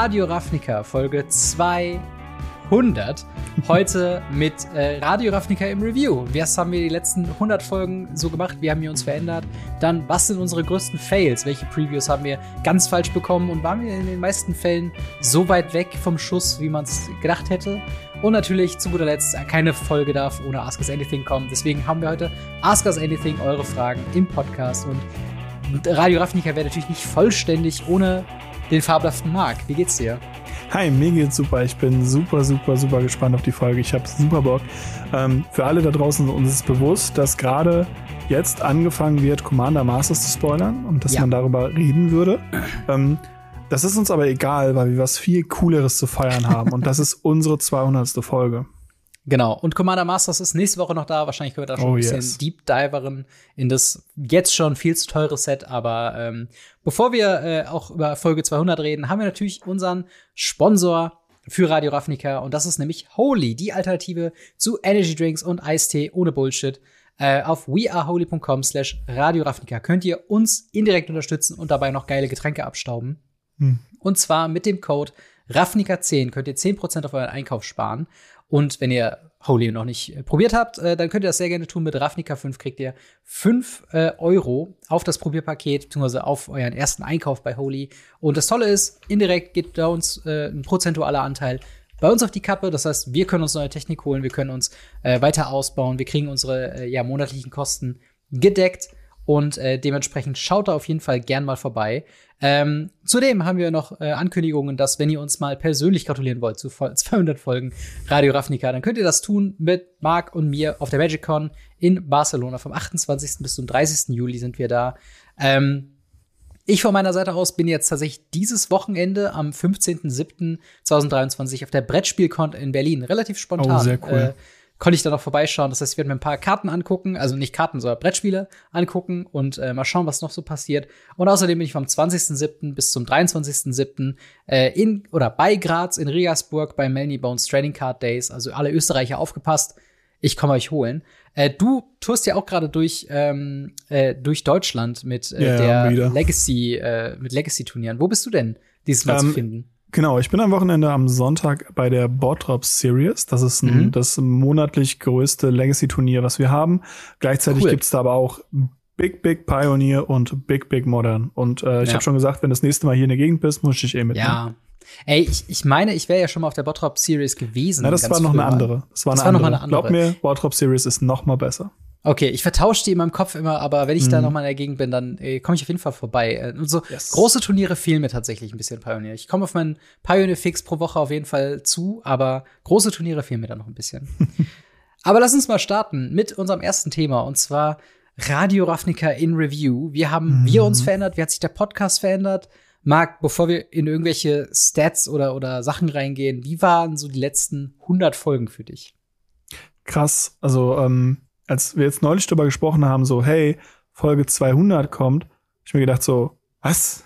Radio Ravnica, Folge 200. Heute mit äh, Radio Ravnica im Review. Was haben wir die letzten 100 Folgen so gemacht? Wie haben wir uns verändert? Dann, was sind unsere größten Fails? Welche Previews haben wir ganz falsch bekommen? Und waren wir in den meisten Fällen so weit weg vom Schuss, wie man es gedacht hätte? Und natürlich zu guter Letzt, keine Folge darf ohne Ask Us Anything kommen. Deswegen haben wir heute Ask Us Anything, eure Fragen im Podcast. Und Radio Ravnica wäre natürlich nicht vollständig ohne den fabelhaften Marc. Wie geht's dir? Hi, mir geht's super. Ich bin super, super, super gespannt auf die Folge. Ich habe super Bock. Ähm, für alle da draußen, uns ist bewusst, dass gerade jetzt angefangen wird, Commander Masters zu spoilern und dass ja. man darüber reden würde. Ähm, das ist uns aber egal, weil wir was viel Cooleres zu feiern haben. und das ist unsere 200. Folge. Genau. Und Commander Masters ist nächste Woche noch da. Wahrscheinlich können wir da schon oh, ein bisschen yes. Deep Diveren in das jetzt schon viel zu teure Set. Aber ähm, bevor wir äh, auch über Folge 200 reden, haben wir natürlich unseren Sponsor für Radio Ravnica. Und das ist nämlich Holy, die Alternative zu Energy Drinks und Eistee ohne Bullshit. Äh, auf weareholy.com slash Radio Ravnica könnt ihr uns indirekt unterstützen und dabei noch geile Getränke abstauben. Hm. Und zwar mit dem Code Ravnica10 könnt ihr 10% auf euren Einkauf sparen. Und wenn ihr Holy noch nicht äh, probiert habt, äh, dann könnt ihr das sehr gerne tun. Mit Ravnica 5 kriegt ihr 5 äh, Euro auf das Probierpaket, beziehungsweise auf euren ersten Einkauf bei Holy. Und das Tolle ist, indirekt geht da uns äh, ein prozentualer Anteil bei uns auf die Kappe. Das heißt, wir können uns neue Technik holen, wir können uns äh, weiter ausbauen, wir kriegen unsere äh, ja, monatlichen Kosten gedeckt. Und dementsprechend schaut da auf jeden Fall gern mal vorbei. Ähm, zudem haben wir noch äh, Ankündigungen, dass wenn ihr uns mal persönlich gratulieren wollt zu 200 Folgen Radio Ravnica, dann könnt ihr das tun mit Marc und mir auf der MagicCon in Barcelona. Vom 28. bis zum 30. Juli sind wir da. Ähm, ich von meiner Seite aus bin jetzt tatsächlich dieses Wochenende am 15.07.2023 auf der Brettspielcon in Berlin. Relativ spontan. Oh, sehr cool. Äh, konnte ich da noch vorbeischauen. Das heißt, ich werde mir ein paar Karten angucken, also nicht Karten, sondern Brettspiele angucken und äh, mal schauen, was noch so passiert. Und außerdem bin ich vom 20.07. bis zum 23.07. Äh, in oder bei Graz in Rigasburg bei Melanie Bones Trading Card Days. Also alle Österreicher aufgepasst. Ich komme euch holen. Äh, du tourst ja auch gerade durch ähm, äh, durch Deutschland mit äh, ja, der Legacy äh, mit Legacy Turnieren. Wo bist du denn dieses Mal um, zu ähm, finden? Genau, ich bin am Wochenende am Sonntag bei der Boardrop Series. Das ist ein, mhm. das monatlich größte Legacy-Turnier, was wir haben. Gleichzeitig cool. gibt's da aber auch Big Big Pioneer und Big Big Modern. Und äh, ich ja. habe schon gesagt, wenn das nächste Mal hier in der Gegend bist, muss ich eh mitnehmen. Ja. Ey, ich, ich meine, ich wäre ja schon mal auf der Bottrop Series gewesen. Na, das war noch eine andere. Das war, das eine, war andere. noch eine andere. Glaub mir, Bottrop Series ist noch mal besser. Okay, ich vertausche die in meinem Kopf immer, aber wenn ich mhm. da nochmal in der Gegend bin, dann äh, komme ich auf jeden Fall vorbei. Äh, und so yes. große Turniere fehlen mir tatsächlich ein bisschen Pioneer. Ich komme auf meinen Pioneer-Fix pro Woche auf jeden Fall zu, aber große Turniere fehlen mir da noch ein bisschen. aber lass uns mal starten mit unserem ersten Thema und zwar Radio Ravnica in Review. Wie haben mhm. wir uns verändert? Wie hat sich der Podcast verändert? Marc, bevor wir in irgendwelche Stats oder, oder Sachen reingehen, wie waren so die letzten 100 Folgen für dich? Krass. Also, ähm, als wir jetzt neulich darüber gesprochen haben, so, hey, Folge 200 kommt, ich mir gedacht so, was?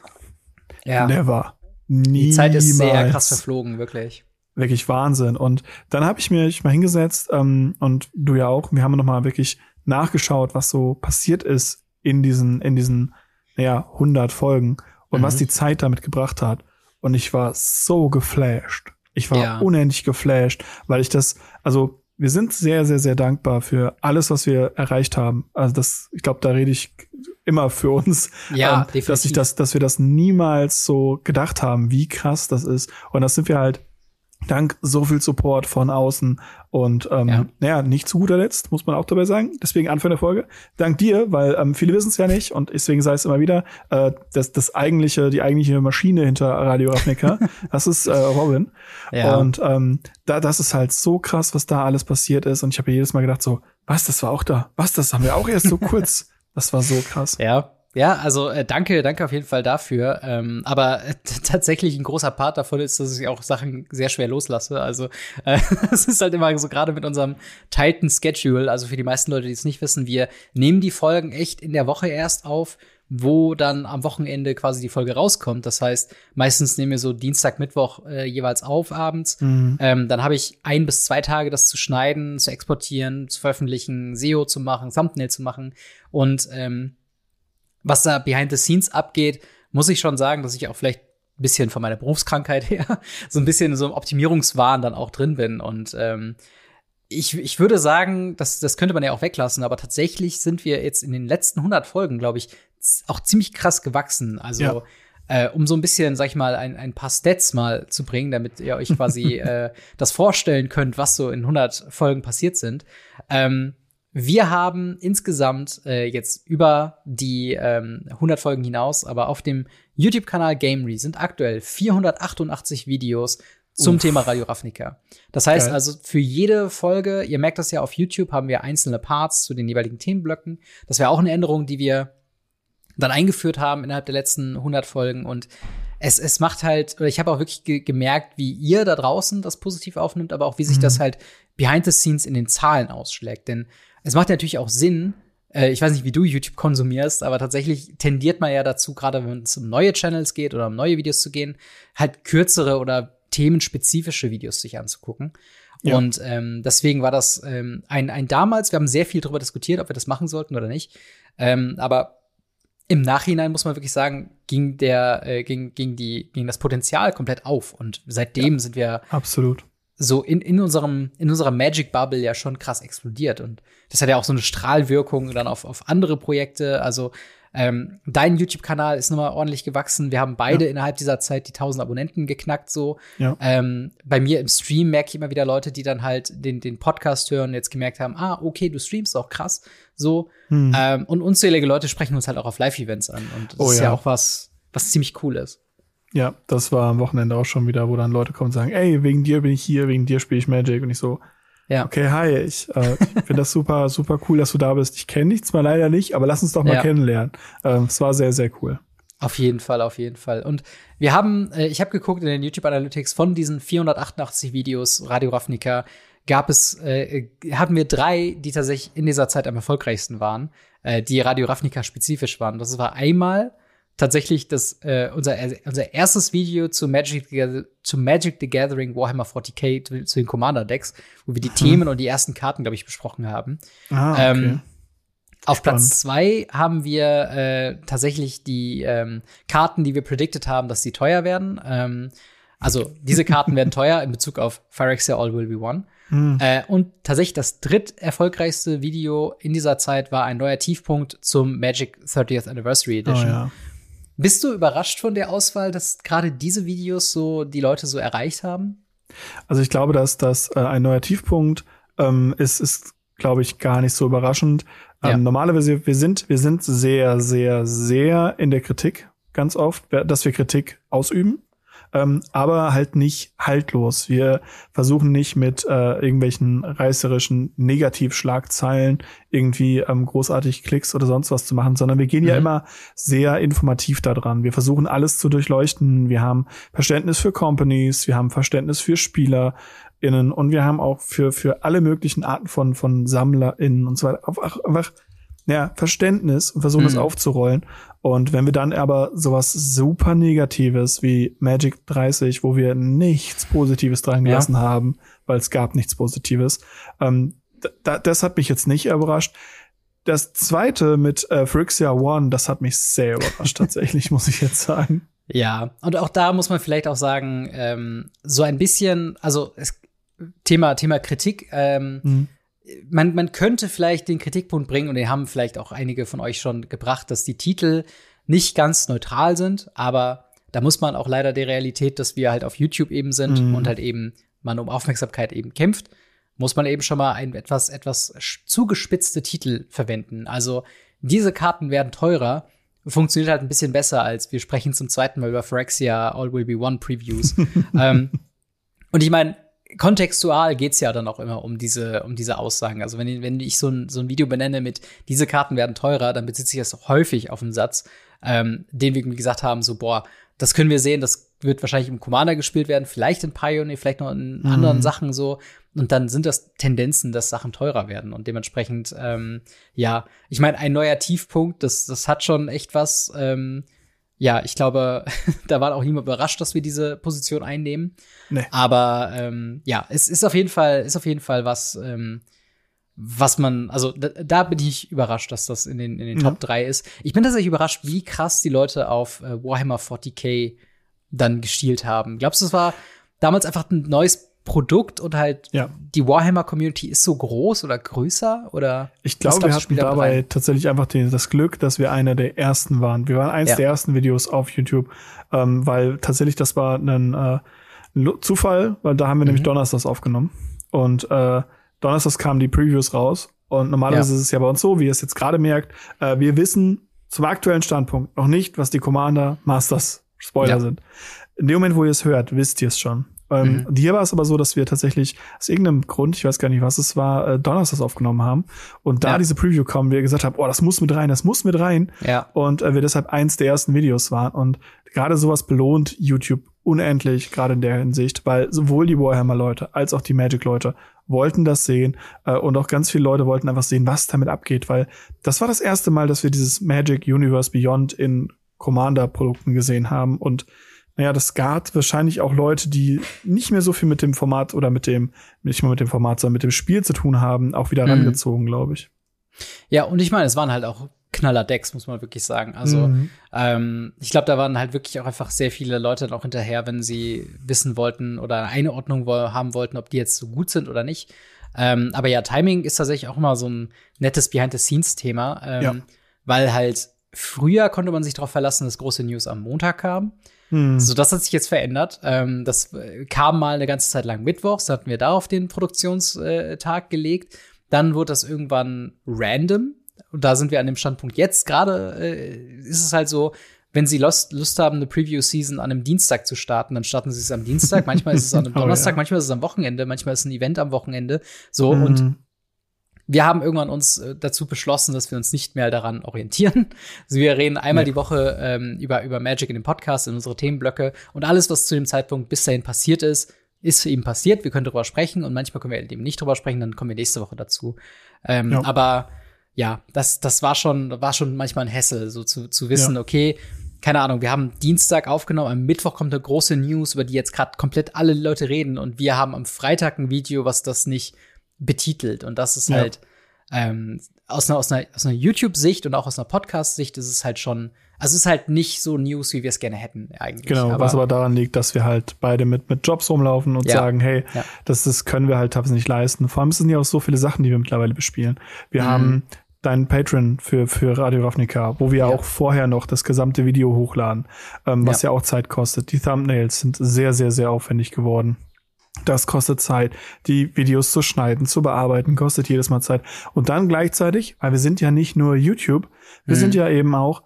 Ja. Never. Niemals. Die Zeit ist sehr krass verflogen, wirklich. Wirklich Wahnsinn. Und dann habe ich mich mal hingesetzt ähm, und du ja auch. Wir haben noch mal wirklich nachgeschaut, was so passiert ist in diesen in diesen ja 100 Folgen und mhm. was die Zeit damit gebracht hat. Und ich war so geflasht. Ich war ja. unendlich geflasht, weil ich das, also wir sind sehr, sehr, sehr dankbar für alles, was wir erreicht haben. Also das, ich glaube, da rede ich immer für uns, ja, ähm, dass ich das, dass wir das niemals so gedacht haben, wie krass das ist. Und das sind wir halt dank so viel Support von außen und ähm, ja. naja, nicht zu guter Letzt, muss man auch dabei sagen. Deswegen Anfang der Folge. Dank dir, weil ähm, viele wissen es ja nicht und deswegen sei es immer wieder, äh, das, das eigentliche, die eigentliche Maschine hinter Radio Ravnica, das ist äh, Robin. Ja. Und ähm, da, das ist halt so krass, was da alles passiert ist. Und ich habe jedes Mal gedacht, so, was, das war auch da. Was, das haben wir auch erst so kurz. das war so krass. Ja, ja, also äh, danke, danke auf jeden Fall dafür. Ähm, aber äh, tatsächlich ein großer Part davon ist, dass ich auch Sachen sehr schwer loslasse. Also äh, es ist halt immer so gerade mit unserem Titan Schedule. Also für die meisten Leute, die es nicht wissen, wir nehmen die Folgen echt in der Woche erst auf, wo dann am Wochenende quasi die Folge rauskommt. Das heißt, meistens nehmen wir so Dienstag, Mittwoch äh, jeweils auf abends. Mhm. Ähm, dann habe ich ein bis zwei Tage, das zu schneiden, zu exportieren, zu veröffentlichen, SEO zu machen, Thumbnail zu machen und ähm, was da behind the scenes abgeht, muss ich schon sagen, dass ich auch vielleicht bisschen von meiner Berufskrankheit her, so ein bisschen so im Optimierungswahn dann auch drin bin. Und ähm, ich, ich würde sagen, das, das könnte man ja auch weglassen, aber tatsächlich sind wir jetzt in den letzten 100 Folgen, glaube ich, auch ziemlich krass gewachsen. Also, ja. äh, um so ein bisschen, sag ich mal, ein, ein paar Stats mal zu bringen, damit ihr euch quasi äh, das vorstellen könnt, was so in 100 Folgen passiert sind. Ähm, wir haben insgesamt äh, jetzt über die ähm, 100 Folgen hinaus, aber auf dem YouTube-Kanal Gamery sind aktuell 488 Videos zum Uff. Thema Radio Ravnica. Das heißt Geil. also, für jede Folge, ihr merkt das ja auf YouTube, haben wir einzelne Parts zu den jeweiligen Themenblöcken. Das wäre auch eine Änderung, die wir dann eingeführt haben innerhalb der letzten 100 Folgen und es, es macht halt, oder ich habe auch wirklich ge gemerkt, wie ihr da draußen das positiv aufnimmt, aber auch wie sich mhm. das halt behind the scenes in den Zahlen ausschlägt. Denn es macht ja natürlich auch Sinn, äh, ich weiß nicht, wie du YouTube konsumierst, aber tatsächlich tendiert man ja dazu, gerade wenn es um neue Channels geht oder um neue Videos zu gehen, halt kürzere oder themenspezifische Videos sich anzugucken. Ja. Und ähm, deswegen war das ähm, ein, ein damals, wir haben sehr viel darüber diskutiert, ob wir das machen sollten oder nicht. Ähm, aber im Nachhinein muss man wirklich sagen, ging der, äh, ging, ging die, ging das Potenzial komplett auf. Und seitdem ja, sind wir absolut so in, in unserem, in unserer Magic Bubble ja schon krass explodiert. Und das hat ja auch so eine Strahlwirkung dann auf, auf andere Projekte. Also ähm, dein YouTube-Kanal ist nochmal ordentlich gewachsen. Wir haben beide ja. innerhalb dieser Zeit die 1000 Abonnenten geknackt. So. Ja. Ähm, bei mir im Stream merke ich immer wieder Leute, die dann halt den, den Podcast hören und jetzt gemerkt haben, ah, okay, du streamst auch krass. So. Hm. Ähm, und unzählige Leute sprechen uns halt auch auf Live-Events an. Und das oh, ist ja. ja auch was, was ziemlich cool ist. Ja, das war am Wochenende auch schon wieder, wo dann Leute kommen und sagen, ey, wegen dir bin ich hier, wegen dir spiele ich Magic. Und ich so, ja. Okay, hi, ich äh, finde das super, super cool, dass du da bist. Ich kenne dich zwar leider nicht, aber lass uns doch mal ja. kennenlernen. Ähm, es war sehr, sehr cool. Auf jeden Fall, auf jeden Fall. Und wir haben, äh, ich habe geguckt in den YouTube Analytics von diesen 488 Videos Radio Ravnica gab es, äh, hatten wir drei, die tatsächlich in dieser Zeit am erfolgreichsten waren, äh, die Radio Ravnica spezifisch waren. Das war einmal tatsächlich das, äh, unser, unser erstes Video zu Magic, zu Magic the Gathering Warhammer 40k, zu den Commander Decks, wo wir die hm. Themen und die ersten Karten, glaube ich, besprochen haben. Ah, okay. Ähm, auf Platz zwei haben wir äh, tatsächlich die ähm, Karten, die wir predicted haben, dass sie teuer werden. Ähm, also diese Karten werden teuer in Bezug auf Phyrexia All Will Be One. Mhm. Äh, und tatsächlich das dritt erfolgreichste Video in dieser Zeit war ein neuer Tiefpunkt zum Magic 30th Anniversary Edition. Oh, ja. Bist du überrascht von der Auswahl, dass gerade diese Videos so die Leute so erreicht haben? Also ich glaube, dass das äh, ein neuer Tiefpunkt ähm, ist, ist glaube ich gar nicht so überraschend. Ähm, ja. Normalerweise wir sind wir sind sehr sehr sehr in der Kritik ganz oft, dass wir Kritik ausüben ähm, aber halt nicht haltlos. Wir versuchen nicht mit äh, irgendwelchen reißerischen Negativschlagzeilen irgendwie ähm, großartig Klicks oder sonst was zu machen, sondern wir gehen mhm. ja immer sehr informativ da dran. Wir versuchen alles zu durchleuchten. Wir haben Verständnis für Companies, wir haben Verständnis für SpielerInnen und wir haben auch für, für alle möglichen Arten von, von SammlerInnen und so weiter einfach ja, Verständnis und versuchen mhm. das aufzurollen. Und wenn wir dann aber sowas super Negatives wie Magic 30, wo wir nichts Positives dran gelassen ja. haben, weil es gab nichts Positives, ähm, das hat mich jetzt nicht überrascht. Das zweite mit äh, Phyrexia One, das hat mich sehr überrascht, tatsächlich, muss ich jetzt sagen. Ja, und auch da muss man vielleicht auch sagen, ähm, so ein bisschen, also es, Thema, Thema Kritik, ähm, mhm man, man könnte vielleicht den Kritikpunkt bringen, und den haben vielleicht auch einige von euch schon gebracht, dass die Titel nicht ganz neutral sind, aber da muss man auch leider der Realität, dass wir halt auf YouTube eben sind mhm. und halt eben man um Aufmerksamkeit eben kämpft, muss man eben schon mal ein etwas, etwas zugespitzte Titel verwenden. Also diese Karten werden teurer, funktioniert halt ein bisschen besser, als wir sprechen zum zweiten Mal über Phyrexia All Will Be One Previews. ähm, und ich meine, kontextual geht's ja dann auch immer um diese, um diese Aussagen. Also wenn, wenn ich so ein, so ein Video benenne mit diese Karten werden teurer, dann bezieht sich das häufig auf einen Satz, ähm, den wir gesagt haben, so, boah, das können wir sehen, das wird wahrscheinlich im Commander gespielt werden, vielleicht in Pioneer, vielleicht noch in mhm. anderen Sachen so. Und dann sind das Tendenzen, dass Sachen teurer werden. Und dementsprechend, ähm, ja, ich meine, ein neuer Tiefpunkt, das, das hat schon echt was, ähm, ja, ich glaube, da war auch niemand überrascht, dass wir diese Position einnehmen. Nee. Aber ähm, ja, es ist auf jeden Fall, ist auf jeden Fall was, ähm, was man, also da, da bin ich überrascht, dass das in den, in den Top 3 ist. Ich bin tatsächlich überrascht, wie krass die Leute auf äh, Warhammer 40k dann gestielt haben. Glaubst du, es war damals einfach ein neues Produkt und halt ja. die Warhammer-Community ist so groß oder größer oder? Ich glaube, wir hatten dabei rein? tatsächlich einfach den, das Glück, dass wir einer der ersten waren. Wir waren eins ja. der ersten Videos auf YouTube, ähm, weil tatsächlich das war ein, äh, Zufall, weil da haben wir mhm. nämlich Donnerstags aufgenommen und äh, Donnerstags kamen die Previews raus und normalerweise ja. ist es ja bei uns so, wie ihr es jetzt gerade merkt, äh, wir wissen zum aktuellen Standpunkt noch nicht, was die Commander Masters Spoiler sind. In dem Moment, wo ihr es hört, wisst ihr es schon. Ähm, mhm. Hier war es aber so, dass wir tatsächlich aus irgendeinem Grund, ich weiß gar nicht, was es war, äh, Donnerstags aufgenommen haben und da ja. diese Preview kam, wir gesagt haben, oh, das muss mit rein, das muss mit rein. Ja. Und äh, wir deshalb eins der ersten Videos waren und gerade sowas belohnt YouTube unendlich, gerade in der Hinsicht, weil sowohl die Warhammer-Leute als auch die Magic-Leute wollten das sehen äh, und auch ganz viele Leute wollten einfach sehen, was damit abgeht, weil das war das erste Mal, dass wir dieses Magic Universe Beyond in Commander-Produkten gesehen haben und naja, das gab wahrscheinlich auch Leute, die nicht mehr so viel mit dem Format oder mit dem, nicht mal mit dem Format, sondern mit dem Spiel zu tun haben, auch wieder mhm. rangezogen, glaube ich. Ja, und ich meine, es waren halt auch knaller Decks, muss man wirklich sagen. Also mhm. ähm, ich glaube, da waren halt wirklich auch einfach sehr viele Leute noch hinterher, wenn sie wissen wollten oder eine Ordnung haben wollten, ob die jetzt so gut sind oder nicht. Ähm, aber ja, Timing ist tatsächlich auch immer so ein nettes Behind-the-Scenes-Thema, ähm, ja. weil halt früher konnte man sich darauf verlassen, dass große News am Montag kam. Hm. So, das hat sich jetzt verändert. Ähm, das äh, kam mal eine ganze Zeit lang mittwochs, da hatten wir darauf den Produktionstag gelegt. Dann wurde das irgendwann random. Und da sind wir an dem Standpunkt jetzt. Gerade äh, ist es halt so, wenn Sie Lust, Lust haben, eine Preview-Season an einem Dienstag zu starten, dann starten Sie es am Dienstag. Manchmal ist es an einem Donnerstag, oh, ja. manchmal ist es am Wochenende, manchmal ist es ein Event am Wochenende. So, mhm. und wir haben irgendwann uns äh, dazu beschlossen, dass wir uns nicht mehr daran orientieren. Also wir reden einmal nee. die Woche ähm, über, über Magic in dem Podcast, in unsere Themenblöcke und alles, was zu dem Zeitpunkt bis dahin passiert ist, ist eben passiert. Wir können darüber sprechen und manchmal können wir eben nicht drüber sprechen, dann kommen wir nächste Woche dazu. Ähm, ja. Aber ja, das, das war schon, war schon manchmal ein Hessel, so zu, zu wissen, ja. okay, keine Ahnung, wir haben Dienstag aufgenommen, am Mittwoch kommt eine große News, über die jetzt gerade komplett alle Leute reden und wir haben am Freitag ein Video, was das nicht betitelt. Und das ist ja. halt ähm, aus einer, aus einer, aus einer YouTube-Sicht und auch aus einer Podcast-Sicht ist es halt schon, also es ist halt nicht so News, wie wir es gerne hätten eigentlich. Genau, aber, was aber daran liegt, dass wir halt beide mit, mit Jobs rumlaufen und ja, sagen, hey, ja. das, das können wir halt teilweise nicht leisten. Vor allem sind ja auch so viele Sachen, die wir mittlerweile bespielen. Wir mhm. haben deinen Patron für, für Radio Ravnica, wo wir ja. auch vorher noch das gesamte Video hochladen, ähm, was ja. ja auch Zeit kostet. Die Thumbnails sind sehr, sehr, sehr aufwendig geworden. Das kostet Zeit. Die Videos zu schneiden, zu bearbeiten, kostet jedes Mal Zeit. Und dann gleichzeitig, weil wir sind ja nicht nur YouTube, wir mhm. sind ja eben auch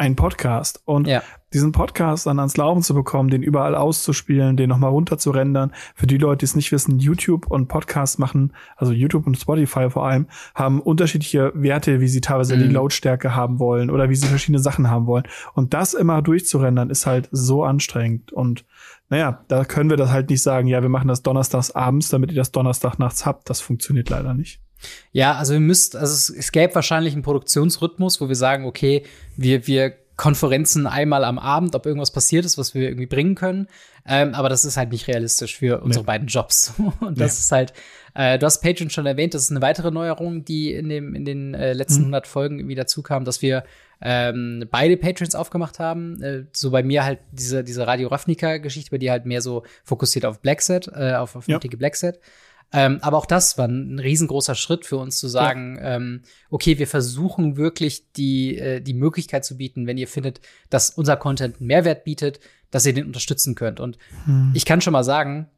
ein Podcast. Und ja. diesen Podcast dann ans Laufen zu bekommen, den überall auszuspielen, den nochmal runter zu rendern. Für die Leute, die es nicht wissen, YouTube und Podcast machen, also YouTube und Spotify vor allem, haben unterschiedliche Werte, wie sie teilweise mhm. die Lautstärke haben wollen oder wie sie verschiedene Sachen haben wollen. Und das immer durchzurendern ist halt so anstrengend. Und naja, da können wir das halt nicht sagen, ja, wir machen das donnerstags abends, damit ihr das Donnerstag nachts habt. Das funktioniert leider nicht. Ja, also wir müsst, also es, es gäbe wahrscheinlich einen Produktionsrhythmus, wo wir sagen, okay, wir, wir Konferenzen einmal am Abend, ob irgendwas passiert ist, was wir irgendwie bringen können. Ähm, aber das ist halt nicht realistisch für unsere nee. beiden Jobs. Und das nee. ist halt, äh, du hast Patreon schon erwähnt, das ist eine weitere Neuerung, die in, dem, in den äh, letzten mhm. 100 Folgen irgendwie dazu kam, dass wir ähm, beide Patrons aufgemacht haben. Äh, so bei mir halt diese, diese Radio Ravnica-Geschichte, bei dir halt mehr so fokussiert auf Blackset, äh, auf, auf ja. Blackset. Ähm, aber auch das war ein riesengroßer Schritt für uns zu sagen, ja. ähm, okay, wir versuchen wirklich die, äh, die Möglichkeit zu bieten, wenn ihr findet, dass unser Content einen Mehrwert bietet, dass ihr den unterstützen könnt. Und hm. ich kann schon mal sagen,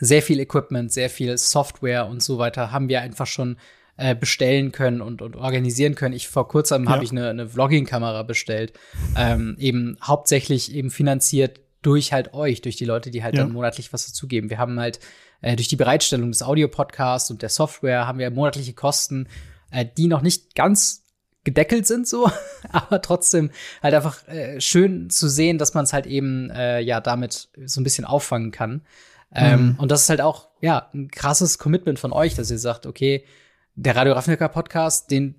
sehr viel Equipment, sehr viel Software und so weiter haben wir einfach schon äh, bestellen können und, und organisieren können. Ich vor kurzem ja. habe ich eine, eine Vlogging-Kamera bestellt, ähm, eben hauptsächlich eben finanziert durch halt euch, durch die Leute, die halt ja. dann monatlich was dazugeben. Wir haben halt äh, durch die Bereitstellung des Audio-Podcasts und der Software haben wir monatliche Kosten, äh, die noch nicht ganz gedeckelt sind so, aber trotzdem halt einfach äh, schön zu sehen, dass man es halt eben äh, ja damit so ein bisschen auffangen kann. Ähm, mhm. Und das ist halt auch ja ein krasses Commitment von euch, dass ihr sagt, okay, der Radio Ravnica Podcast, den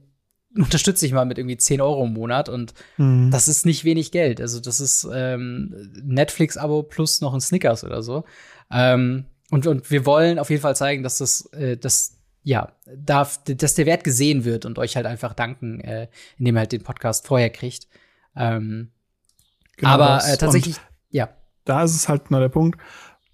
unterstütze ich mal mit irgendwie 10 Euro im Monat und mhm. das ist nicht wenig Geld. Also das ist ähm, Netflix-Abo plus noch ein Snickers oder so. Ähm, und, und wir wollen auf jeden Fall zeigen, dass das, äh, das ja, darf, dass der Wert gesehen wird und euch halt einfach danken, äh, indem ihr halt den Podcast vorher kriegt. Ähm, genau aber äh, tatsächlich. Ja. Da ist es halt nur der Punkt.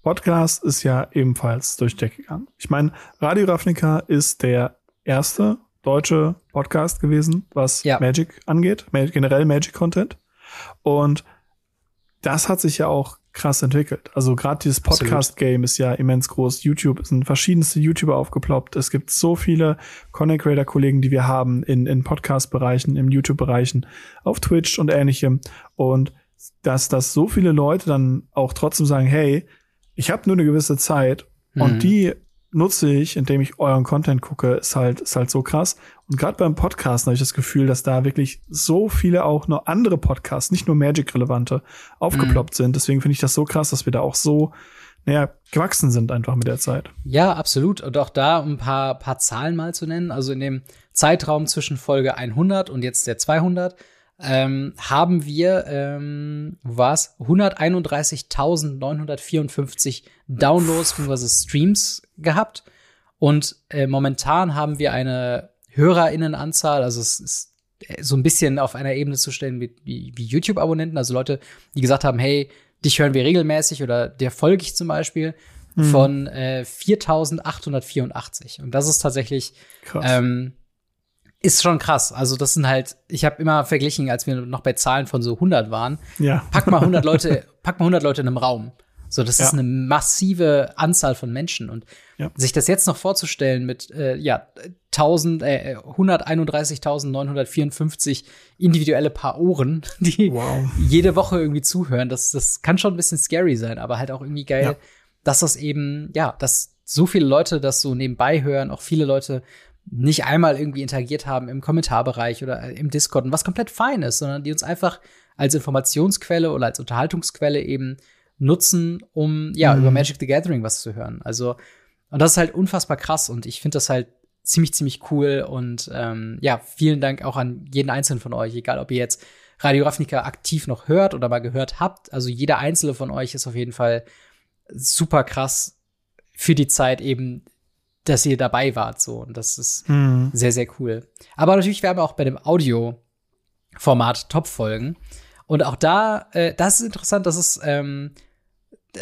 Podcast ist ja ebenfalls durch Deck gegangen. Ich meine, Radio Ravnica ist der erste deutsche Podcast gewesen, was ja. Magic angeht, generell Magic Content. Und das hat sich ja auch krass entwickelt. Also gerade dieses Podcast-Game ist ja immens groß. YouTube sind verschiedenste YouTuber aufgeploppt. Es gibt so viele Content Creator-Kollegen, die wir haben in, in Podcast-Bereichen, in YouTube-Bereichen, auf Twitch und ähnlichem. Und dass, dass so viele Leute dann auch trotzdem sagen, hey, ich habe nur eine gewisse Zeit mhm. und die nutze ich, indem ich euren Content gucke, ist halt, ist halt so krass. Und gerade beim Podcast habe ich das Gefühl, dass da wirklich so viele auch noch andere Podcasts, nicht nur Magic-relevante, aufgeploppt mhm. sind. Deswegen finde ich das so krass, dass wir da auch so naja, gewachsen sind einfach mit der Zeit. Ja, absolut. Und auch da, um ein paar, paar Zahlen mal zu nennen. Also in dem Zeitraum zwischen Folge 100 und jetzt der 200 ähm, haben wir, ähm, was, 131.954 Downloads bzw. Streams gehabt. Und äh, momentan haben wir eine HörerInnenanzahl, also es ist äh, so ein bisschen auf einer Ebene zu stellen wie, wie, wie YouTube-Abonnenten, also Leute, die gesagt haben, hey, dich hören wir regelmäßig oder der folge ich zum Beispiel, mhm. von äh, 4.884. Und das ist tatsächlich ähm, ist schon krass. Also das sind halt, ich habe immer verglichen, als wir noch bei Zahlen von so 100 waren. Ja. Pack mal 100 Leute, pack mal 100 Leute in einem Raum. So, das ja. ist eine massive Anzahl von Menschen und ja. sich das jetzt noch vorzustellen mit äh, ja 1000 äh, 131.954 individuelle Paar Ohren, die wow. jede Woche irgendwie zuhören, das das kann schon ein bisschen scary sein, aber halt auch irgendwie geil, ja. dass das eben ja, dass so viele Leute das so nebenbei hören, auch viele Leute nicht einmal irgendwie interagiert haben im Kommentarbereich oder im Discord und was komplett fein ist, sondern die uns einfach als Informationsquelle oder als Unterhaltungsquelle eben nutzen, um ja mhm. über Magic the Gathering was zu hören. Also und das ist halt unfassbar krass und ich finde das halt ziemlich ziemlich cool und ähm, ja vielen Dank auch an jeden einzelnen von euch, egal ob ihr jetzt Radio Ravnica aktiv noch hört oder mal gehört habt. Also jeder einzelne von euch ist auf jeden Fall super krass für die Zeit eben dass ihr dabei wart. So. Und das ist mhm. sehr, sehr cool. Aber natürlich, wir haben auch bei dem Audio-Format Top-Folgen. Und auch da, äh, das ist interessant, dass es, ähm,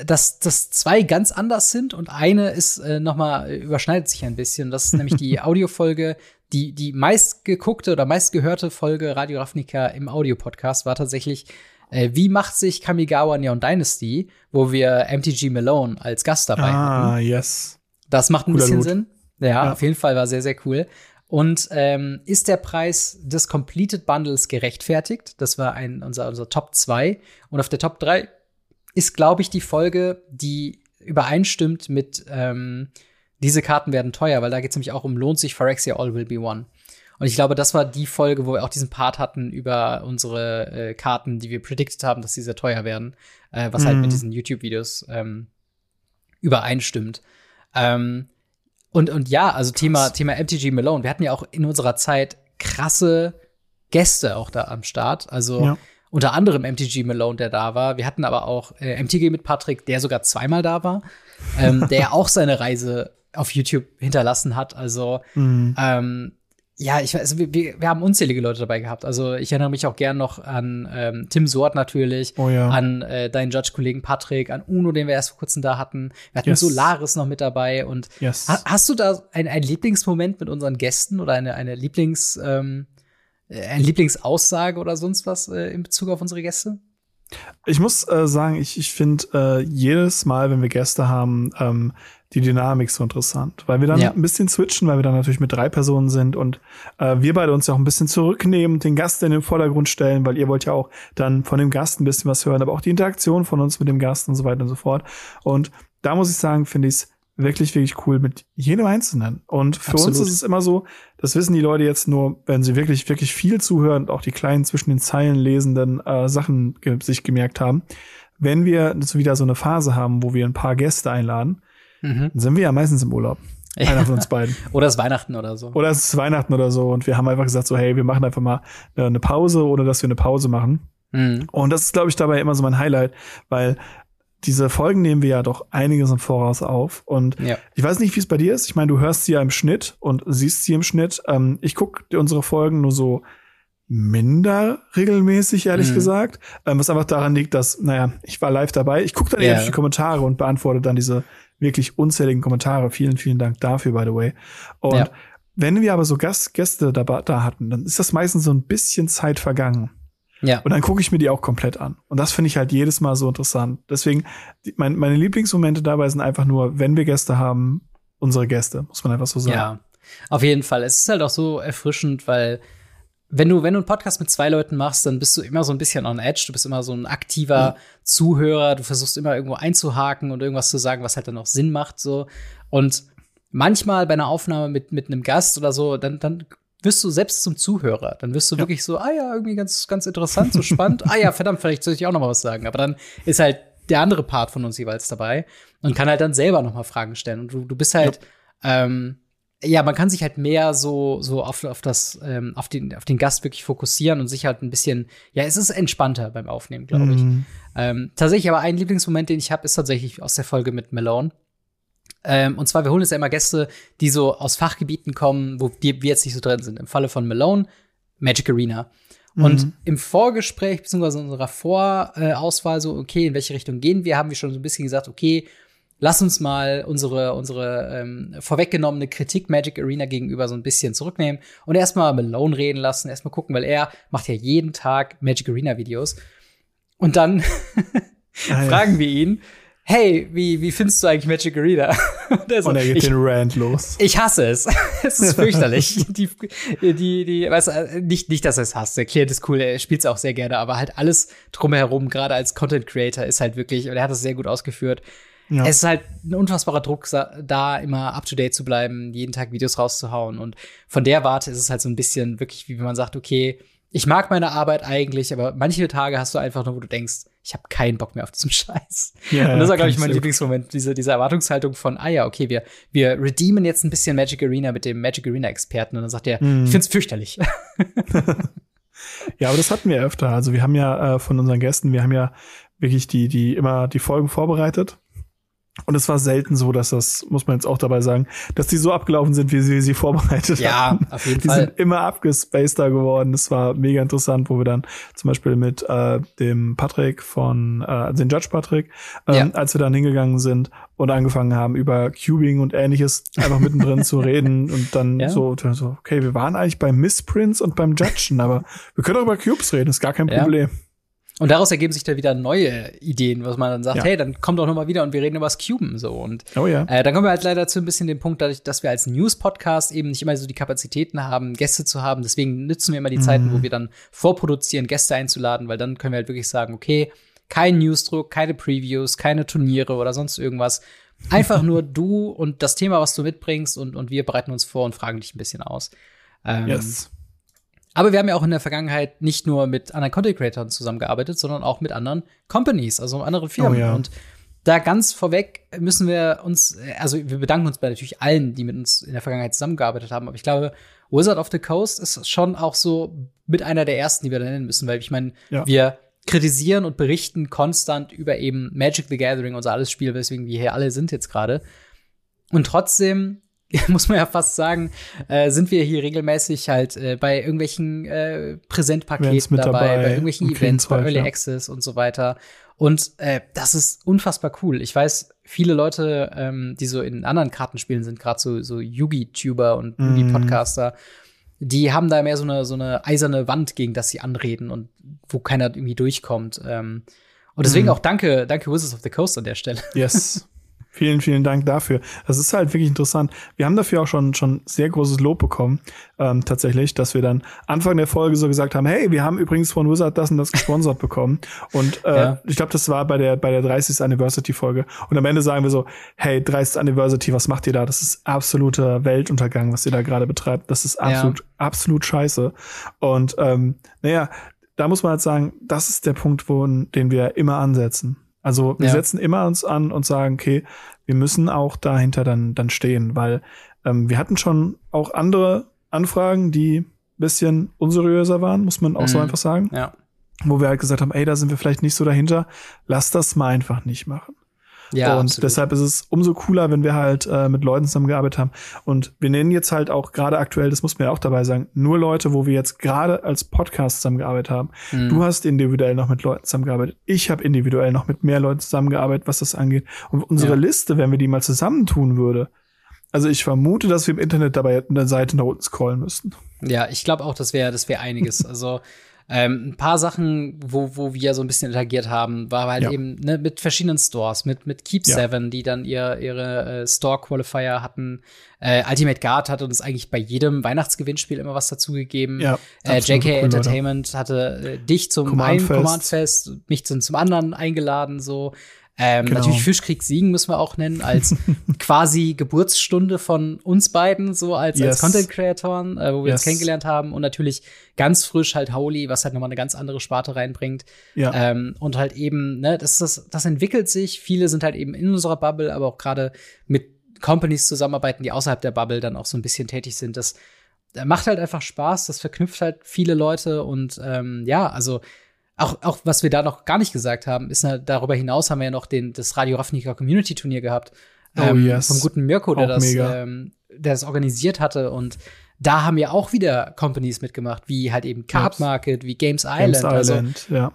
dass, dass zwei ganz anders sind und eine ist äh, noch mal überschneidet sich ein bisschen. Das ist nämlich die Audiofolge, die die meistgeguckte oder meistgehörte Folge Radio Ravnica im Audio-Podcast war tatsächlich äh, Wie macht sich Kamigawa Neon Dynasty, wo wir MTG Malone als Gast dabei ah, hatten. Ah, yes. Das macht ein Cooler bisschen Loot. Sinn. Ja, ja, auf jeden Fall war sehr, sehr cool. Und ähm, ist der Preis des Completed Bundles gerechtfertigt? Das war ein, unser, unser Top 2. Und auf der Top 3 ist, glaube ich, die Folge, die übereinstimmt mit ähm, diese Karten werden teuer, weil da geht es nämlich auch um lohnt sich Phyrexia All Will Be One. Und ich glaube, das war die Folge, wo wir auch diesen Part hatten über unsere äh, Karten, die wir predicted haben, dass sie sehr teuer werden, äh, was mhm. halt mit mhm. diesen YouTube-Videos ähm, übereinstimmt. Ähm, und, und ja, also Thema, Thema MTG Malone. Wir hatten ja auch in unserer Zeit krasse Gäste auch da am Start. Also ja. unter anderem MTG Malone, der da war. Wir hatten aber auch äh, MTG mit Patrick, der sogar zweimal da war, ähm, der ja auch seine Reise auf YouTube hinterlassen hat. Also mhm. ähm, ja, ich weiß, also wir, wir haben unzählige Leute dabei gehabt. Also ich erinnere mich auch gern noch an ähm, Tim Sort natürlich, oh, ja. an äh, deinen Judge-Kollegen Patrick, an Uno, den wir erst vor kurzem da hatten. Wir hatten yes. Solaris noch mit dabei. Und yes. ha hast du da ein, ein Lieblingsmoment mit unseren Gästen oder eine, eine Lieblings, ähm, äh, eine Lieblingsaussage oder sonst was äh, in Bezug auf unsere Gäste? Ich muss äh, sagen, ich, ich finde äh, jedes Mal, wenn wir Gäste haben, ähm, die Dynamik so interessant, weil wir dann ja. ein bisschen switchen, weil wir dann natürlich mit drei Personen sind und äh, wir beide uns ja auch ein bisschen zurücknehmen den Gast in den Vordergrund stellen, weil ihr wollt ja auch dann von dem Gast ein bisschen was hören, aber auch die Interaktion von uns mit dem Gast und so weiter und so fort. Und da muss ich sagen, finde ich es wirklich, wirklich cool mit jedem Einzelnen. Und für Absolut. uns ist es immer so, das wissen die Leute jetzt nur, wenn sie wirklich, wirklich viel zuhören und auch die kleinen zwischen den Zeilen lesenden äh, Sachen ge sich gemerkt haben. Wenn wir wieder so eine Phase haben, wo wir ein paar Gäste einladen, mhm. dann sind wir ja meistens im Urlaub. Einer von uns beiden. oder es ist Weihnachten oder so. Oder es ist Weihnachten oder so. Und wir haben einfach gesagt, so, hey, wir machen einfach mal eine Pause, ohne dass wir eine Pause machen. Mhm. Und das ist, glaube ich, dabei immer so mein Highlight, weil diese Folgen nehmen wir ja doch einiges im Voraus auf. Und ja. ich weiß nicht, wie es bei dir ist. Ich meine, du hörst sie ja im Schnitt und siehst sie im Schnitt. Ähm, ich gucke unsere Folgen nur so minder regelmäßig, ehrlich mhm. gesagt. Ähm, was einfach daran liegt, dass, naja, ich war live dabei. Ich gucke dann yeah. eher die Kommentare und beantworte dann diese wirklich unzähligen Kommentare. Vielen, vielen Dank dafür, by the way. Und ja. wenn wir aber so Gast, Gäste da, da hatten, dann ist das meistens so ein bisschen Zeit vergangen. Ja. Und dann gucke ich mir die auch komplett an. Und das finde ich halt jedes Mal so interessant. Deswegen, die, mein, meine Lieblingsmomente dabei sind einfach nur, wenn wir Gäste haben, unsere Gäste, muss man einfach so sagen. Ja, auf jeden Fall. Es ist halt auch so erfrischend, weil wenn du, wenn du einen Podcast mit zwei Leuten machst, dann bist du immer so ein bisschen on edge. Du bist immer so ein aktiver mhm. Zuhörer. Du versuchst immer irgendwo einzuhaken und irgendwas zu sagen, was halt dann auch Sinn macht, so. Und manchmal bei einer Aufnahme mit, mit einem Gast oder so, dann, dann wirst du selbst zum Zuhörer. Dann wirst du ja. wirklich so, ah ja, irgendwie ganz, ganz interessant, so spannend. ah ja, verdammt, vielleicht soll ich auch noch mal was sagen. Aber dann ist halt der andere Part von uns jeweils dabei und kann halt dann selber noch mal Fragen stellen. Und du, du bist halt, ja. ähm, ja, man kann sich halt mehr so, so auf, auf das, ähm, auf den, auf den Gast wirklich fokussieren und sich halt ein bisschen, ja, es ist entspannter beim Aufnehmen, glaube ich. Mhm. Ähm, tatsächlich, aber ein Lieblingsmoment, den ich habe, ist tatsächlich aus der Folge mit Malone. Ähm, und zwar, wir holen jetzt ja immer Gäste, die so aus Fachgebieten kommen, wo die, wir jetzt nicht so drin sind. Im Falle von Malone, Magic Arena. Und mhm. im Vorgespräch, beziehungsweise in unserer Vorauswahl, so, okay, in welche Richtung gehen wir, haben wir schon so ein bisschen gesagt, okay, lass uns mal unsere, unsere ähm, vorweggenommene Kritik Magic Arena gegenüber so ein bisschen zurücknehmen und erstmal Malone reden lassen, erstmal gucken, weil er macht ja jeden Tag Magic Arena Videos. Und dann ah, fragen wir ihn, hey, wie, wie findest du eigentlich Magic Arena? und, er, so, und er geht ich, den Rant los. Ich hasse es. es ist fürchterlich. die, die, die, weißt du, nicht, nicht, dass er es hasst. Der Klient ist cool, er spielt es auch sehr gerne, aber halt alles drumherum, gerade als Content Creator, ist halt wirklich, und er hat das sehr gut ausgeführt. Ja. Es ist halt ein unfassbarer Druck, da immer up to date zu bleiben, jeden Tag Videos rauszuhauen. Und von der Warte ist es halt so ein bisschen wirklich, wie wenn man sagt, okay, ich mag meine Arbeit eigentlich, aber manche Tage hast du einfach nur, wo du denkst, ich habe keinen Bock mehr auf diesen Scheiß. Ja, und das war, glaube ich, mein Lieblingsmoment, diese, diese Erwartungshaltung von, ah ja, okay, wir, wir redeemen jetzt ein bisschen Magic Arena mit dem Magic Arena-Experten. Und dann sagt er, mm. ich find's fürchterlich. ja, aber das hatten wir öfter. Also wir haben ja äh, von unseren Gästen, wir haben ja wirklich die, die immer die Folgen vorbereitet und es war selten so, dass das, muss man jetzt auch dabei sagen, dass die so abgelaufen sind, wie sie sie vorbereitet ja, haben. Ja, auf jeden die Fall. Die sind immer abgespaceder geworden. Das war mega interessant, wo wir dann zum Beispiel mit äh, dem Patrick von, äh, den Judge Patrick, ähm, ja. als wir dann hingegangen sind und angefangen haben, über Cubing und ähnliches einfach mittendrin zu reden und dann ja. so, so, okay, wir waren eigentlich beim Missprints und beim Judgen, aber wir können auch über Cubes reden, ist gar kein Problem. Und daraus ergeben sich dann wieder neue Ideen, was man dann sagt, ja. hey, dann kommt doch noch mal wieder und wir reden über das Cuben so. Und oh ja. äh, dann kommen wir halt leider zu ein bisschen den Punkt, dadurch, dass wir als News-Podcast eben nicht immer so die Kapazitäten haben, Gäste zu haben. Deswegen nützen wir immer die mhm. Zeiten, wo wir dann vorproduzieren, Gäste einzuladen, weil dann können wir halt wirklich sagen, okay, kein Newsdruck, keine Previews, keine Turniere oder sonst irgendwas. Einfach nur du und das Thema, was du mitbringst und, und wir bereiten uns vor und fragen dich ein bisschen aus. Ähm, yes. Aber wir haben ja auch in der Vergangenheit nicht nur mit anderen Content Creators zusammengearbeitet, sondern auch mit anderen Companies, also anderen Firmen. Oh, ja. Und da ganz vorweg müssen wir uns, also wir bedanken uns bei natürlich allen, die mit uns in der Vergangenheit zusammengearbeitet haben. Aber ich glaube, Wizard of the Coast ist schon auch so mit einer der ersten, die wir da nennen müssen, weil ich meine, ja. wir kritisieren und berichten konstant über eben Magic the Gathering, unser alles Spiel, weswegen wir hier alle sind jetzt gerade. Und trotzdem muss man ja fast sagen, äh, sind wir hier regelmäßig halt äh, bei irgendwelchen äh, Präsentpaketen dabei, dabei, bei irgendwelchen Events, bei Early ja. Access und so weiter. Und äh, das ist unfassbar cool. Ich weiß, viele Leute, ähm, die so in anderen Kartenspielen sind, gerade so, so Yugi-Tuber und mhm. Yugi-Podcaster, die haben da mehr so eine, so eine eiserne Wand, gegen das sie anreden und wo keiner irgendwie durchkommt. Ähm, und deswegen mm. auch danke, danke Wizards of the Coast an der Stelle. Yes. Vielen, vielen Dank dafür. Das ist halt wirklich interessant. Wir haben dafür auch schon, schon sehr großes Lob bekommen, ähm, tatsächlich, dass wir dann Anfang der Folge so gesagt haben, hey, wir haben übrigens von Wizard das und das gesponsert bekommen. Und äh, ja. ich glaube, das war bei der, bei der 30. Anniversary-Folge. Und am Ende sagen wir so, hey, 30. Anniversary, was macht ihr da? Das ist absoluter Weltuntergang, was ihr da gerade betreibt. Das ist absolut, ja. absolut scheiße. Und ähm, naja, da muss man halt sagen, das ist der Punkt, wo, den wir immer ansetzen. Also wir ja. setzen immer uns an und sagen, okay, wir müssen auch dahinter dann, dann stehen, weil ähm, wir hatten schon auch andere Anfragen, die bisschen unseriöser waren, muss man auch mhm. so einfach sagen. Ja. Wo wir halt gesagt haben, ey, da sind wir vielleicht nicht so dahinter, lass das mal einfach nicht machen. Ja, und absolut. deshalb ist es umso cooler, wenn wir halt äh, mit Leuten zusammengearbeitet haben. Und wir nennen jetzt halt auch gerade aktuell, das muss man ja auch dabei sagen, nur Leute, wo wir jetzt gerade als Podcast zusammengearbeitet haben. Mhm. Du hast individuell noch mit Leuten zusammengearbeitet. Ich habe individuell noch mit mehr Leuten zusammengearbeitet, was das angeht. Und unsere ja. Liste, wenn wir die mal zusammentun würde, also ich vermute, dass wir im Internet dabei eine Seite nach unten scrollen müssten. Ja, ich glaube auch, das wäre das wäre einiges. also ähm, ein paar Sachen, wo, wo wir so ein bisschen interagiert haben, war halt ja. eben ne, mit verschiedenen Stores, mit, mit Keep ja. Seven, die dann ihr, ihre äh, Store-Qualifier hatten. Äh, Ultimate Guard hatte uns eigentlich bei jedem Weihnachtsgewinnspiel immer was dazugegeben. Ja, äh, JK Entertainment Leute. hatte äh, dich zum Command einen. Command Fest, mich zum, zum anderen eingeladen, so. Ähm, genau. Natürlich Fischkrieg Siegen müssen wir auch nennen, als quasi Geburtsstunde von uns beiden, so als, yes. als Content-Creatoren, äh, wo wir yes. uns kennengelernt haben. Und natürlich ganz frisch halt Holy, was halt nochmal eine ganz andere Sparte reinbringt. Ja. Ähm, und halt eben, ne, das, das, das entwickelt sich. Viele sind halt eben in unserer Bubble, aber auch gerade mit Companies zusammenarbeiten, die außerhalb der Bubble dann auch so ein bisschen tätig sind. Das macht halt einfach Spaß, das verknüpft halt viele Leute und ähm, ja, also auch, auch was wir da noch gar nicht gesagt haben, ist na, darüber hinaus haben wir ja noch den, das Radio Ravnica Community Turnier gehabt. Oh, ähm, yes. Vom guten Mirko, der das, ähm, der das organisiert hatte. Und da haben ja auch wieder Companies mitgemacht, wie halt eben Card Market, wie Games Island. Games also, Island, ja.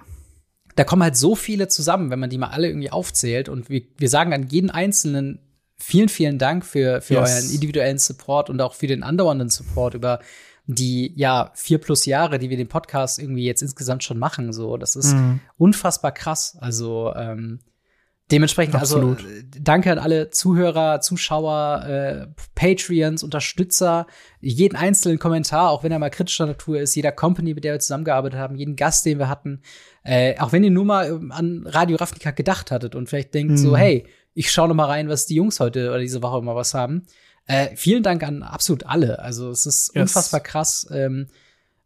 Da kommen halt so viele zusammen, wenn man die mal alle irgendwie aufzählt. Und wir, wir sagen an jeden Einzelnen vielen, vielen Dank für, für yes. euren individuellen Support und auch für den andauernden Support über die ja vier plus Jahre, die wir den Podcast irgendwie jetzt insgesamt schon machen, so das ist mhm. unfassbar krass. Also ähm, dementsprechend, also, Absolut. also danke an alle Zuhörer, Zuschauer, äh, Patreons, Unterstützer, jeden einzelnen Kommentar, auch wenn er mal kritischer Natur ist, jeder Company, mit der wir zusammengearbeitet haben, jeden Gast, den wir hatten, äh, auch wenn ihr nur mal ähm, an Radio Ravnica gedacht hattet und vielleicht denkt mhm. so, hey, ich schaue noch mal rein, was die Jungs heute oder diese Woche immer was haben äh, vielen Dank an absolut alle. Also es ist yes. unfassbar krass. Ähm,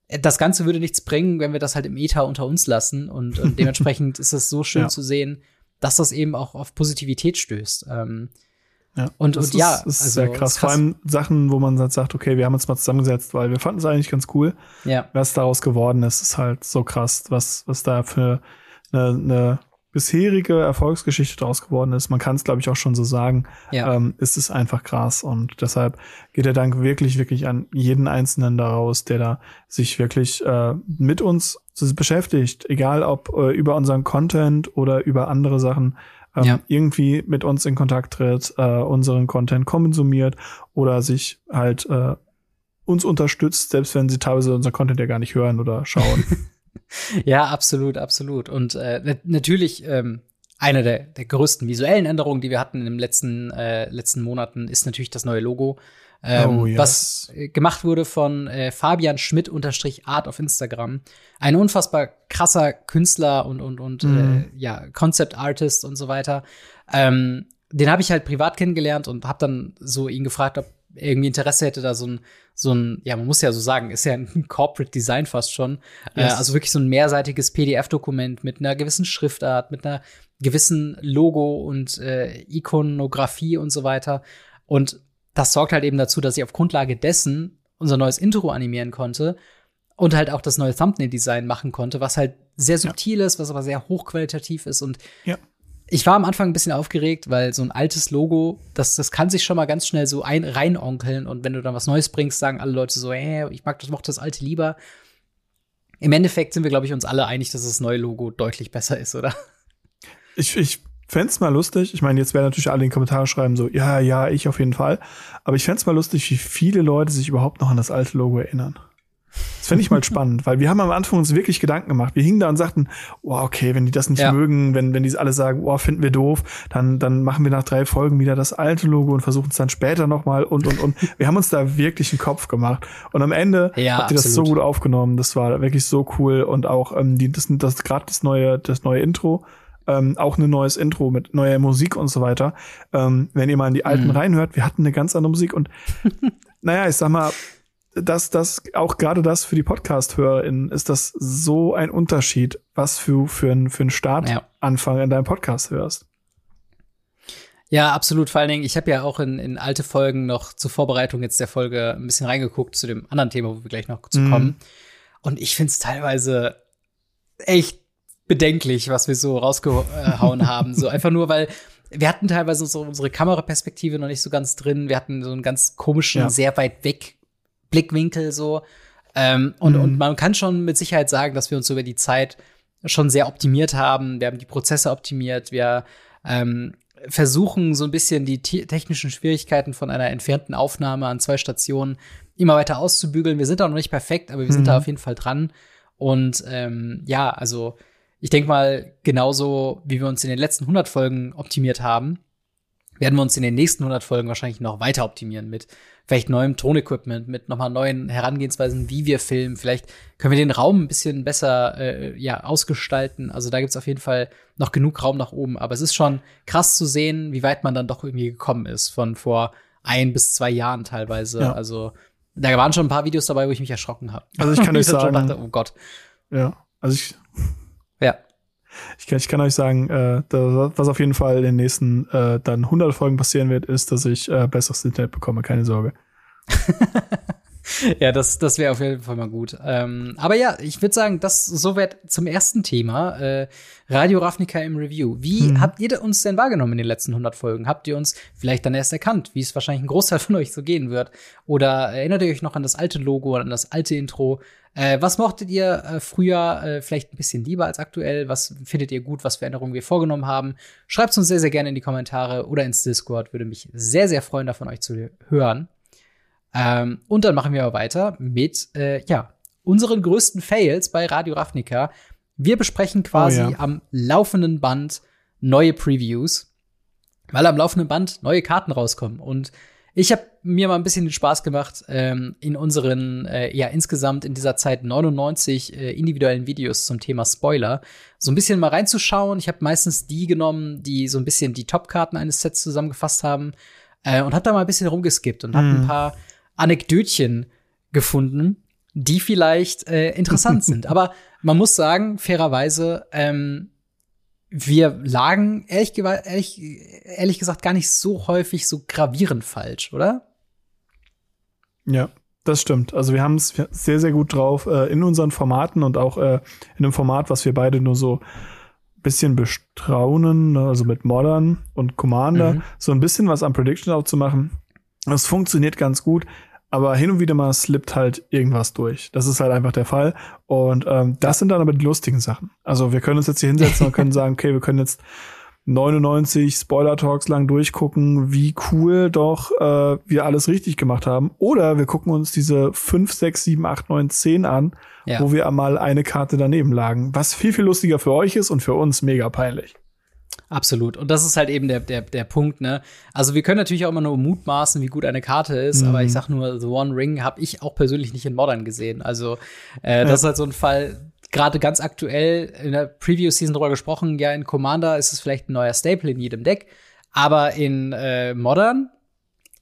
das Ganze würde nichts bringen, wenn wir das halt im Ether unter uns lassen. Und, und dementsprechend ist es so schön ja. zu sehen, dass das eben auch auf Positivität stößt. Ähm, ja, und, und ist, ja, ist also, sehr krass. krass. Vor allem Sachen, wo man sagt, okay, wir haben uns mal zusammengesetzt, weil wir fanden es eigentlich ganz cool. Ja. Was daraus geworden ist, ist halt so krass, was, was da für eine, eine bisherige Erfolgsgeschichte daraus geworden ist, man kann es glaube ich auch schon so sagen, ja. ähm, ist es einfach krass und deshalb geht der Dank wirklich, wirklich an jeden Einzelnen daraus, der da sich wirklich äh, mit uns beschäftigt, egal ob äh, über unseren Content oder über andere Sachen, ähm, ja. irgendwie mit uns in Kontakt tritt, äh, unseren Content konsumiert oder sich halt äh, uns unterstützt, selbst wenn sie teilweise unser Content ja gar nicht hören oder schauen. ja, absolut, absolut. Und äh, natürlich ähm, eine der, der größten visuellen Änderungen, die wir hatten in den letzten, äh, letzten Monaten, ist natürlich das neue Logo. Ähm, oh, yes. Was äh, gemacht wurde von äh, Fabian Schmidt unterstrich Art auf Instagram. Ein unfassbar krasser Künstler und, und, und mm. äh, ja, Concept Artist und so weiter. Ähm, den habe ich halt privat kennengelernt und habe dann so ihn gefragt, ob irgendwie Interesse hätte, da so ein so ein, ja, man muss ja so sagen, ist ja ein Corporate Design fast schon. Äh, yes. Äh, also wirklich so ein mehrseitiges PDF-Dokument mit einer gewissen Schriftart, mit einer gewissen Logo und äh, Ikonografie und so weiter. Und das sorgt halt eben dazu, dass ich auf Grundlage dessen unser neues Intro animieren konnte und halt auch das neue Thumbnail-Design machen konnte, was halt sehr subtil ja. ist, was aber sehr hochqualitativ ist und ja ich war am Anfang ein bisschen aufgeregt, weil so ein altes Logo, das, das kann sich schon mal ganz schnell so ein, reinonkeln und wenn du dann was Neues bringst, sagen alle Leute so, hey, ich mag das, mochte das alte lieber. Im Endeffekt sind wir, glaube ich, uns alle einig, dass das neue Logo deutlich besser ist, oder? Ich, ich fände mal lustig. Ich meine, jetzt werden natürlich alle in den Kommentaren schreiben, so, ja, ja, ich auf jeden Fall. Aber ich fände mal lustig, wie viele Leute sich überhaupt noch an das alte Logo erinnern. Das finde ich mal spannend, weil wir haben am Anfang uns wirklich Gedanken gemacht. Wir hingen da und sagten, oh, okay, wenn die das nicht ja. mögen, wenn, wenn die alle sagen, oh, finden wir doof, dann, dann machen wir nach drei Folgen wieder das alte Logo und versuchen es dann später nochmal und, und, und. wir haben uns da wirklich einen Kopf gemacht. Und am Ende ja, habt ihr das so gut aufgenommen. Das war wirklich so cool und auch, ähm, die, das, das gerade das neue, das neue Intro, ähm, auch ein neues Intro mit neuer Musik und so weiter. Ähm, wenn ihr mal in die alten mhm. reinhört, wir hatten eine ganz andere Musik und naja, ich sag mal, dass das auch gerade das für die Podcast-HörerInnen ist das so ein Unterschied, was für, für, ein, für einen Startanfang ja. in deinem Podcast hörst. Ja, absolut. Vor allen Dingen, ich habe ja auch in, in alte Folgen noch zur Vorbereitung jetzt der Folge ein bisschen reingeguckt zu dem anderen Thema, wo wir gleich noch zu mhm. kommen. Und ich finde es teilweise echt bedenklich, was wir so rausgehauen haben. So einfach nur, weil wir hatten teilweise so unsere Kameraperspektive noch nicht so ganz drin. Wir hatten so einen ganz komischen, ja. sehr weit weg Blickwinkel so. Ähm, und, mhm. und man kann schon mit Sicherheit sagen, dass wir uns über die Zeit schon sehr optimiert haben. Wir haben die Prozesse optimiert. Wir ähm, versuchen so ein bisschen die technischen Schwierigkeiten von einer entfernten Aufnahme an zwei Stationen immer weiter auszubügeln. Wir sind auch noch nicht perfekt, aber wir mhm. sind da mhm. auf jeden Fall dran. Und ähm, ja, also ich denke mal, genauso wie wir uns in den letzten 100 Folgen optimiert haben, werden wir uns in den nächsten 100 Folgen wahrscheinlich noch weiter optimieren mit vielleicht neuem Tonequipment, mit nochmal neuen Herangehensweisen, wie wir filmen. Vielleicht können wir den Raum ein bisschen besser äh, ja, ausgestalten. Also da gibt's auf jeden Fall noch genug Raum nach oben. Aber es ist schon krass zu sehen, wie weit man dann doch irgendwie gekommen ist von vor ein bis zwei Jahren teilweise. Ja. Also da waren schon ein paar Videos dabei, wo ich mich erschrocken habe. Also ich kann euch sagen, dachte, oh Gott. Ja, also ich ja. Ich kann, ich kann euch sagen, äh, da, was auf jeden Fall in den nächsten äh, dann 100 Folgen passieren wird, ist, dass ich äh, besseres Internet bekomme. Keine Sorge. ja, das, das wäre auf jeden Fall mal gut. Ähm, aber ja, ich würde sagen, das soweit zum ersten Thema. Äh, Radio Ravnica im Review. Wie hm. habt ihr uns denn wahrgenommen in den letzten 100 Folgen? Habt ihr uns vielleicht dann erst erkannt, wie es wahrscheinlich ein Großteil von euch so gehen wird? Oder erinnert ihr euch noch an das alte Logo, an das alte Intro? Äh, was mochtet ihr äh, früher äh, vielleicht ein bisschen lieber als aktuell? Was findet ihr gut? Was für Änderungen wir vorgenommen haben? Schreibt uns sehr, sehr gerne in die Kommentare oder ins Discord. Würde mich sehr, sehr freuen, davon euch zu hören. Ähm, und dann machen wir aber weiter mit, äh, ja, unseren größten Fails bei Radio Ravnica. Wir besprechen quasi oh, ja. am laufenden Band neue Previews, weil am laufenden Band neue Karten rauskommen. Und ich habe mir mal ein bisschen den Spaß gemacht, ähm, in unseren, äh, ja, insgesamt in dieser Zeit 99 äh, individuellen Videos zum Thema Spoiler so ein bisschen mal reinzuschauen. Ich habe meistens die genommen, die so ein bisschen die Top-Karten eines Sets zusammengefasst haben äh, und habe da mal ein bisschen rumgeskippt und mm. habe ein paar Anekdötchen gefunden, die vielleicht äh, interessant sind. Aber man muss sagen, fairerweise, ähm, wir lagen ehrlich, ehrlich, ehrlich gesagt gar nicht so häufig so gravierend falsch, oder? Ja, das stimmt. Also wir haben es sehr, sehr gut drauf äh, in unseren Formaten und auch äh, in einem Format, was wir beide nur so bisschen bestraunen, ne, also mit Modern und Commander, mhm. so ein bisschen was an Prediction auch zu machen. Das funktioniert ganz gut aber hin und wieder mal slippt halt irgendwas durch. Das ist halt einfach der Fall. Und ähm, das sind dann aber die lustigen Sachen. Also wir können uns jetzt hier hinsetzen und können sagen, okay, wir können jetzt 99 Spoiler-Talks lang durchgucken, wie cool doch äh, wir alles richtig gemacht haben. Oder wir gucken uns diese 5, 6, 7, 8, 9, 10 an, ja. wo wir einmal eine Karte daneben lagen. Was viel, viel lustiger für euch ist und für uns mega peinlich. Absolut. Und das ist halt eben der, der, der Punkt, ne? Also wir können natürlich auch immer nur mutmaßen, wie gut eine Karte ist, mhm. aber ich sag nur, The One Ring habe ich auch persönlich nicht in Modern gesehen. Also äh, ja. das ist halt so ein Fall, gerade ganz aktuell in der Preview-Season drüber gesprochen, ja, in Commander ist es vielleicht ein neuer Staple in jedem Deck, aber in äh, Modern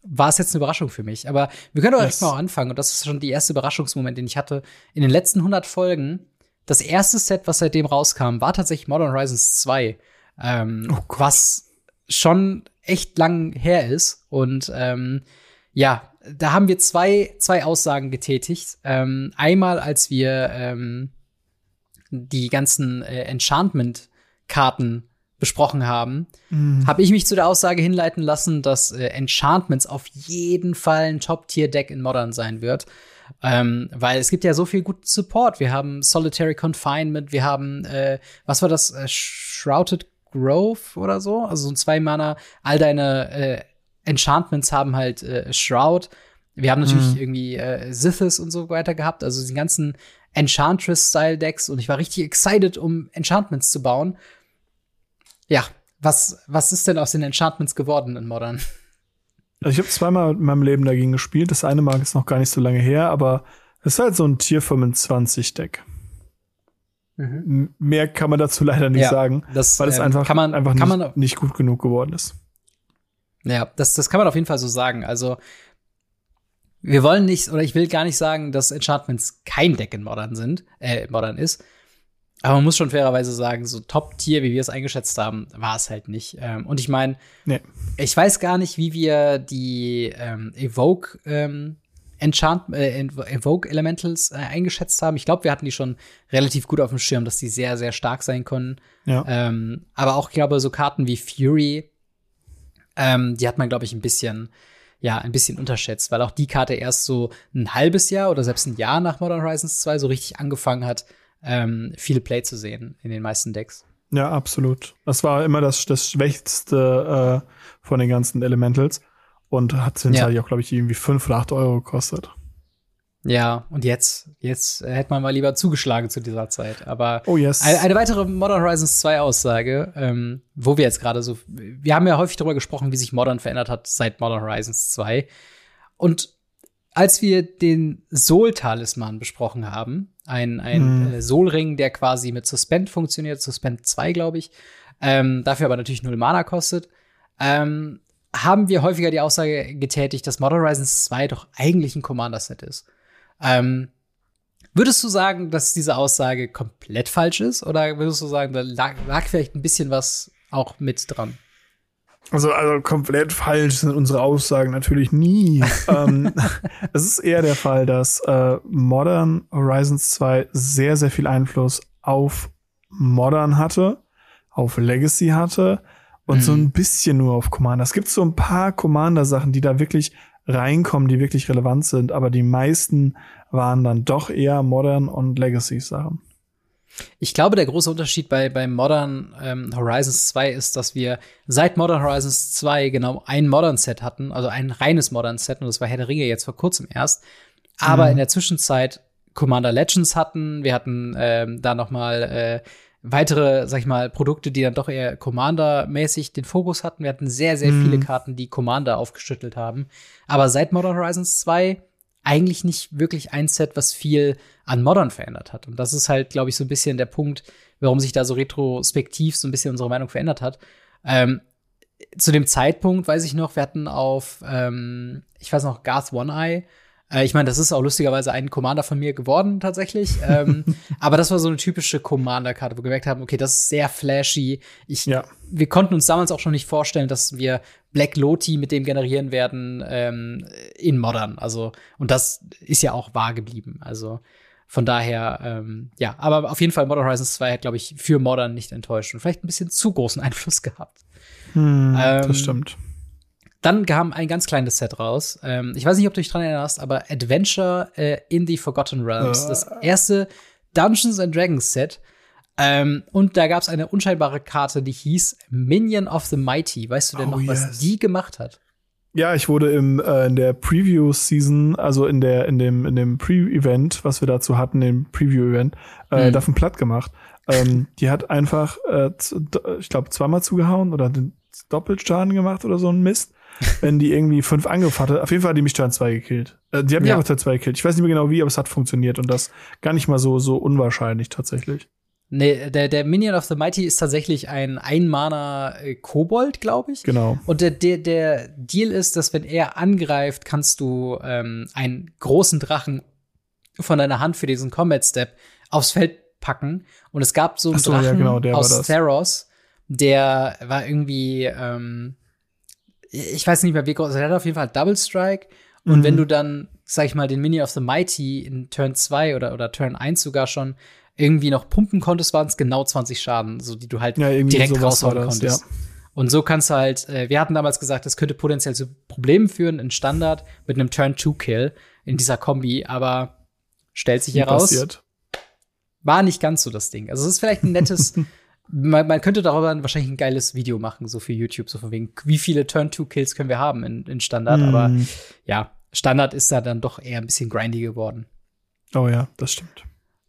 war es jetzt eine Überraschung für mich. Aber wir können doch yes. mal auch anfangen. Und das ist schon die erste Überraschungsmoment, den ich hatte. In den letzten 100 Folgen, das erste Set, was seitdem rauskam, war tatsächlich Modern Horizons 2. Ähm, oh was schon echt lang her ist. Und ähm, ja, da haben wir zwei, zwei Aussagen getätigt. Ähm, einmal, als wir ähm, die ganzen äh, Enchantment-Karten besprochen haben, mhm. habe ich mich zu der Aussage hinleiten lassen, dass äh, Enchantments auf jeden Fall ein Top-Tier-Deck in Modern sein wird. Ähm, weil es gibt ja so viel guten Support. Wir haben Solitary Confinement, wir haben, äh, was war das? Äh, Shrouded Grove oder so. Also so ein Zwei-Mana. All deine äh, Enchantments haben halt äh, Shroud. Wir haben natürlich mhm. irgendwie äh, Sithis und so weiter gehabt. Also die ganzen Enchantress-Style-Decks. Und ich war richtig excited, um Enchantments zu bauen. Ja, was, was ist denn aus den Enchantments geworden in Modern? Also ich habe zweimal in meinem Leben dagegen gespielt. Das eine Mal ist noch gar nicht so lange her, aber es ist halt so ein Tier 25 Deck. Mhm. Mehr kann man dazu leider nicht ja, sagen, das, weil es ähm, einfach, man, einfach nicht, man, nicht, gut genug geworden ist. Ja, das, das kann man auf jeden Fall so sagen. Also, wir wollen nicht, oder ich will gar nicht sagen, dass Enchantments kein Deck in Modern sind, äh, Modern ist. Aber man muss schon fairerweise sagen, so Top-Tier, wie wir es eingeschätzt haben, war es halt nicht. Ähm, und ich meine, nee. ich weiß gar nicht, wie wir die ähm, Evoke ähm, Enchant äh, Evoke Elementals äh, eingeschätzt haben. Ich glaube, wir hatten die schon relativ gut auf dem Schirm, dass die sehr, sehr stark sein können. Ja. Ähm, aber auch, ich glaube, so Karten wie Fury Ähm, die hat man, glaube ich, ein bisschen, ja, ein bisschen unterschätzt, weil auch die Karte erst so ein halbes Jahr oder selbst ein Jahr nach Modern Horizons 2 so richtig angefangen hat, ähm, viel Play zu sehen in den meisten Decks. Ja, absolut. Das war immer das, das Schwächste äh, von den ganzen Elementals und hat zwischenzeitlich ja. auch, glaube ich, irgendwie 5 oder 8 Euro gekostet. Ja, und jetzt, jetzt hätte man mal lieber zugeschlagen zu dieser Zeit. Aber oh yes. eine, eine weitere Modern Horizons 2 Aussage, ähm, wo wir jetzt gerade so, wir haben ja häufig darüber gesprochen, wie sich Modern verändert hat seit Modern Horizons 2. Und als wir den Soul-Talisman besprochen haben, ein, ein hm. äh, Soul-Ring, der quasi mit Suspend funktioniert, Suspend 2, glaube ich, ähm, dafür aber natürlich null Mana kostet, ähm, haben wir häufiger die Aussage getätigt, dass Modern Horizons 2 doch eigentlich ein Commander-Set ist. Ähm, würdest du sagen, dass diese Aussage komplett falsch ist? Oder würdest du sagen, da lag, lag vielleicht ein bisschen was auch mit dran? Also, also komplett falsch sind unsere Aussagen natürlich nie. ähm, es ist eher der Fall, dass äh, Modern Horizons 2 sehr, sehr viel Einfluss auf Modern hatte, auf Legacy hatte und mhm. so ein bisschen nur auf Commander. Es gibt so ein paar Commander-Sachen, die da wirklich reinkommen, die wirklich relevant sind, aber die meisten waren dann doch eher Modern und Legacy-Sachen. Ich glaube, der große Unterschied bei, bei Modern ähm, Horizons 2 ist, dass wir seit Modern Horizons 2 genau ein Modern-Set hatten, also ein reines Modern-Set, und das war Herr der Ringe jetzt vor kurzem erst. Aber mhm. in der Zwischenzeit Commander Legends hatten, wir hatten ähm, da noch mal äh, weitere, sag ich mal, Produkte, die dann doch eher Commander-mäßig den Fokus hatten. Wir hatten sehr, sehr mhm. viele Karten, die Commander aufgeschüttelt haben. Aber seit Modern Horizons 2 eigentlich nicht wirklich ein Set, was viel an Modern verändert hat. Und das ist halt, glaube ich, so ein bisschen der Punkt, warum sich da so retrospektiv so ein bisschen unsere Meinung verändert hat. Ähm, zu dem Zeitpunkt weiß ich noch, wir hatten auf, ähm, ich weiß noch, Garth One Eye äh, ich meine, das ist auch lustigerweise ein Commander von mir geworden tatsächlich. ähm, aber das war so eine typische Commander-Karte, wo wir gemerkt haben, okay, das ist sehr flashy. Ich, ja. Wir konnten uns damals auch schon nicht vorstellen, dass wir Black Loti mit dem generieren werden ähm, in Modern. Also, und das ist ja auch wahr geblieben. Also von daher, ähm, ja, aber auf jeden Fall Modern Horizons 2 hat, glaube ich, für Modern nicht enttäuscht und vielleicht ein bisschen zu großen Einfluss gehabt. Hm, ähm, das stimmt. Dann kam ein ganz kleines Set raus. Ähm, ich weiß nicht, ob du dich dran erinnerst, aber Adventure äh, in the Forgotten Realms. Das erste Dungeons and Dragons Set. Ähm, und da gab es eine unscheinbare Karte, die hieß Minion of the Mighty. Weißt du denn oh, noch, yes. was die gemacht hat? Ja, ich wurde im äh, in der Preview Season, also in der in dem in dem Pre-Event, was wir dazu hatten, dem Preview Event, äh, mhm. davon platt gemacht. Ähm, die hat einfach, äh, ich glaube, zweimal zugehauen oder den Doppelschaden gemacht oder so ein Mist wenn die irgendwie fünf Angriff hatte. Auf jeden Fall hat die mich Turn 2 gekillt. Äh, die haben mich ja. aber Turn 2 gekillt. Ich weiß nicht mehr genau wie, aber es hat funktioniert und das gar nicht mal so, so unwahrscheinlich tatsächlich. Nee, der, der Minion of the Mighty ist tatsächlich ein Ein-Mana-Kobold, äh, glaube ich. Genau. Und der, der, der Deal ist, dass wenn er angreift, kannst du ähm, einen großen Drachen von deiner Hand für diesen Combat-Step aufs Feld packen. Und es gab so einen so, Drachen ja, genau, aus Theros, der war irgendwie ähm, ich weiß nicht mehr, wie groß, also er hat auf jeden Fall Double Strike. Und mhm. wenn du dann, sag ich mal, den Mini of the Mighty in Turn 2 oder, oder Turn 1 sogar schon irgendwie noch pumpen konntest, waren es genau 20 Schaden, so die du halt ja, direkt raushauen das, konntest. Ja. Und so kannst du halt, äh, wir hatten damals gesagt, das könnte potenziell zu Problemen führen in Standard mit einem Turn-2-Kill in dieser Kombi, aber stellt sich heraus, war nicht ganz so das Ding. Also es ist vielleicht ein nettes man, man könnte darüber wahrscheinlich ein geiles Video machen, so für YouTube, so von wegen, wie viele Turn-2-Kills können wir haben in, in Standard. Mm. Aber ja, Standard ist da dann doch eher ein bisschen grindy geworden. Oh ja, das stimmt.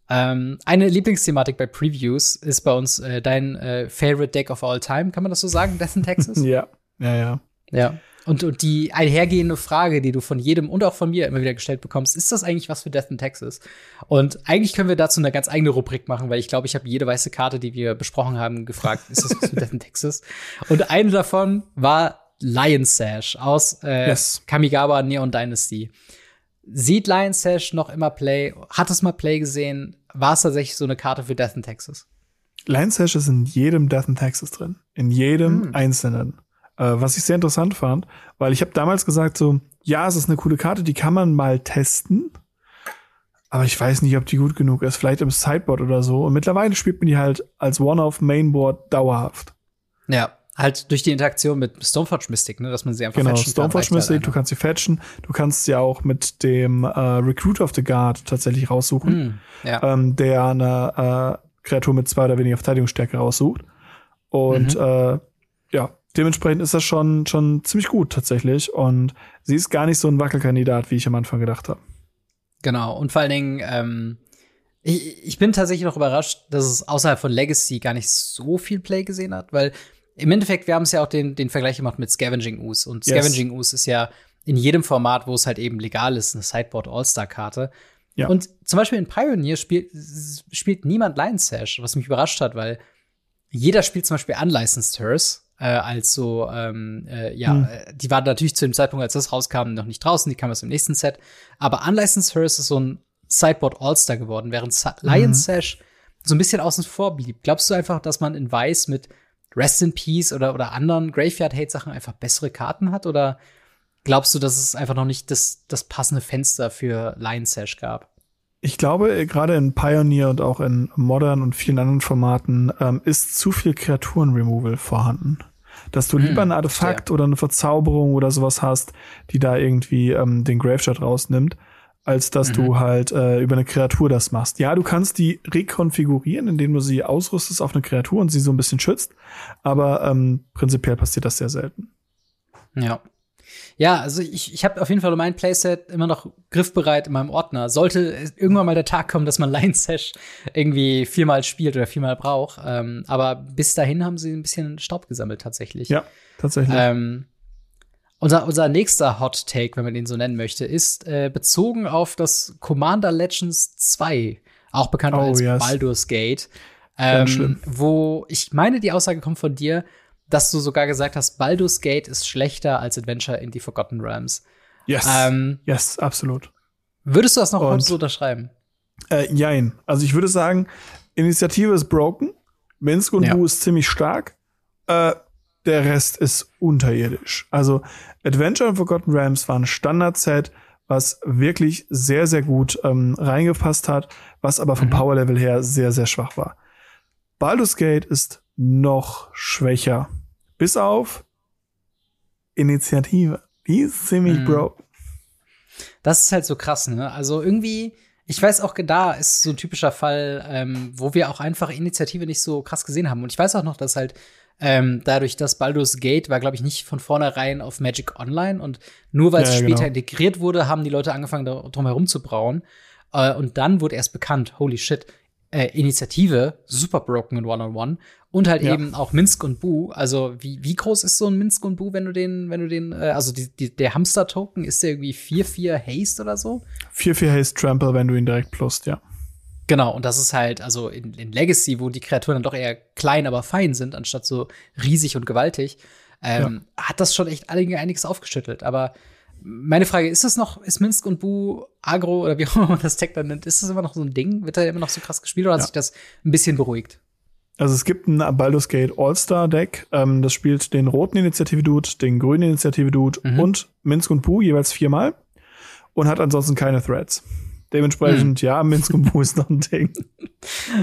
Ähm, eine Lieblingsthematik bei Previews ist bei uns äh, dein äh, Favorite Deck of all time, kann man das so sagen? Death in Texas? ja, ja, ja. Ja. Und, und die einhergehende Frage, die du von jedem und auch von mir immer wieder gestellt bekommst, ist das eigentlich was für Death in Texas? Und eigentlich können wir dazu eine ganz eigene Rubrik machen, weil ich glaube, ich habe jede weiße Karte, die wir besprochen haben, gefragt, ist das was für Death in Texas? Und eine davon war Lion Sash aus äh, yes. Kamigawa Neon Dynasty. Sieht Lion Sash noch immer Play? Hat es mal Play gesehen? War es tatsächlich so eine Karte für Death in Texas? Lion Sash ist in jedem Death in Texas drin. In jedem hm. einzelnen. Äh, was ich sehr interessant fand, weil ich habe damals gesagt so, ja, es ist eine coole Karte, die kann man mal testen. Aber ich weiß nicht, ob die gut genug ist. Vielleicht im Sideboard oder so. Und mittlerweile spielt man die halt als One-off Mainboard dauerhaft. Ja, Halt durch die Interaktion mit Stoneforge Mystic, ne, dass man sie einfach genau, fetchen kann. Genau, Stoneforge Mystic, halt du kannst sie fetchen. Du kannst sie auch mit dem äh, Recruit of the Guard tatsächlich raussuchen, mm, ja. ähm, der eine äh, Kreatur mit zwei oder weniger Verteidigungsstärke raussucht. Und mhm. äh, ja, dementsprechend ist das schon, schon ziemlich gut tatsächlich. Und sie ist gar nicht so ein Wackelkandidat, wie ich am Anfang gedacht habe. Genau, und vor allen Dingen, ähm, ich, ich bin tatsächlich noch überrascht, dass es außerhalb von Legacy gar nicht so viel Play gesehen hat, weil im Endeffekt, wir haben es ja auch den, den Vergleich gemacht mit Scavenging Ooze. Und Scavenging yes. Ist ja in jedem Format, wo es halt eben legal ist, eine Sideboard All-Star-Karte. Ja. Und zum Beispiel in Pioneer spielt, spielt niemand Lion Sash, was mich überrascht hat, weil jeder spielt zum Beispiel Unlicensed Hearse, äh, als so, ähm, äh, ja, hm. Äh, die war natürlich zu dem Zeitpunkt, als das rauskam, noch nicht draußen, die kam aus dem nächsten Set. Aber Unlicensed Hearse ist so ein Sideboard All-Star geworden, während Lion mhm. Sash so ein bisschen außen vor blieb. Glaubst du einfach, dass man in Weiß mit Rest in Peace oder, oder anderen Graveyard-Hate-Sachen einfach bessere Karten hat? Oder glaubst du, dass es einfach noch nicht das, das passende Fenster für Lion Sash gab? Ich glaube, gerade in Pioneer und auch in Modern und vielen anderen Formaten ähm, ist zu viel Kreaturen-Removal vorhanden. Dass du hm, lieber ein Artefakt verstehe. oder eine Verzauberung oder sowas hast, die da irgendwie ähm, den Graveshard rausnimmt, als dass mhm. du halt äh, über eine Kreatur das machst. Ja, du kannst die rekonfigurieren, indem du sie ausrüstest auf eine Kreatur und sie so ein bisschen schützt, aber ähm, prinzipiell passiert das sehr selten. Ja. Ja, also ich, ich habe auf jeden Fall mein Playset immer noch griffbereit in meinem Ordner. Sollte irgendwann mal der Tag kommen, dass man Line Sash irgendwie viermal spielt oder viermal braucht. Ähm, aber bis dahin haben sie ein bisschen Staub gesammelt tatsächlich. Ja, tatsächlich. Ähm, unser, unser nächster Hot Take, wenn man den so nennen möchte, ist äh, bezogen auf das Commander Legends 2, auch bekannt oh, als yes. Baldur's Gate. Ähm, wo ich meine, die Aussage kommt von dir, dass du sogar gesagt hast, Baldur's Gate ist schlechter als Adventure in the Forgotten Realms. Yes. Ähm, yes, absolut. Würdest du das noch so unterschreiben? Äh, jein. Also ich würde sagen, Initiative ist broken, Minsk und ja. Bu ist ziemlich stark. Äh, der Rest ist unterirdisch. Also Adventure of Forgotten Realms war ein Standard-Set, was wirklich sehr, sehr gut ähm, reingepasst hat, was aber vom mhm. Power-Level her sehr, sehr schwach war. Baldur's Gate ist noch schwächer. Bis auf Initiative. Die ist ziemlich mhm. broke. Das ist halt so krass, ne? Also irgendwie, ich weiß auch, da ist so ein typischer Fall, ähm, wo wir auch einfach Initiative nicht so krass gesehen haben. Und ich weiß auch noch, dass halt ähm, dadurch, dass Baldur's Gate war, glaube ich, nicht von vornherein auf Magic Online und nur weil es ja, später genau. integriert wurde, haben die Leute angefangen, da drum herum zu brauen. Äh, und dann wurde erst bekannt, holy shit, äh, Initiative, super broken in One-on-One. Und halt ja. eben auch Minsk und Bu. Also, wie, wie groß ist so ein Minsk und Bu, wenn du den, wenn du den, äh, also die, die, der Hamster-Token, ist der irgendwie 4-4 Haste oder so? 4-4 Haste Trample, wenn du ihn direkt plust, ja. Genau, und das ist halt, also in, in, Legacy, wo die Kreaturen dann doch eher klein, aber fein sind, anstatt so riesig und gewaltig, ähm, ja. hat das schon echt einiges aufgeschüttelt. Aber meine Frage, ist das noch, ist Minsk und Bu Agro oder wie auch immer man das Tech dann nennt, ist das immer noch so ein Ding? Wird da immer noch so krass gespielt oder ja. hat sich das ein bisschen beruhigt? Also es gibt ein Baldur's Gate All-Star-Deck, ähm, das spielt den roten Initiative-Dude, den grünen Initiative-Dude mhm. und Minsk und Bu jeweils viermal und hat ansonsten keine Threads. Dementsprechend, hm. ja, Minsk und Bu ist noch ein Ding.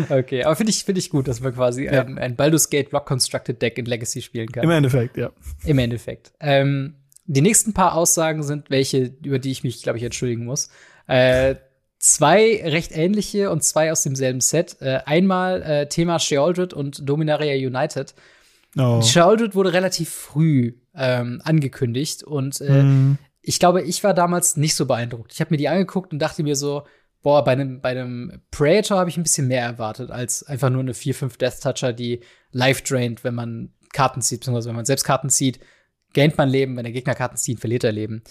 Okay, aber finde ich, finde ich gut, dass man quasi ja. ein, ein Baldur's Gate Rock Constructed Deck in Legacy spielen kann. Im Endeffekt, ja. Im Endeffekt. Ähm, die nächsten paar Aussagen sind welche, über die ich mich, glaube ich, entschuldigen muss. Äh, zwei recht ähnliche und zwei aus demselben Set. Äh, einmal äh, Thema Sheoldred und Dominaria United. Oh. Sheoldred wurde relativ früh ähm, angekündigt und mm ich glaube, ich war damals nicht so beeindruckt. Ich habe mir die angeguckt und dachte mir so, boah, bei einem, bei einem Praetor habe ich ein bisschen mehr erwartet, als einfach nur eine 4-5 Death Toucher, die live drained, wenn man Karten zieht, beziehungsweise wenn man selbst Karten zieht, gaint man Leben, wenn der Gegner Karten zieht, verliert er Leben.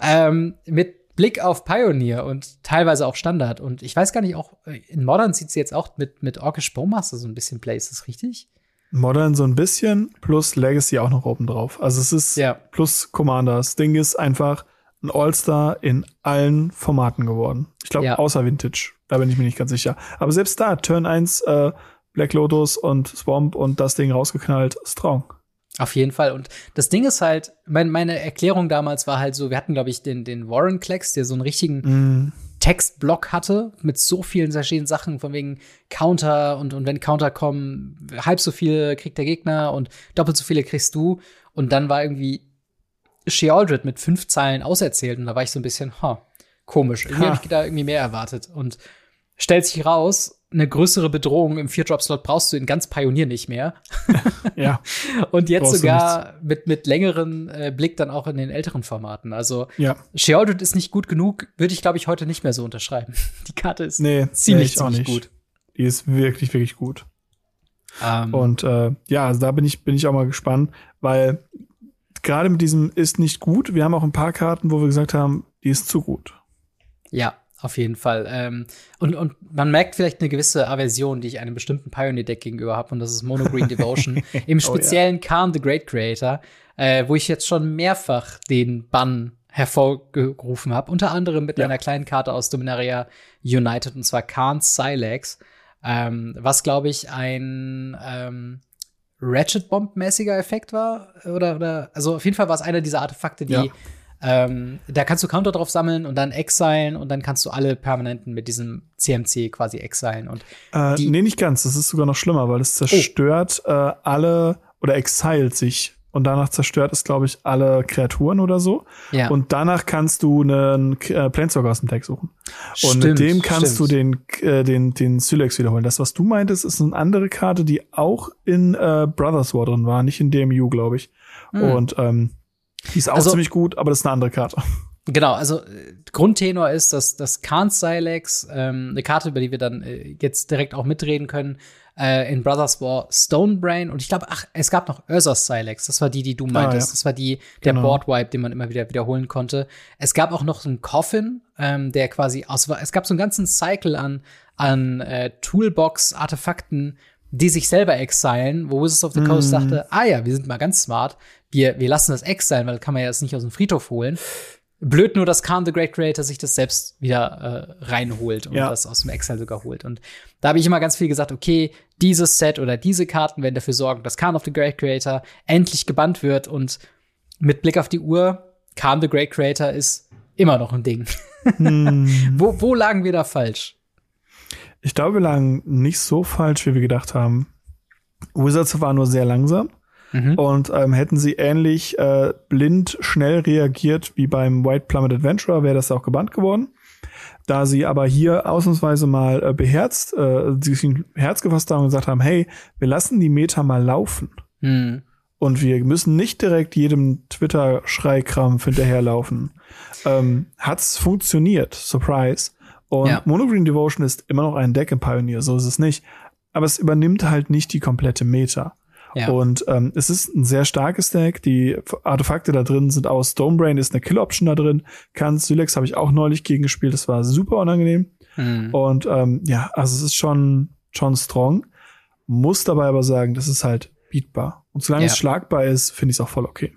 Ähm, mit Blick auf Pioneer und teilweise auch Standard. Und ich weiß gar nicht, auch in Modern sieht sie jetzt auch mit, mit Orkish Bowmaster so ein bisschen Play. Ist das richtig? Modern so ein bisschen, plus Legacy auch noch oben drauf. Also es ist ja. plus Commander. Das Ding ist einfach ein All-Star in allen Formaten geworden. Ich glaube, ja. außer Vintage. Da bin ich mir nicht ganz sicher. Aber selbst da, Turn 1, äh, Black Lotus und Swamp und das Ding rausgeknallt, strong. Auf jeden Fall. Und das Ding ist halt, mein, meine Erklärung damals war halt so, wir hatten, glaube ich, den, den Warren Klecks, der so einen richtigen mm. Textblock hatte mit so vielen verschiedenen Sachen, von wegen Counter und, und wenn Counter kommen, halb so viel kriegt der Gegner und doppelt so viele kriegst du. Und dann war irgendwie Shealdred mit fünf Zeilen auserzählt und da war ich so ein bisschen, ha, komisch. Irgendwie habe ich da irgendwie mehr erwartet. Und stellt sich raus, eine größere Bedrohung im Vier-Drop-Slot brauchst du in ganz Pionier nicht mehr. ja. Und jetzt sogar mit, mit längeren äh, Blick dann auch in den älteren Formaten. Also, ja. Sheldon ist nicht gut genug, würde ich, glaube ich, heute nicht mehr so unterschreiben. Die Karte ist nee, ziemlich, ziemlich gut. Die ist wirklich, wirklich gut. Um. Ähm. Und äh, ja, also da bin ich, bin ich auch mal gespannt, weil gerade mit diesem ist nicht gut, wir haben auch ein paar Karten, wo wir gesagt haben, die ist zu gut. Ja, auf jeden Fall. Ähm, und, und man merkt vielleicht eine gewisse Aversion, die ich einem bestimmten Pioneer-Deck gegenüber habe, und das ist Mono Green Devotion. Im speziellen oh, ja. Khan the Great Creator, äh, wo ich jetzt schon mehrfach den Bann hervorgerufen habe, unter anderem mit ja. einer kleinen Karte aus Dominaria United, und zwar Khan Silex, ähm, was, glaube ich, ein ähm, Ratchet Bomb-mäßiger Effekt war. Oder, oder, also auf jeden Fall war es einer dieser Artefakte, die ja ähm, da kannst du Counter drauf sammeln und dann exilen und dann kannst du alle Permanenten mit diesem CMC quasi exilen. Und äh, nee, nicht ganz. Das ist sogar noch schlimmer, weil es zerstört oh. äh, alle oder exilt sich und danach zerstört es, glaube ich, alle Kreaturen oder so. Ja. Und danach kannst du einen äh, Planeswalker aus dem Deck suchen. Und stimmt, mit dem kannst stimmt. du den, äh, den, den Sylex wiederholen. Das, was du meintest, ist eine andere Karte, die auch in äh, Brothers War drin war, nicht in DMU, glaube ich. Mhm. Und ähm, die ist auch also, ziemlich gut, aber das ist eine andere Karte. Genau, also äh, Grundtenor ist, dass das Khan Silex, ähm, eine Karte, über die wir dann äh, jetzt direkt auch mitreden können, äh, in Brothers War Stonebrain und ich glaube, ach, es gab noch Ursus Silex, das war die, die du meintest, ah, ja. das war die, der genau. Boardwipe, den man immer wieder wiederholen konnte. Es gab auch noch so einen Coffin, ähm, der quasi aus, es gab so einen ganzen Cycle an, an äh, Toolbox-Artefakten, die sich selber exilen, wo Wizards of the Coast mm. dachte, ah ja, wir sind mal ganz smart, wir, wir lassen das exilen, weil kann man ja das nicht aus dem Friedhof holen. Blöd nur, dass Khan the Great Creator sich das selbst wieder äh, reinholt und ja. das aus dem Exile sogar holt. Und da habe ich immer ganz viel gesagt, okay, dieses Set oder diese Karten werden dafür sorgen, dass Khan of the Great Creator endlich gebannt wird. Und mit Blick auf die Uhr, Khan the Great Creator ist immer noch ein Ding. Hm. wo, wo lagen wir da falsch? Ich glaube, wir lagen nicht so falsch, wie wir gedacht haben. Wizards war nur sehr langsam. Mhm. Und ähm, hätten sie ähnlich äh, blind schnell reagiert wie beim White Plummet Adventurer, wäre das auch gebannt geworden. Da sie aber hier ausnahmsweise mal äh, beherzt, äh, sich ein Herz gefasst haben und gesagt haben, hey, wir lassen die Meta mal laufen. Mhm. Und wir müssen nicht direkt jedem Twitter-Schreikrampf hinterherlaufen. Ähm, hat's funktioniert, Surprise. Und ja. Monogreen Devotion ist immer noch ein Deck im Pioneer, so ist es nicht. Aber es übernimmt halt nicht die komplette Meta. Ja. Und ähm, es ist ein sehr starkes Deck. Die Artefakte da drin sind aus Stonebrain, ist eine Kill-Option da drin. Kann Sylex habe ich auch neulich gegen gespielt. Das war super unangenehm. Mhm. Und ähm, ja, also es ist schon, schon strong. Muss dabei aber sagen, das ist halt beatbar. Und solange ja. es schlagbar ist, finde ich es auch voll okay.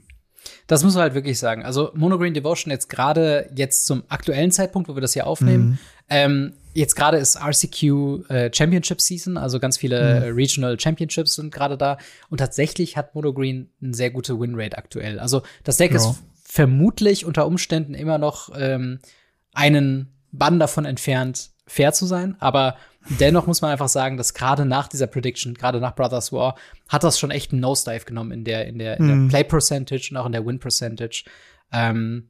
Das muss man halt wirklich sagen. Also Monogreen Devotion jetzt gerade jetzt zum aktuellen Zeitpunkt, wo wir das hier aufnehmen, mhm. Ähm, jetzt gerade ist RCQ äh, Championship Season, also ganz viele mhm. Regional Championships sind gerade da. Und tatsächlich hat Monogreen eine sehr gute Winrate aktuell. Also das Deck ja. ist vermutlich unter Umständen immer noch ähm, einen Bann davon entfernt, fair zu sein. Aber dennoch muss man einfach sagen, dass gerade nach dieser Prediction, gerade nach Brothers War, hat das schon echt einen Nosedive genommen in der, in der, in der mhm. Play Percentage und auch in der Win Percentage. Ähm,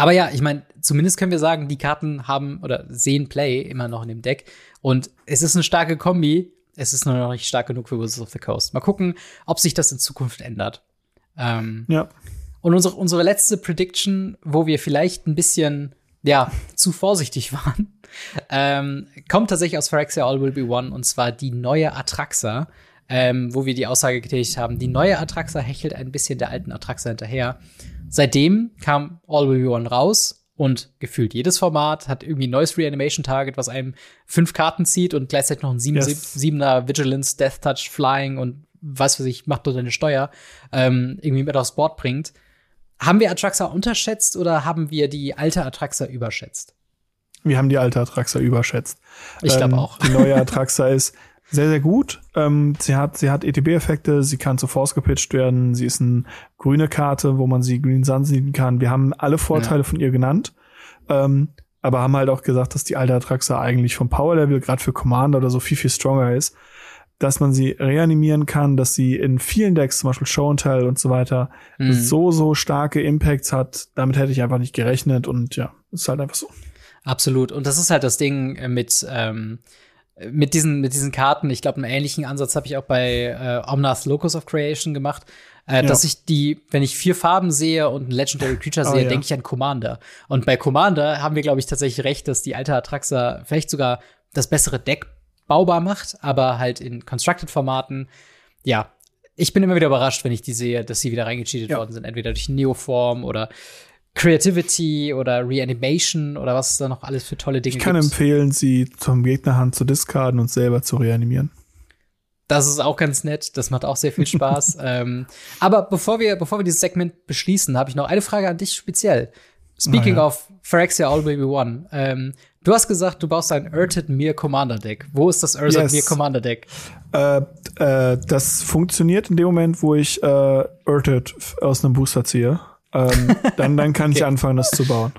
aber ja, ich meine, zumindest können wir sagen, die Karten haben oder sehen Play immer noch in dem Deck. Und es ist eine starke Kombi. Es ist nur noch nicht stark genug für Wizards of the Coast. Mal gucken, ob sich das in Zukunft ändert. Ähm, ja. Und unsere, unsere letzte Prediction, wo wir vielleicht ein bisschen, ja, zu vorsichtig waren, ähm, kommt tatsächlich aus Phyrexia All Will Be One und zwar die neue Atraxa, ähm, wo wir die Aussage getätigt haben, die neue Atraxa hechelt ein bisschen der alten Atraxa hinterher. Seitdem kam All Will Be One raus und gefühlt jedes Format hat irgendwie ein neues Reanimation Target, was einem fünf Karten zieht und gleichzeitig noch ein sieben, yes. siebener Vigilance, Death Touch, Flying und was für sich macht dort eine Steuer, ähm, irgendwie mit aufs Board bringt. Haben wir Atraxa unterschätzt oder haben wir die alte Atraxa überschätzt? Wir haben die alte Atraxa überschätzt. Ich glaube ähm, auch. Die neue Atraxa ist sehr, sehr gut. Ähm, sie hat, sie hat ETB-Effekte, sie kann zu Force gepitcht werden, sie ist eine grüne Karte, wo man sie Green Sun sehen kann. Wir haben alle Vorteile ja. von ihr genannt. Ähm, aber haben halt auch gesagt, dass die alte Atraxa eigentlich vom Power-Level, gerade für Commander oder so, viel, viel stronger ist, dass man sie reanimieren kann, dass sie in vielen Decks, zum Beispiel Show and Tell und so weiter, mhm. so, so starke Impacts hat. Damit hätte ich einfach nicht gerechnet und ja, ist halt einfach so. Absolut. Und das ist halt das Ding äh, mit, ähm, mit diesen, mit diesen Karten. Ich glaube, einen ähnlichen Ansatz habe ich auch bei äh, Omnath Locus of Creation gemacht. Äh, ja. Dass ich die, wenn ich vier Farben sehe und ein Legendary Creature oh, sehe, ja. denke ich an Commander. Und bei Commander haben wir, glaube ich, tatsächlich recht, dass die alte Atraxa vielleicht sogar das bessere Deck baubar macht, aber halt in Constructed-Formaten. Ja, ich bin immer wieder überrascht, wenn ich die sehe, dass sie wieder reingecheatet ja. worden sind, entweder durch Neoform oder Creativity oder Reanimation oder was es da noch alles für tolle Dinge gibt. Ich kann gibt. empfehlen, sie zum Gegnerhand zu discarden und selber zu reanimieren. Das ist auch ganz nett. Das macht auch sehr viel Spaß. ähm, aber bevor wir, bevor wir dieses Segment beschließen, habe ich noch eine Frage an dich speziell. Speaking ja. of Phyrexia All Baby One. Ähm, du hast gesagt, du baust ein Urted Mir Commander Deck. Wo ist das Urted yes. Mir Commander Deck? Äh, äh, das funktioniert in dem Moment, wo ich äh, Urted aus einem Booster ziehe. Ähm, dann, dann kann okay. ich anfangen, das zu bauen.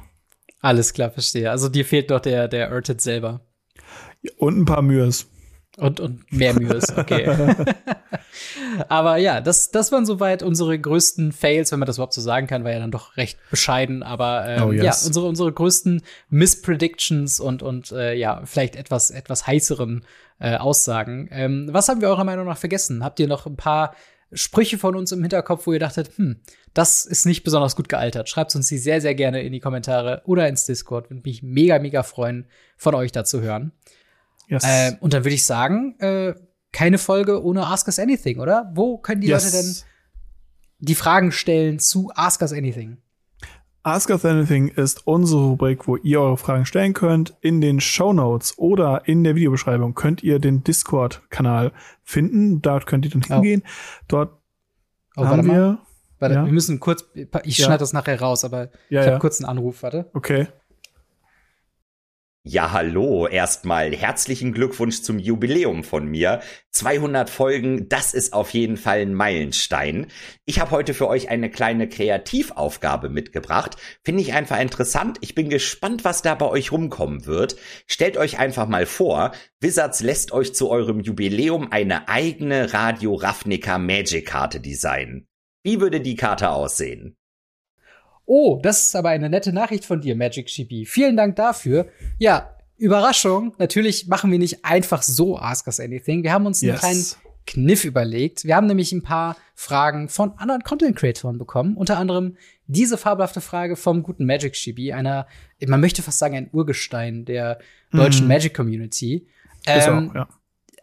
Alles klar, verstehe. Also dir fehlt noch der, der Urted selber. Und ein paar Mühes. Und, und mehr Mühe ist, okay. Aber ja, das, das waren soweit unsere größten Fails, wenn man das überhaupt so sagen kann, war ja dann doch recht bescheiden. Aber ähm, oh, yes. ja, unsere, unsere größten Misspredictions und, und äh, ja, vielleicht etwas, etwas heißeren äh, Aussagen. Ähm, was haben wir eurer Meinung nach vergessen? Habt ihr noch ein paar Sprüche von uns im Hinterkopf, wo ihr dachtet, hm, das ist nicht besonders gut gealtert? Schreibt uns die sehr, sehr gerne in die Kommentare oder ins Discord. Würde mich mega, mega freuen, von euch da zu hören. Yes. Äh, und dann würde ich sagen, äh, keine Folge ohne Ask Us Anything, oder? Wo können die yes. Leute denn die Fragen stellen zu Ask Us Anything? Ask Us Anything ist unsere Rubrik, wo ihr eure Fragen stellen könnt. In den Show Notes oder in der Videobeschreibung könnt ihr den Discord-Kanal finden. Dort könnt ihr dann oh. hingehen. Dort oh, haben wir. Warte, ja. wir müssen kurz. Ich ja. schneide das nachher raus, aber ja, ich habe kurz einen Anruf. Warte. Okay. Ja, hallo. Erstmal herzlichen Glückwunsch zum Jubiläum von mir. 200 Folgen, das ist auf jeden Fall ein Meilenstein. Ich habe heute für euch eine kleine Kreativaufgabe mitgebracht. Finde ich einfach interessant. Ich bin gespannt, was da bei euch rumkommen wird. Stellt euch einfach mal vor, Wizards lässt euch zu eurem Jubiläum eine eigene Radio Ravnica Magic Karte designen. Wie würde die Karte aussehen? Oh, das ist aber eine nette Nachricht von dir, Magic GB. Vielen Dank dafür. Ja, Überraschung. Natürlich machen wir nicht einfach so Ask Us Anything. Wir haben uns einen yes. kleinen Kniff überlegt. Wir haben nämlich ein paar Fragen von anderen Content Creatoren bekommen. Unter anderem diese fabelhafte Frage vom guten Magic GB, einer, man möchte fast sagen, ein Urgestein der deutschen mm. Magic Community. Ähm, auch, ja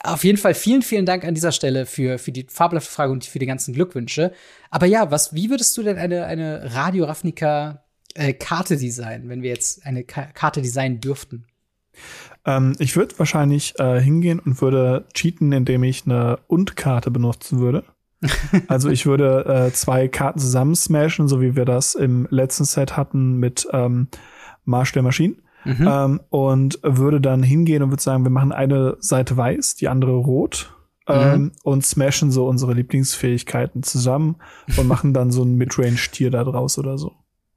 auf jeden Fall vielen, vielen Dank an dieser Stelle für, für die fabelhafte Frage und für die ganzen Glückwünsche. Aber ja, was, wie würdest du denn eine, eine Radio Ravnica äh, Karte designen, wenn wir jetzt eine Ka Karte designen dürften? Ähm, ich würde wahrscheinlich äh, hingehen und würde cheaten, indem ich eine Und-Karte benutzen würde. also ich würde äh, zwei Karten zusammen smashen, so wie wir das im letzten Set hatten mit ähm, Marsch der Maschinen. Mhm. Ähm, und würde dann hingehen und würde sagen, wir machen eine Seite weiß, die andere rot. Mhm. Ähm, und smashen so unsere Lieblingsfähigkeiten zusammen und machen dann so ein Midrange-Tier da draus oder so.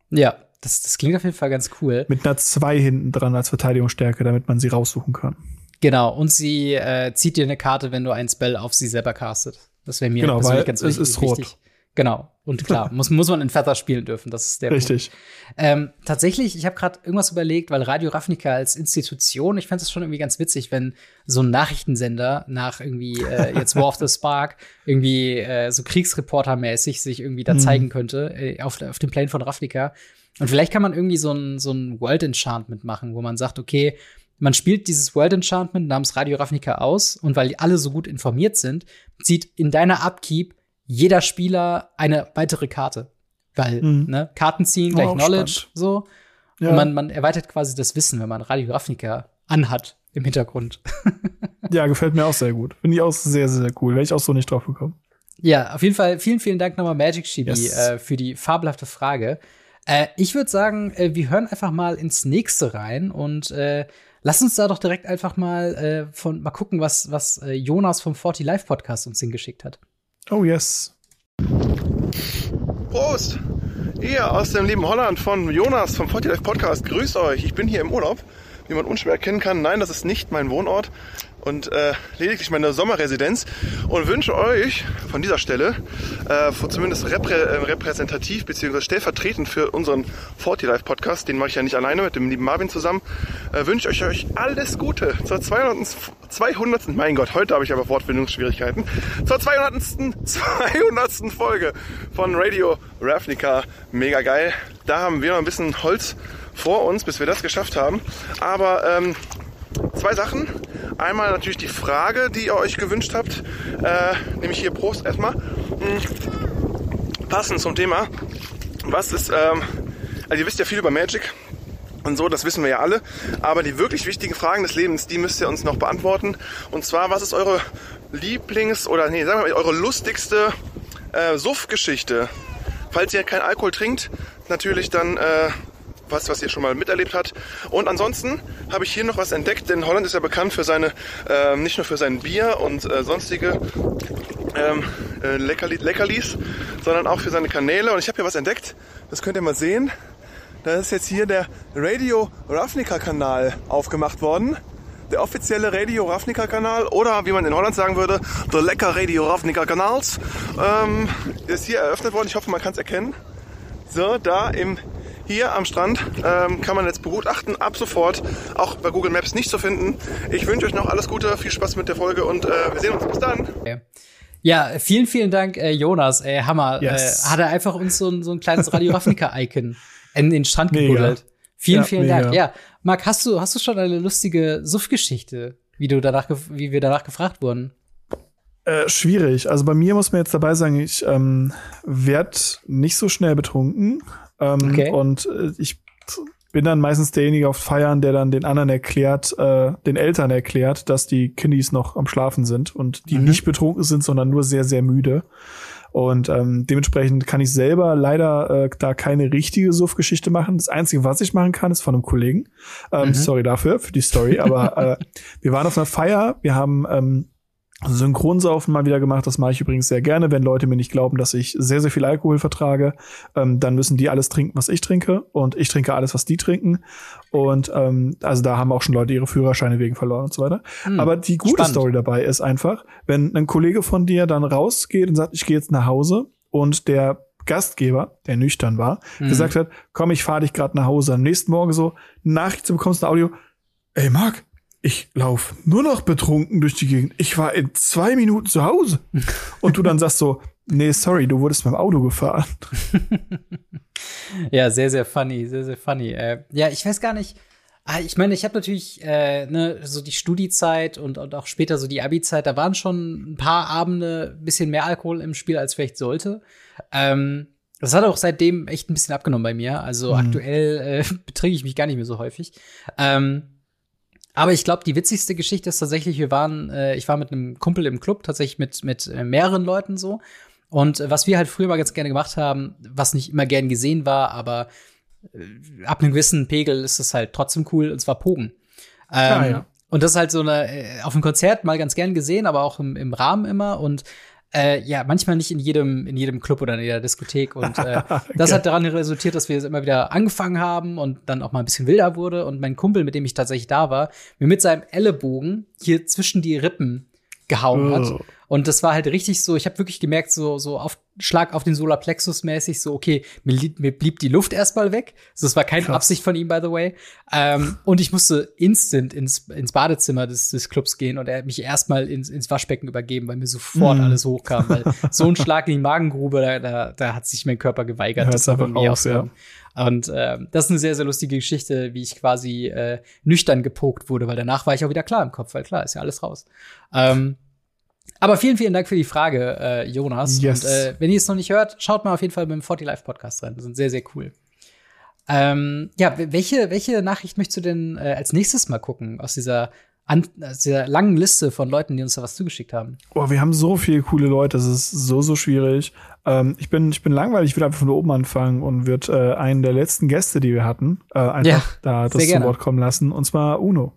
Ja, das, das klingt auf jeden Fall ganz cool. Mit einer 2 hinten dran als Verteidigungsstärke, damit man sie raussuchen kann. Genau, und sie äh, zieht dir eine Karte, wenn du ein Spell auf sie selber castet. Das wäre mir genau, persönlich ganz es ist wichtig. Genau. Und klar, muss, muss man in Feather spielen dürfen. Das ist der Richtig. Ähm, tatsächlich, ich habe gerade irgendwas überlegt, weil Radio Ravnica als Institution, ich fände es schon irgendwie ganz witzig, wenn so ein Nachrichtensender nach irgendwie äh, jetzt War of the Spark irgendwie äh, so Kriegsreporter-mäßig sich irgendwie da mhm. zeigen könnte äh, auf, auf dem Plane von Ravnica. Und vielleicht kann man irgendwie so ein, so ein World Enchantment machen, wo man sagt, okay, man spielt dieses World Enchantment namens Radio Ravnica aus und weil alle so gut informiert sind, zieht in deiner Upkeep jeder Spieler eine weitere Karte. Weil, mhm. ne, Karten ziehen, gleich oh, Knowledge, spannend. so. Ja. Und man, man erweitert quasi das Wissen, wenn man Radio Ravnica anhat im Hintergrund. ja, gefällt mir auch sehr gut. Finde ich auch sehr, sehr cool. Wäre ich auch so nicht drauf gekommen. Ja, auf jeden Fall vielen, vielen Dank nochmal Magic Chibi yes. äh, für die fabelhafte Frage. Äh, ich würde sagen, äh, wir hören einfach mal ins nächste rein und äh, lass uns da doch direkt einfach mal äh, von mal gucken, was, was äh, Jonas vom 40 Live Podcast uns hingeschickt hat. Oh yes. Prost! Hier aus dem lieben Holland von Jonas vom 40 Life Podcast. Grüß euch. Ich bin hier im Urlaub. Wie man unschwer erkennen kann, nein, das ist nicht mein Wohnort und äh, lediglich meine Sommerresidenz und wünsche euch von dieser Stelle, äh, zumindest reprä äh, repräsentativ bzw. stellvertretend für unseren 40 Life Podcast, den mache ich ja nicht alleine mit dem lieben Marvin zusammen, äh, wünsche ich euch alles Gute zur 200. 200. Mein Gott, heute habe ich aber Wortfindungsschwierigkeiten. Zur 200. 200. Folge von Radio Ravnica. Mega geil. Da haben wir noch ein bisschen Holz vor uns, bis wir das geschafft haben. Aber ähm, zwei Sachen. Einmal natürlich die Frage, die ihr euch gewünscht habt, äh, nämlich hier Prost erstmal. Hm, passend zum Thema. Was ist, ähm, also ihr wisst ja viel über Magic und so, das wissen wir ja alle. Aber die wirklich wichtigen Fragen des Lebens, die müsst ihr uns noch beantworten. Und zwar, was ist eure Lieblings- oder nee, sagen wir mal, eure lustigste äh, Suff-Geschichte? Falls ihr keinen Alkohol trinkt, natürlich dann äh, was, was ihr schon mal miterlebt habt. Und ansonsten habe ich hier noch was entdeckt, denn Holland ist ja bekannt für seine, äh, nicht nur für sein Bier und äh, sonstige ähm, äh, Leckerli Leckerlis, sondern auch für seine Kanäle. Und ich habe hier was entdeckt, das könnt ihr mal sehen. Da ist jetzt hier der Radio Ravnica Kanal aufgemacht worden. Der offizielle Radio Ravnica Kanal oder wie man in Holland sagen würde, der Lecker Radio Ravnica Kanals. Ähm, ist hier eröffnet worden. Ich hoffe, man kann es erkennen. So, da im hier am Strand ähm, kann man jetzt begutachten, ab sofort auch bei Google Maps nicht zu finden. Ich wünsche euch noch alles Gute, viel Spaß mit der Folge und äh, wir sehen uns. Bis dann. Okay. Ja, vielen, vielen Dank, äh, Jonas. Äh, Hammer. Yes. Äh, hat er einfach uns so ein, so ein kleines Radio Ravnica-Icon in den Strand gebuddelt. Vielen, ja, vielen mega. Dank. Ja, Marc, hast du, hast du schon eine lustige Suff-Geschichte, wie du danach, wie wir danach gefragt wurden? Äh, schwierig. Also bei mir muss man jetzt dabei sagen, ich ähm, werde nicht so schnell betrunken. Ähm, okay. Und äh, ich bin dann meistens derjenige auf Feiern, der dann den anderen erklärt, äh, den Eltern erklärt, dass die Kiddies noch am Schlafen sind und die mhm. nicht betrunken sind, sondern nur sehr, sehr müde. Und ähm, dementsprechend kann ich selber leider äh, da keine richtige Suff-Geschichte machen. Das Einzige, was ich machen kann, ist von einem Kollegen. Ähm, mhm. Sorry dafür, für die Story. Aber äh, wir waren auf einer Feier, wir haben ähm, Synchronsaufen mal wieder gemacht. Das mache ich übrigens sehr gerne. Wenn Leute mir nicht glauben, dass ich sehr, sehr viel Alkohol vertrage, ähm, dann müssen die alles trinken, was ich trinke. Und ich trinke alles, was die trinken. Und ähm, also da haben auch schon Leute ihre Führerscheine wegen verloren und so weiter. Hm, Aber die gute spannend. Story dabei ist einfach, wenn ein Kollege von dir dann rausgeht und sagt, ich gehe jetzt nach Hause und der Gastgeber, der nüchtern war, mhm. gesagt hat, komm, ich fahre dich gerade nach Hause. Am nächsten Morgen so, Nachricht, du bekommst ein Audio, ey Marc, ich lauf nur noch betrunken durch die Gegend. Ich war in zwei Minuten zu Hause. Und du dann sagst so, nee, sorry, du wurdest beim Auto gefahren. ja, sehr, sehr funny, sehr, sehr funny. Äh, ja, ich weiß gar nicht. Ah, ich meine, ich habe natürlich äh, ne, so die Studiezeit und, und auch später so die Abi-Zeit, da waren schon ein paar Abende ein bisschen mehr Alkohol im Spiel, als vielleicht sollte. Ähm, das hat auch seitdem echt ein bisschen abgenommen bei mir. Also mhm. aktuell äh, betrinke ich mich gar nicht mehr so häufig. Ähm, aber ich glaube, die witzigste Geschichte ist tatsächlich, wir waren, äh, ich war mit einem Kumpel im Club, tatsächlich mit, mit äh, mehreren Leuten so. Und äh, was wir halt früher mal ganz gerne gemacht haben, was nicht immer gern gesehen war, aber äh, ab einem gewissen Pegel ist es halt trotzdem cool, und zwar Pogen. Ähm, ah, ja. Und das ist halt so eine, äh, auf einem Konzert mal ganz gern gesehen, aber auch im, im Rahmen immer. Und äh, ja, manchmal nicht in jedem, in jedem Club oder in jeder Diskothek. Und äh, okay. das hat daran resultiert, dass wir es immer wieder angefangen haben und dann auch mal ein bisschen wilder wurde. Und mein Kumpel, mit dem ich tatsächlich da war, mir mit seinem Ellenbogen hier zwischen die Rippen gehauen oh. hat. Und das war halt richtig so, ich habe wirklich gemerkt, so, so auf Schlag auf den Solarplexus mäßig, so, okay, mir, mir blieb die Luft erstmal weg. So, das war keine Krass. Absicht von ihm, by the way. Ähm, und ich musste instant ins, ins Badezimmer des, des Clubs gehen und er hat mich erstmal ins, ins Waschbecken übergeben, weil mir sofort mm. alles hochkam. Weil so ein Schlag in die Magengrube, da, da, da hat sich mein Körper geweigert. Ja, das von mir aus, ja. Und äh, das ist eine sehr, sehr lustige Geschichte, wie ich quasi äh, nüchtern gepokt wurde, weil danach war ich auch wieder klar im Kopf, weil klar, ist ja alles raus. Ähm, aber vielen, vielen Dank für die Frage, äh, Jonas. Yes. Und äh, wenn ihr es noch nicht hört, schaut mal auf jeden Fall beim 40 Live Podcast rein. Die sind sehr, sehr cool. Ähm, ja, welche, welche Nachricht möchtest du denn äh, als nächstes mal gucken aus dieser, an, aus dieser langen Liste von Leuten, die uns da was zugeschickt haben? Oh, wir haben so viele coole Leute, das ist so, so schwierig. Ähm, ich, bin, ich bin langweilig, ich würde einfach von oben anfangen und würde äh, einen der letzten Gäste, die wir hatten, äh, einfach ja, da das zu Wort kommen lassen, und zwar Uno.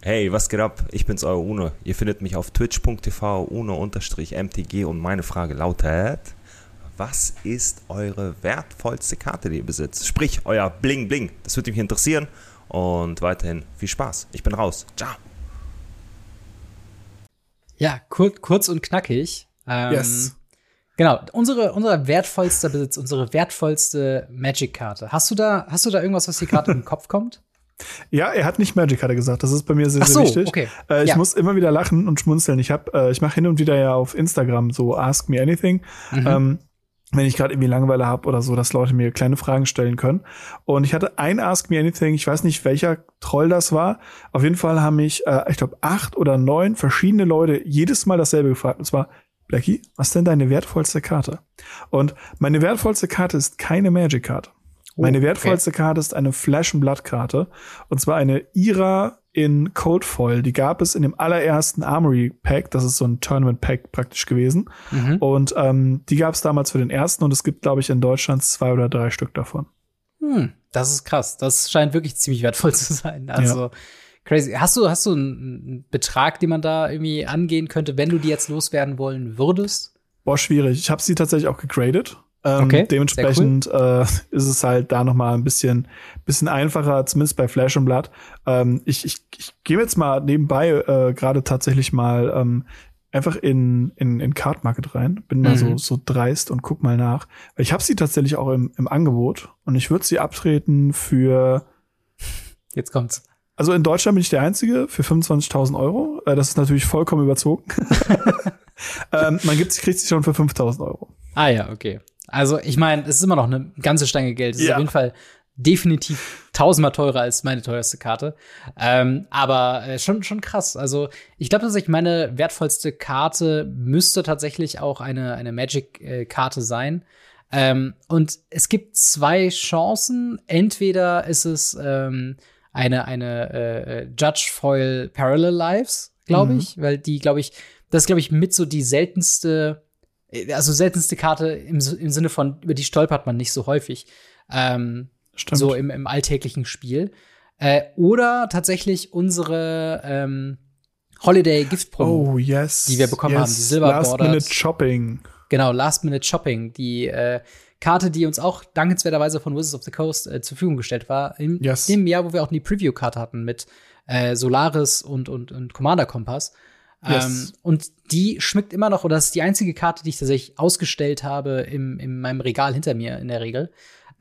Hey, was geht ab? Ich bin's, euer Uno. Ihr findet mich auf twitch.tv uno-mtg und meine Frage lautet, was ist eure wertvollste Karte, die ihr besitzt? Sprich, euer Bling Bling. Das würde mich interessieren. Und weiterhin viel Spaß. Ich bin raus. Ciao. Ja, kur kurz und knackig. Ähm, yes. Genau, unsere, unser wertvollster Besitz, unsere wertvollste Magic-Karte. Hast du da, hast du da irgendwas, was dir gerade in den Kopf kommt? Ja, er hat nicht Magic, hat er gesagt. Das ist bei mir sehr, sehr so, wichtig. Okay. Äh, ich ja. muss immer wieder lachen und schmunzeln. Ich habe, äh, ich mache hin und wieder ja auf Instagram so Ask Me Anything. Mhm. Ähm, wenn ich gerade irgendwie Langeweile habe oder so, dass Leute mir kleine Fragen stellen können. Und ich hatte ein Ask Me Anything, ich weiß nicht, welcher Troll das war. Auf jeden Fall haben mich, äh, ich glaube, acht oder neun verschiedene Leute jedes Mal dasselbe gefragt. Und zwar, Blackie, was ist denn deine wertvollste Karte? Und meine wertvollste Karte ist keine Magic-Karte. Oh, Meine wertvollste okay. Karte ist eine Flash Blood Karte. Und zwar eine Ira in Cold Foil. Die gab es in dem allerersten Armory Pack. Das ist so ein Tournament Pack praktisch gewesen. Mhm. Und ähm, die gab es damals für den ersten. Und es gibt, glaube ich, in Deutschland zwei oder drei Stück davon. Hm, das ist krass. Das scheint wirklich ziemlich wertvoll zu sein. Also ja. crazy. Hast du, hast du einen Betrag, den man da irgendwie angehen könnte, wenn du die jetzt loswerden wollen würdest? Boah, schwierig. Ich habe sie tatsächlich auch gegradet. Ähm, okay, dementsprechend cool. äh, ist es halt da noch mal ein bisschen, bisschen einfacher, zumindest bei Flash und Blood. Ähm, ich ich, ich gehe jetzt mal nebenbei äh, gerade tatsächlich mal ähm, einfach in, in, in Card Market rein. Bin mal mhm. so, so dreist und guck mal nach. Weil ich habe sie tatsächlich auch im, im Angebot und ich würde sie abtreten für. Jetzt kommt's. Also in Deutschland bin ich der Einzige für 25.000 Euro. Äh, das ist natürlich vollkommen überzogen. ähm, man gibt, kriegt sie schon für 5.000 Euro. Ah ja, okay. Also, ich meine, es ist immer noch eine ganze Stange Geld. Es ja. ist auf jeden Fall definitiv tausendmal teurer als meine teuerste Karte. Ähm, aber äh, schon, schon krass. Also, ich glaube tatsächlich, meine wertvollste Karte müsste tatsächlich auch eine, eine Magic-Karte sein. Ähm, und es gibt zwei Chancen. Entweder ist es ähm, eine, eine äh, Judge Foil Parallel Lives, glaube mhm. ich, weil die, glaube ich, das ist, glaube ich, mit so die seltenste äh, also seltenste Karte im, im Sinne von, über die stolpert man nicht so häufig. Ähm, Stimmt. So im, im alltäglichen Spiel. Äh, oder tatsächlich unsere ähm, Holiday Gift Promo, oh, yes, die wir bekommen yes. haben, die Silver Last Minute Shopping. Genau, Last Minute Shopping, die äh, Karte, die uns auch dankenswerterweise von Wizards of the Coast äh, zur Verfügung gestellt war, im yes. dem Jahr, wo wir auch die Preview-Karte hatten mit äh, Solaris und, und, und Commander Kompass. Yes. Ähm, und die schmeckt immer noch, oder das ist die einzige Karte, die ich tatsächlich ausgestellt habe im, in meinem Regal hinter mir in der Regel.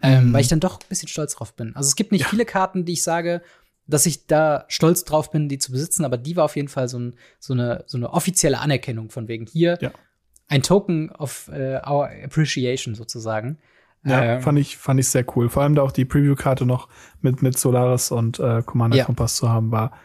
Ähm, mm. Weil ich dann doch ein bisschen stolz drauf bin. Also es gibt nicht ja. viele Karten, die ich sage, dass ich da stolz drauf bin, die zu besitzen, aber die war auf jeden Fall so, ein, so, eine, so eine offizielle Anerkennung von wegen hier ja. ein Token of uh, our appreciation sozusagen. Ja, ähm, fand ich fand ich sehr cool. Vor allem da auch die Preview-Karte noch mit mit Solaris und äh, Commander ja. Kompass zu haben war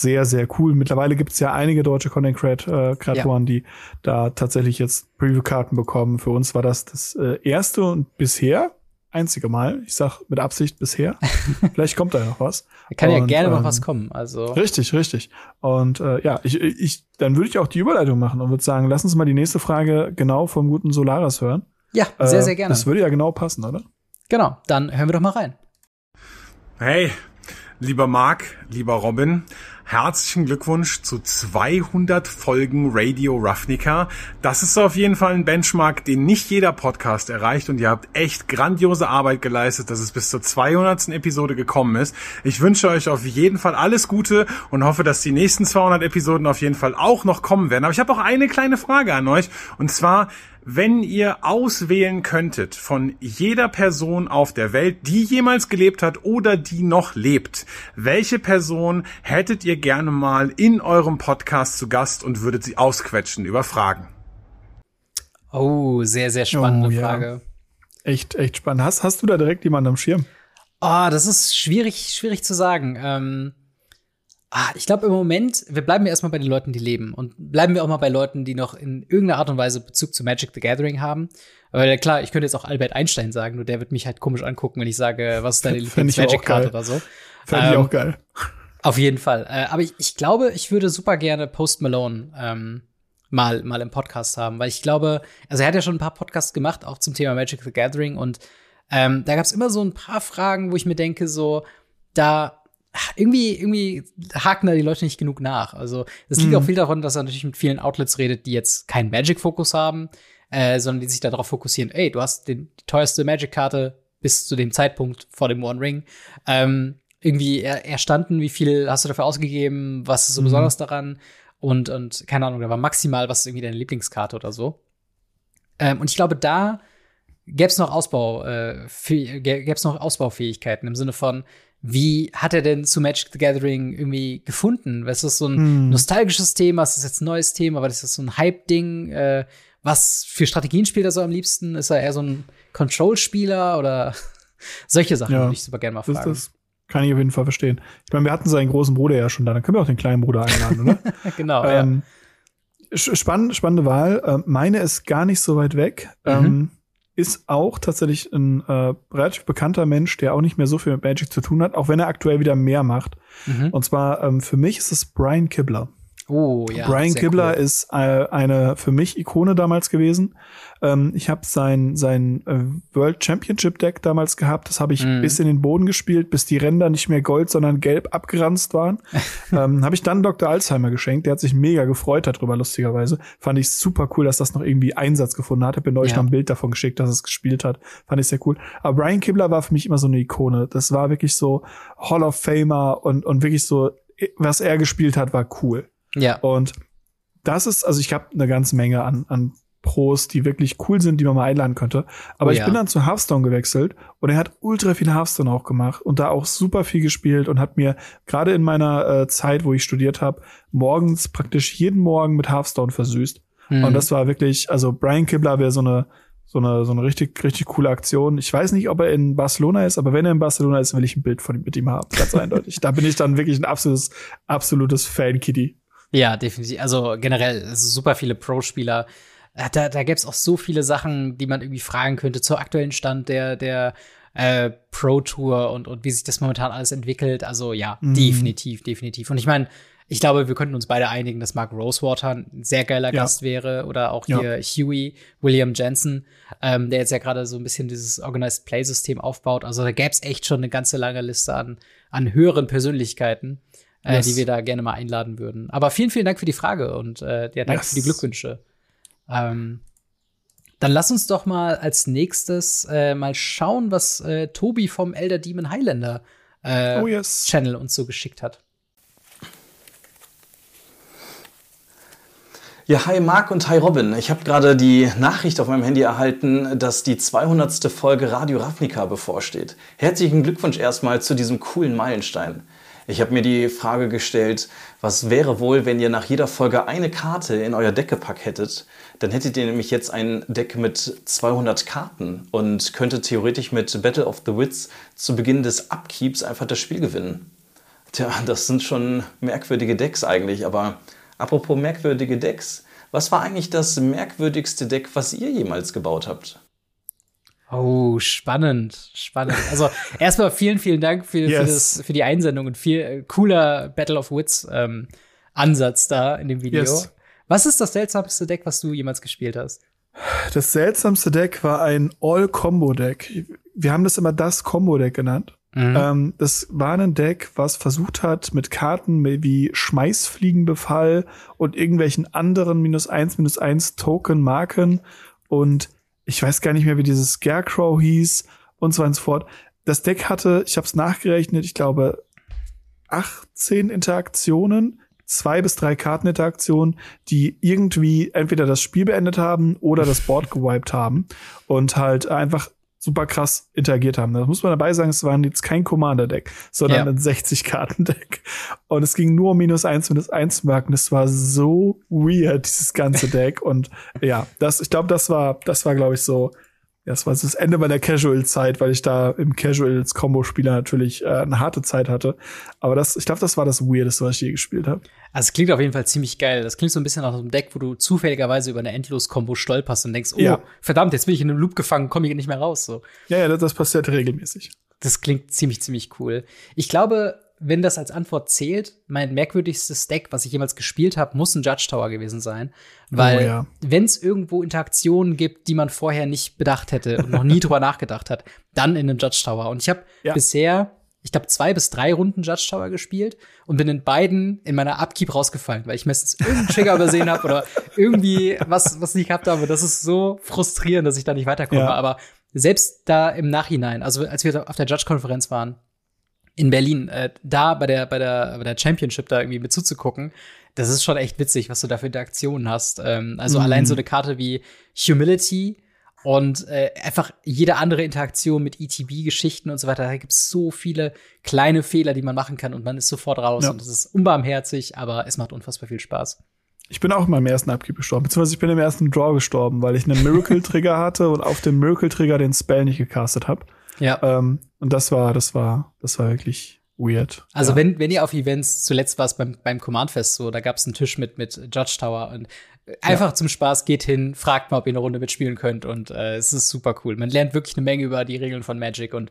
sehr, sehr cool. Mittlerweile gibt es ja einige deutsche Content äh, ja. die da tatsächlich jetzt Preview-Karten bekommen. Für uns war das das äh, erste und bisher einzige Mal. Ich sag mit Absicht bisher. Vielleicht kommt da noch was. Da kann und, ja gerne ähm, noch was kommen. Also richtig, richtig. Und äh, ja, ich, ich, dann würde ich auch die Überleitung machen und würde sagen, lass uns mal die nächste Frage genau vom guten Solaris hören. Ja, sehr, sehr gerne. Das würde ja genau passen, oder? Genau, dann hören wir doch mal rein. Hey, lieber Marc, lieber Robin. Herzlichen Glückwunsch zu 200 Folgen Radio Ravnica. Das ist auf jeden Fall ein Benchmark, den nicht jeder Podcast erreicht und ihr habt echt grandiose Arbeit geleistet, dass es bis zur 200. Episode gekommen ist. Ich wünsche euch auf jeden Fall alles Gute und hoffe, dass die nächsten 200 Episoden auf jeden Fall auch noch kommen werden. Aber ich habe auch eine kleine Frage an euch und zwar, wenn ihr auswählen könntet von jeder Person auf der Welt, die jemals gelebt hat oder die noch lebt, welche Person hättet ihr gerne mal in eurem Podcast zu Gast und würdet sie ausquetschen über Fragen? Oh, sehr, sehr spannende oh, ja. Frage. Echt, echt spannend. Hast, hast du da direkt jemanden am Schirm? Oh, das ist schwierig, schwierig zu sagen. Ähm Ah, ich glaube im Moment, wir bleiben ja erstmal bei den Leuten, die leben. Und bleiben wir auch mal bei Leuten, die noch in irgendeiner Art und Weise Bezug zu Magic the Gathering haben. Aber klar, ich könnte jetzt auch Albert Einstein sagen, nur der wird mich halt komisch angucken, wenn ich sage, was ist deine Lieblings-Magic-Karte oder so. Fände ähm, ich auch geil. Auf jeden Fall. Äh, aber ich, ich, glaube, ich würde super gerne Post Malone ähm, mal, mal im Podcast haben, weil ich glaube, also er hat ja schon ein paar Podcasts gemacht, auch zum Thema Magic the Gathering. Und ähm, da gab es immer so ein paar Fragen, wo ich mir denke, so, da irgendwie, irgendwie haken da die Leute nicht genug nach. Also, es liegt mhm. auch viel davon, dass er natürlich mit vielen Outlets redet, die jetzt keinen Magic-Fokus haben. äh, sondern die sich darauf fokussieren, ey, du hast den, die teuerste Magic-Karte bis zu dem Zeitpunkt vor dem One Ring. Ähm, irgendwie er, erstanden, wie viel hast du dafür ausgegeben, was ist so mhm. besonders daran und, und keine Ahnung, da war maximal, was ist irgendwie deine Lieblingskarte oder so. Ähm, und ich glaube, da gäbe es noch Ausbau, äh, gäbe es noch Ausbaufähigkeiten im Sinne von, wie hat er denn zu Magic the Gathering irgendwie gefunden? Ist das so ein hm. nostalgisches Thema? Ist das jetzt ein neues Thema? War das jetzt so ein Hype-Ding? Äh, was für Strategien spielt er so am liebsten? Ist er eher so ein Control-Spieler oder solche Sachen ja, würde ich super gerne mal fragen. Das, das kann ich auf jeden Fall verstehen. Ich meine, wir hatten seinen großen Bruder ja schon da, dann können wir auch den kleinen Bruder einladen, oder? genau, ähm, ja. Spann, spannende Wahl. Ähm, meine ist gar nicht so weit weg. Mhm. Ähm, ist auch tatsächlich ein äh, relativ bekannter Mensch, der auch nicht mehr so viel mit Magic zu tun hat, auch wenn er aktuell wieder mehr macht. Mhm. Und zwar ähm, für mich ist es Brian Kibler. Oh, ja. Brian Kibler cool. ist äh, eine für mich Ikone damals gewesen. Ähm, ich habe sein sein äh, World Championship Deck damals gehabt. Das habe ich mm. bis in den Boden gespielt, bis die Ränder nicht mehr gold, sondern gelb abgeranzt waren. ähm, habe ich dann Dr. Alzheimer geschenkt. Der hat sich mega gefreut darüber, lustigerweise. Fand ich super cool, dass das noch irgendwie Einsatz gefunden hat. Hab mir euch ja. noch ein Bild davon geschickt, dass es gespielt hat. Fand ich sehr cool. Aber Brian Kibler war für mich immer so eine Ikone. Das war wirklich so Hall of Famer und und wirklich so was er gespielt hat, war cool. Ja. Und das ist, also ich habe eine ganze Menge an, an Pros, die wirklich cool sind, die man mal einladen könnte. Aber oh, ich ja. bin dann zu Hearthstone gewechselt und er hat ultra viel Hearthstone auch gemacht und da auch super viel gespielt und hat mir gerade in meiner äh, Zeit, wo ich studiert habe, morgens praktisch jeden Morgen mit Hearthstone versüßt. Mhm. Und das war wirklich, also Brian Kibler wäre so eine so eine so eine richtig richtig coole Aktion. Ich weiß nicht, ob er in Barcelona ist, aber wenn er in Barcelona ist, will ich ein Bild von ihm mit ihm haben, ganz eindeutig. Da bin ich dann wirklich ein absolutes absolutes Fan Kitty. Ja, definitiv. Also generell also super viele Pro-Spieler. Äh, da, da gäbe es auch so viele Sachen, die man irgendwie fragen könnte zur aktuellen Stand der, der äh, Pro-Tour und, und wie sich das momentan alles entwickelt. Also ja, mhm. definitiv, definitiv. Und ich meine, ich glaube, wir könnten uns beide einigen, dass Mark Rosewater ein sehr geiler ja. Gast wäre oder auch hier ja. Huey, William Jensen, ähm, der jetzt ja gerade so ein bisschen dieses Organized Play-System aufbaut. Also da gäbe es echt schon eine ganze lange Liste an, an höheren Persönlichkeiten äh, yes. die wir da gerne mal einladen würden. Aber vielen, vielen Dank für die Frage und äh, ja, danke yes. für die Glückwünsche. Ähm, dann lass uns doch mal als nächstes äh, mal schauen, was äh, Tobi vom Elder Demon Highlander äh, oh yes. Channel uns so geschickt hat. Ja, hi Marc und hi Robin. Ich habe gerade die Nachricht auf meinem Handy erhalten, dass die 200. Folge Radio Ravnica bevorsteht. Herzlichen Glückwunsch erstmal zu diesem coolen Meilenstein. Ich habe mir die Frage gestellt, was wäre wohl, wenn ihr nach jeder Folge eine Karte in euer Deck gepackt hättet? Dann hättet ihr nämlich jetzt ein Deck mit 200 Karten und könntet theoretisch mit Battle of the Wits zu Beginn des Upkeeps einfach das Spiel gewinnen. Tja, das sind schon merkwürdige Decks eigentlich, aber apropos merkwürdige Decks, was war eigentlich das merkwürdigste Deck, was ihr jemals gebaut habt? Oh, spannend, spannend. Also erstmal vielen, vielen Dank für, yes. für, das, für die Einsendung und viel äh, cooler Battle of Wits ähm, Ansatz da in dem Video. Yes. Was ist das seltsamste Deck, was du jemals gespielt hast? Das seltsamste Deck war ein All-Combo-Deck. Wir haben das immer das Combo-Deck genannt. Mhm. Ähm, das war ein Deck, was versucht hat, mit Karten wie Schmeißfliegenbefall und irgendwelchen anderen minus eins, minus eins Token-Marken und ich weiß gar nicht mehr, wie dieses Scarecrow hieß und so weiter und so fort. Das Deck hatte, ich habe es nachgerechnet, ich glaube 18 Interaktionen, zwei bis drei Karteninteraktionen, die irgendwie entweder das Spiel beendet haben oder das Board gewiped haben und halt einfach super krass interagiert haben. Da muss man dabei sagen, es waren jetzt kein Commander-Deck, sondern ja. ein 60-Karten-Deck. Und es ging nur um minus eins, minus eins Marken. Das war so weird, dieses ganze Deck. Und ja, das, ich glaube, das war, das war, glaube ich, so das war das Ende meiner Casual-Zeit, weil ich da im Casual als Combo-Spieler natürlich äh, eine harte Zeit hatte. Aber das, ich glaube, das war das Weirdeste, was ich je gespielt habe. Also es klingt auf jeden Fall ziemlich geil. Das klingt so ein bisschen nach so einem Deck, wo du zufälligerweise über eine Endlos-Kombo stolperst und denkst, oh, ja. verdammt, jetzt bin ich in einem Loop gefangen, komme ich nicht mehr raus. So. Ja, ja, das, das passiert regelmäßig. Das klingt ziemlich, ziemlich cool. Ich glaube, wenn das als Antwort zählt, mein merkwürdigstes Deck, was ich jemals gespielt habe, muss ein Judge Tower gewesen sein. Weil, oh, ja. wenn es irgendwo Interaktionen gibt, die man vorher nicht bedacht hätte und noch nie drüber nachgedacht hat, dann in einem Judge Tower. Und ich habe ja. bisher, ich glaube, zwei bis drei Runden Judge Tower gespielt und bin in beiden in meiner Upkeep rausgefallen, weil ich meistens irgendeinen Trigger übersehen habe oder irgendwie was, was ich gehabt habe. Das ist so frustrierend, dass ich da nicht weiterkomme. Ja. Aber selbst da im Nachhinein, also als wir auf der Judge-Konferenz waren, in Berlin, äh, da bei der, bei der, bei der Championship da irgendwie mit zuzugucken, das ist schon echt witzig, was du da für Interaktionen hast. Ähm, also mhm. allein so eine Karte wie Humility und äh, einfach jede andere Interaktion mit ETB-Geschichten und so weiter. Da gibt es so viele kleine Fehler, die man machen kann und man ist sofort raus. Ja. Und das ist unbarmherzig, aber es macht unfassbar viel Spaß. Ich bin auch in meinem ersten Upkeep gestorben, beziehungsweise ich bin im ersten Draw gestorben, weil ich einen Miracle-Trigger hatte und auf dem Miracle-Trigger den Spell nicht gecastet habe. Ja. Ähm, und das war, das war, das war wirklich weird. Also ja. wenn, wenn ihr auf Events zuletzt war es beim, beim Command Fest so, da gab es einen Tisch mit, mit Judge Tower und einfach ja. zum Spaß geht hin, fragt mal, ob ihr eine Runde mitspielen könnt und äh, es ist super cool. Man lernt wirklich eine Menge über die Regeln von Magic und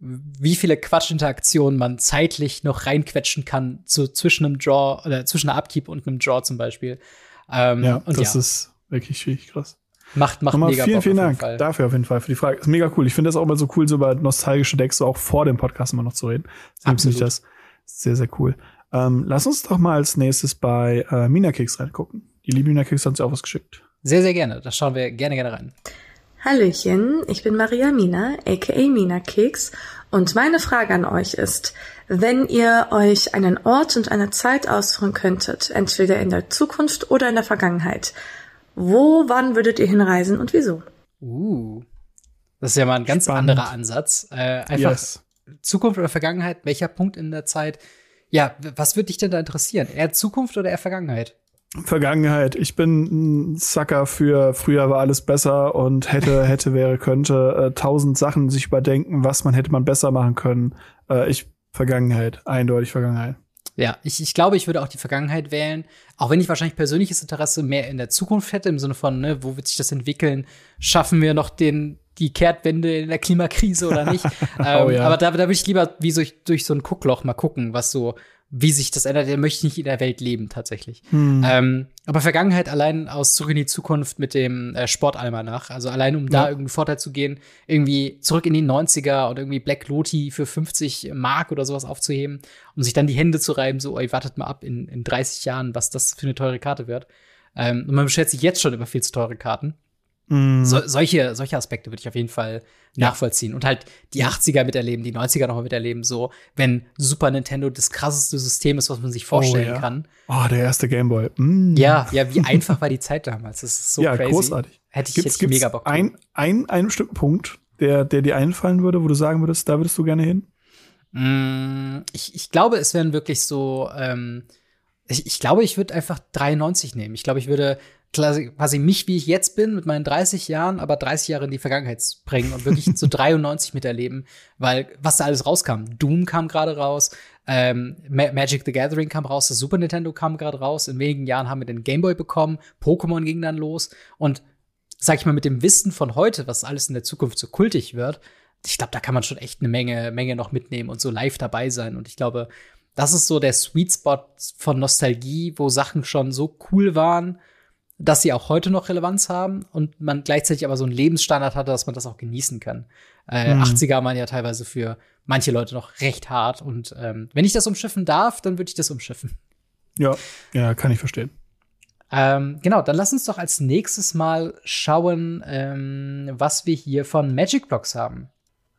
wie viele Quatschinteraktionen man zeitlich noch reinquetschen kann zu, zwischen einem Draw oder zwischen einer Upkeep und einem Draw zum Beispiel. Ähm, ja, und das ja. ist wirklich, wirklich krass. Macht, macht Nochmal mega vielen, Bock vielen Dank Fall. dafür auf jeden Fall für die Frage. Ist mega cool. Ich finde das auch immer so cool, so über nostalgische Decks so auch vor dem Podcast immer noch zu reden. Deswegen finde ich das sehr, sehr cool. Ähm, lass uns doch mal als nächstes bei äh, Mina Kicks reingucken. Die liebe Mina Kicks hat uns auch was geschickt. Sehr, sehr gerne. Da schauen wir gerne, gerne rein. Hallöchen, ich bin Maria Mina, aka Mina Keks, und meine Frage an euch ist, wenn ihr euch einen Ort und eine Zeit aussuchen könntet, entweder in der Zukunft oder in der Vergangenheit, wo, wann würdet ihr hinreisen und wieso? Uh, das ist ja mal ein ganz Spannend. anderer Ansatz. Äh, einfach yes. Zukunft oder Vergangenheit, welcher Punkt in der Zeit? Ja, was würde dich denn da interessieren? Eher Zukunft oder eher Vergangenheit? Vergangenheit. Ich bin ein Sucker für früher war alles besser und hätte, hätte, wäre, könnte. Äh, tausend Sachen sich überdenken, was man hätte man besser machen können. Äh, ich Vergangenheit, eindeutig Vergangenheit. Ja, ich, ich glaube, ich würde auch die Vergangenheit wählen, auch wenn ich wahrscheinlich persönliches Interesse mehr in der Zukunft hätte, im Sinne von, ne, wo wird sich das entwickeln? Schaffen wir noch den, die Kehrtwende in der Klimakrise oder nicht? oh, ähm, ja. Aber da, da würde ich lieber wie so, durch so ein Guckloch mal gucken, was so wie sich das ändert. Er möchte nicht in der Welt leben, tatsächlich. Hm. Ähm, aber Vergangenheit allein aus Zurück in die Zukunft mit dem äh, Sportalmanach, also allein um ja. da irgendeinen Vorteil zu gehen, irgendwie zurück in die 90er und irgendwie Black Loti für 50 Mark oder sowas aufzuheben, um sich dann die Hände zu reiben, so, ey, wartet mal ab in, in 30 Jahren, was das für eine teure Karte wird. Ähm, und man beschwert sich jetzt schon über viel zu teure Karten. Mm. So, solche, solche Aspekte würde ich auf jeden Fall ja. nachvollziehen. Und halt die 80er miterleben, die 90er nochmal miterleben, so, wenn Super Nintendo das krasseste System ist, was man sich vorstellen oh, ja. kann. Oh, der erste Gameboy. Mm. Ja, ja, wie einfach war die Zeit damals. Das ist so ja, crazy. großartig. Hätte ich, gibt's, hätte ich mega Bock. Ein, ein, einen bestimmten Punkt, der, der dir einfallen würde, wo du sagen würdest, da würdest du gerne hin? Mm, ich, ich glaube, es wären wirklich so, ähm, ich, ich glaube, ich würde einfach 93 nehmen. Ich glaube, ich würde quasi mich, wie ich jetzt bin, mit meinen 30 Jahren, aber 30 Jahre in die Vergangenheit bringen und wirklich zu 93 miterleben, weil was da alles rauskam. Doom kam gerade raus, ähm, Magic the Gathering kam raus, das Super Nintendo kam gerade raus, in wenigen Jahren haben wir den Game Boy bekommen, Pokémon ging dann los und sag ich mal, mit dem Wissen von heute, was alles in der Zukunft so kultig wird, ich glaube, da kann man schon echt eine Menge, Menge noch mitnehmen und so live dabei sein. Und ich glaube, das ist so der Sweet Spot von Nostalgie, wo Sachen schon so cool waren, dass sie auch heute noch Relevanz haben und man gleichzeitig aber so einen Lebensstandard hatte, dass man das auch genießen kann. Äh, mhm. 80er waren ja teilweise für manche Leute noch recht hart und ähm, wenn ich das umschiffen darf, dann würde ich das umschiffen. Ja, ja, kann ich verstehen. Ähm, genau, dann lass uns doch als nächstes mal schauen, ähm, was wir hier von Magic Blocks haben.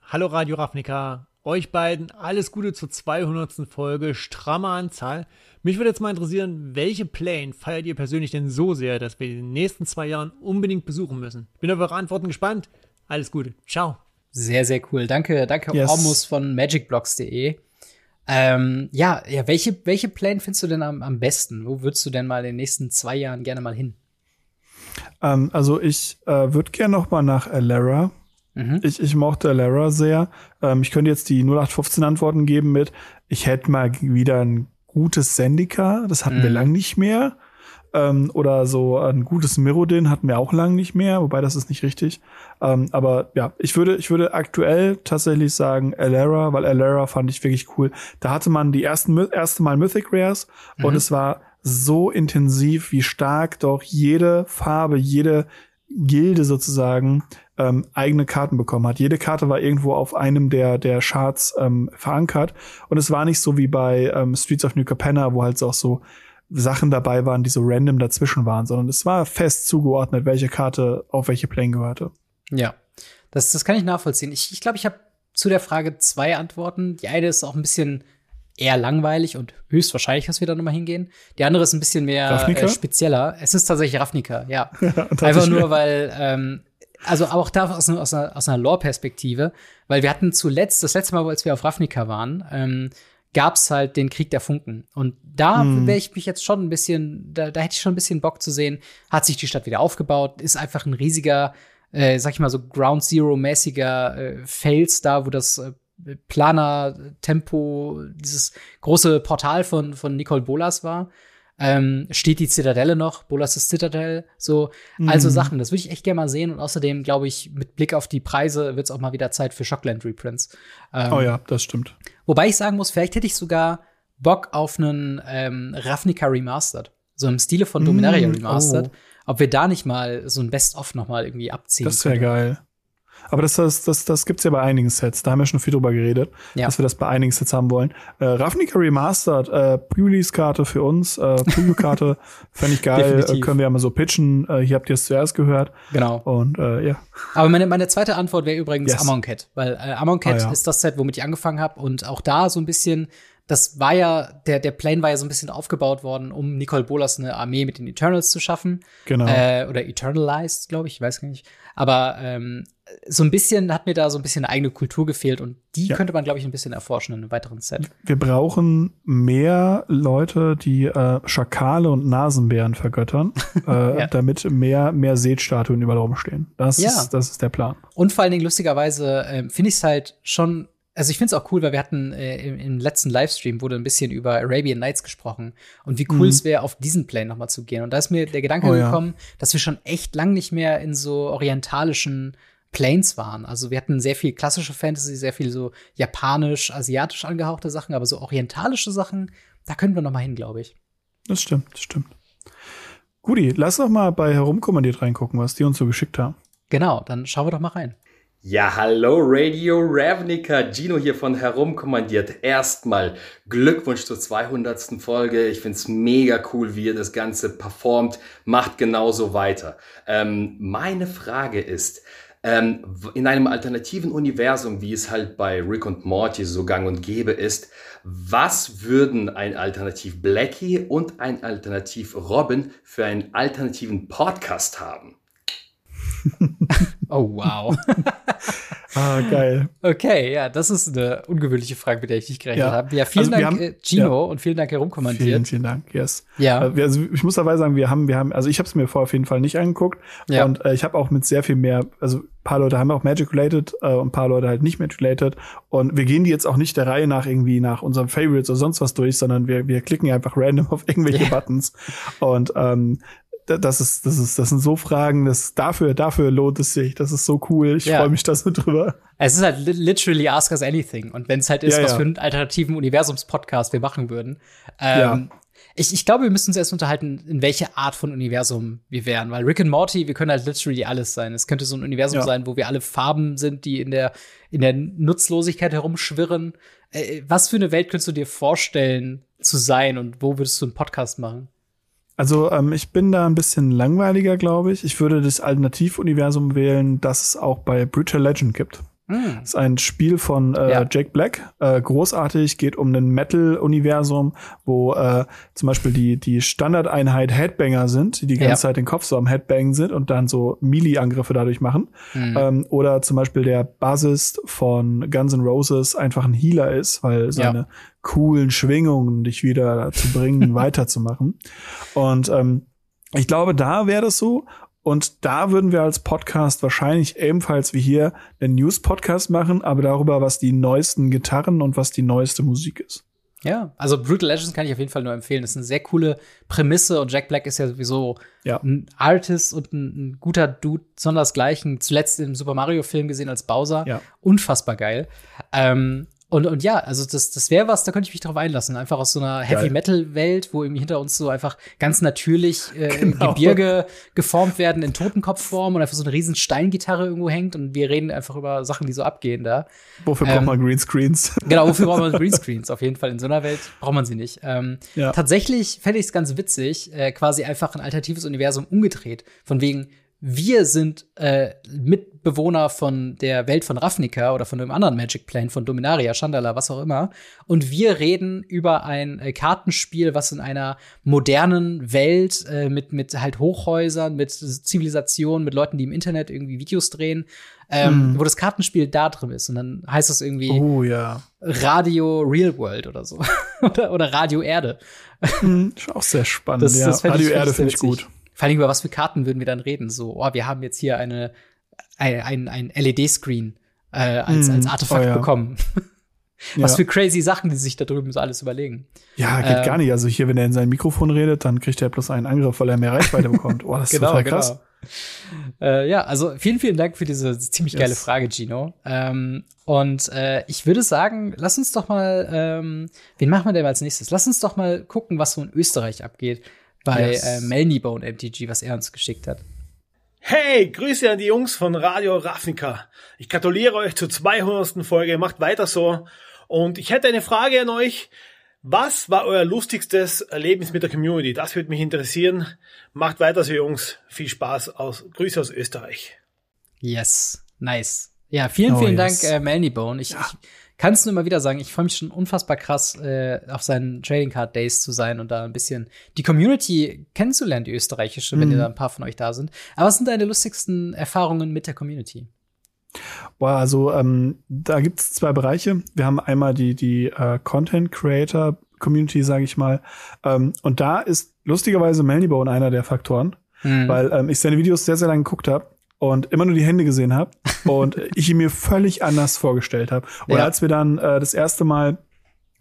Hallo Radio Ravnica, euch beiden alles Gute zur 200. Folge, stramme Anzahl. Mich würde jetzt mal interessieren, welche Plane feiert ihr persönlich denn so sehr, dass wir in den nächsten zwei Jahren unbedingt besuchen müssen? Bin auf eure Antworten gespannt. Alles Gute. Ciao. Sehr, sehr cool. Danke, danke, yes. Ormus von magicblocks.de. Ähm, ja, ja, welche, welche Plane findest du denn am, am besten? Wo würdest du denn mal in den nächsten zwei Jahren gerne mal hin? Ähm, also ich äh, würde gerne noch mal nach Alara Mhm. Ich, ich mochte Lara sehr. Ähm, ich könnte jetzt die 0815 Antworten geben mit, ich hätte mal wieder ein gutes Sendika, das hatten mhm. wir lang nicht mehr. Ähm, oder so ein gutes Mirrodin hatten wir auch lang nicht mehr, wobei das ist nicht richtig. Ähm, aber ja, ich würde, ich würde aktuell tatsächlich sagen Elara, weil Elara fand ich wirklich cool. Da hatte man die ersten, erste Mal Mythic Rares mhm. und es war so intensiv, wie stark doch jede Farbe, jede Gilde sozusagen ähm, eigene Karten bekommen hat. Jede Karte war irgendwo auf einem der, der Charts ähm, verankert. Und es war nicht so wie bei ähm, Streets of New Capenna, wo halt auch so Sachen dabei waren, die so random dazwischen waren, sondern es war fest zugeordnet, welche Karte auf welche Plane gehörte. Ja, das, das kann ich nachvollziehen. Ich glaube, ich, glaub, ich habe zu der Frage zwei Antworten. Die eine ist auch ein bisschen eher langweilig und höchstwahrscheinlich, dass wir da nochmal hingehen. Die andere ist ein bisschen mehr äh, spezieller. Es ist tatsächlich Ravnica, ja. Einfach nur, weil, ähm, also auch da aus, aus einer, aus einer Lore-Perspektive, weil wir hatten zuletzt, das letzte Mal, als wir auf Ravnica waren, ähm, gab es halt den Krieg der Funken. Und da hm. wäre ich mich jetzt schon ein bisschen, da, da hätte ich schon ein bisschen Bock zu sehen, hat sich die Stadt wieder aufgebaut, ist einfach ein riesiger, äh, sag ich mal so Ground Zero-mäßiger äh, Fels da, wo das äh, Planer Tempo, dieses große Portal von, von Nicole Bolas war. Ähm, steht die Zitadelle noch, Bolas' Zitadelle, so, mhm. also Sachen, das würde ich echt gerne mal sehen und außerdem glaube ich, mit Blick auf die Preise wird es auch mal wieder Zeit für Shockland Reprints. Ähm, oh ja, das stimmt. Wobei ich sagen muss, vielleicht hätte ich sogar Bock auf einen ähm, Ravnica Remastered, so im Stile von Dominaria mm, Remastered, oh. ob wir da nicht mal so ein Best-of noch mal irgendwie abziehen Das wäre geil. Aber das, das, das, das gibt's ja bei einigen Sets. Da haben wir schon viel drüber geredet, ja. dass wir das bei einigen Sets haben wollen. Äh, Ravnica Remastered, äh, Pre-Release-Karte für uns, äh, Preview-Karte, fände ich geil. äh, können wir ja mal so pitchen. Äh, hier habt ihr es zuerst gehört. Genau. Und äh, ja. Aber meine, meine zweite Antwort wäre übrigens yes. Amonkhet, weil äh, Amonkhet ah, ja. ist das Set, womit ich angefangen habe und auch da so ein bisschen das war ja, der, der Plane war ja so ein bisschen aufgebaut worden, um Nicole Bolas eine Armee mit den Eternals zu schaffen. Genau. Äh, oder Eternalized, glaube ich, ich weiß gar nicht. Aber ähm, so ein bisschen hat mir da so ein bisschen eine eigene Kultur gefehlt und die ja. könnte man, glaube ich, ein bisschen erforschen in einem weiteren Set. Wir brauchen mehr Leute, die äh, Schakale und Nasenbären vergöttern, äh, ja. damit mehr, mehr Seetstatuen überall rumstehen. Das, ja. ist, das ist der Plan. Und vor allen Dingen, lustigerweise, äh, finde ich es halt schon also ich finde es auch cool, weil wir hatten äh, im, im, letzten Livestream wurde ein bisschen über Arabian Nights gesprochen und wie cool mhm. es wäre, auf diesen Plane nochmal zu gehen. Und da ist mir der Gedanke oh, gekommen, ja. dass wir schon echt lang nicht mehr in so orientalischen Planes waren. Also wir hatten sehr viel klassische Fantasy, sehr viel so japanisch, asiatisch angehauchte Sachen, aber so orientalische Sachen, da können wir noch mal hin, glaube ich. Das stimmt, das stimmt. Guti, lass doch mal bei herumkommandiert reingucken, was die uns so geschickt haben. Genau, dann schauen wir doch mal rein. Ja, hallo Radio Ravnica, Gino hier von Herumkommandiert. Erstmal Glückwunsch zur 200. Folge. Ich find's mega cool, wie ihr das Ganze performt. Macht genauso weiter. Ähm, meine Frage ist, ähm, in einem alternativen Universum, wie es halt bei Rick und Morty so gang und gäbe ist, was würden ein Alternativ Blackie und ein Alternativ Robin für einen alternativen Podcast haben? oh, wow. ah, geil. Okay, ja, das ist eine ungewöhnliche Frage, mit der ich nicht gerechnet ja. habe. Ja, vielen also Dank, haben, äh, Gino, ja. und vielen Dank, herumkommandiert. Vielen, vielen Dank, yes. Ja. Also ich muss dabei sagen, wir haben, wir haben, also ich habe es mir vorher auf jeden Fall nicht angeguckt. Ja. Und äh, ich habe auch mit sehr viel mehr, also ein paar Leute haben auch Magic related äh, und ein paar Leute halt nicht Magic related. Und wir gehen die jetzt auch nicht der Reihe nach irgendwie nach unseren Favorites oder sonst was durch, sondern wir, wir klicken einfach random auf irgendwelche yeah. Buttons. Und ähm, das ist, das ist, das sind so Fragen, das dafür, dafür lohnt es sich. Das ist so cool. Ich ja. freue mich da so drüber. Es ist halt literally ask us anything. Und wenn es halt ist, ja, was ja. für einen alternativen Universums-Podcast wir machen würden. Ähm, ich, ich glaube, wir müssen uns erst unterhalten, in welche Art von Universum wir wären. Weil Rick and Morty, wir können halt literally alles sein. Es könnte so ein Universum sein, wo wir alle Farben sind, die in der, in der Nutzlosigkeit herumschwirren. Äh, was für eine Welt könntest du dir vorstellen zu sein und wo würdest du einen Podcast machen? Also ähm, ich bin da ein bisschen langweiliger, glaube ich. Ich würde das Alternativuniversum wählen, das es auch bei Brutal Legend gibt. Das ist ein Spiel von äh, ja. Jake Black. Äh, großartig, geht um ein Metal-Universum, wo äh, zum Beispiel die, die Standardeinheit Headbanger sind, die die ganze ja. Zeit den Kopf so am Headbangen sind und dann so Melee-Angriffe dadurch machen. Mm. Ähm, oder zum Beispiel der Bassist von Guns N' Roses einfach ein Healer ist, weil seine ja. coolen Schwingungen dich wieder dazu bringen, weiterzumachen. Und ähm, ich glaube, da wäre das so. Und da würden wir als Podcast wahrscheinlich ebenfalls wie hier einen News-Podcast machen, aber darüber, was die neuesten Gitarren und was die neueste Musik ist. Ja, also Brutal Legends kann ich auf jeden Fall nur empfehlen. Das ist eine sehr coole Prämisse und Jack Black ist ja sowieso ja. ein Artist und ein, ein guter Dude, sondersgleichen. Zuletzt im Super Mario Film gesehen als Bowser. Ja. Unfassbar geil. Ähm, und, und ja, also das, das wäre was, da könnte ich mich drauf einlassen. Einfach aus so einer Heavy-Metal-Welt, wo irgendwie hinter uns so einfach ganz natürlich äh, genau. Gebirge geformt werden in Totenkopfform und einfach so eine riesen Steingitarre irgendwo hängt und wir reden einfach über Sachen, die so abgehen da. Wofür ähm, braucht man Greenscreens? Genau, wofür braucht man Greenscreens? Auf jeden Fall in so einer Welt braucht man sie nicht. Ähm, ja. Tatsächlich fände ich es ganz witzig, äh, quasi einfach ein alternatives Universum umgedreht. Von wegen, wir sind äh, Mitbewohner von der Welt von Ravnica oder von einem anderen Magic Plane, von Dominaria, Chandala, was auch immer. Und wir reden über ein äh, Kartenspiel, was in einer modernen Welt äh, mit, mit halt Hochhäusern, mit Zivilisation, mit Leuten, die im Internet irgendwie Videos drehen, ähm, hm. wo das Kartenspiel da drin ist. Und dann heißt das irgendwie oh, ja. Radio Real World oder so. oder, oder Radio Erde. Hm, ist auch sehr spannend. Das, ja. das Radio ich, Erde finde ich gut. Vor allem über was für Karten würden wir dann reden? So, oh, wir haben jetzt hier eine, ein, ein, ein LED-Screen äh, als, mm, als Artefakt oh, ja. bekommen. was ja. für crazy Sachen, die sich da drüben so alles überlegen. Ja, geht ähm, gar nicht. Also hier, wenn er in sein Mikrofon redet, dann kriegt er bloß einen Angriff, weil er mehr Reichweite bekommt. Oh, das ist genau, total krass. Genau. Äh, ja, also vielen, vielen Dank für diese ziemlich geile yes. Frage, Gino. Ähm, und äh, ich würde sagen, lass uns doch mal, ähm, wen machen wir denn als nächstes? Lass uns doch mal gucken, was so in Österreich abgeht bei yes. äh, Melnybone MTG, was er uns geschickt hat. Hey, Grüße an die Jungs von Radio Ravnica. Ich gratuliere euch zur 200. Folge. Macht weiter so. Und ich hätte eine Frage an euch. Was war euer lustigstes Erlebnis mit der Community? Das würde mich interessieren. Macht weiter so, Jungs. Viel Spaß aus. Grüße aus Österreich. Yes. Nice. Ja, vielen, vielen oh, yes. Dank, äh, Melnybone. Ich, ja. ich kann es nur immer wieder sagen, ich freue mich schon unfassbar krass, äh, auf seinen Trading Card Days zu sein und da ein bisschen die Community kennenzulernen, die österreichische, mhm. wenn da ein paar von euch da sind. Aber was sind deine lustigsten Erfahrungen mit der Community? Boah, also ähm, da gibt es zwei Bereiche. Wir haben einmal die, die äh, Content Creator Community, sage ich mal. Ähm, und da ist lustigerweise Melnybone einer der Faktoren, mhm. weil ähm, ich seine Videos sehr, sehr lange geguckt habe und immer nur die Hände gesehen habe und ich ihn mir völlig anders vorgestellt habe. Und ja. als wir dann äh, das erste Mal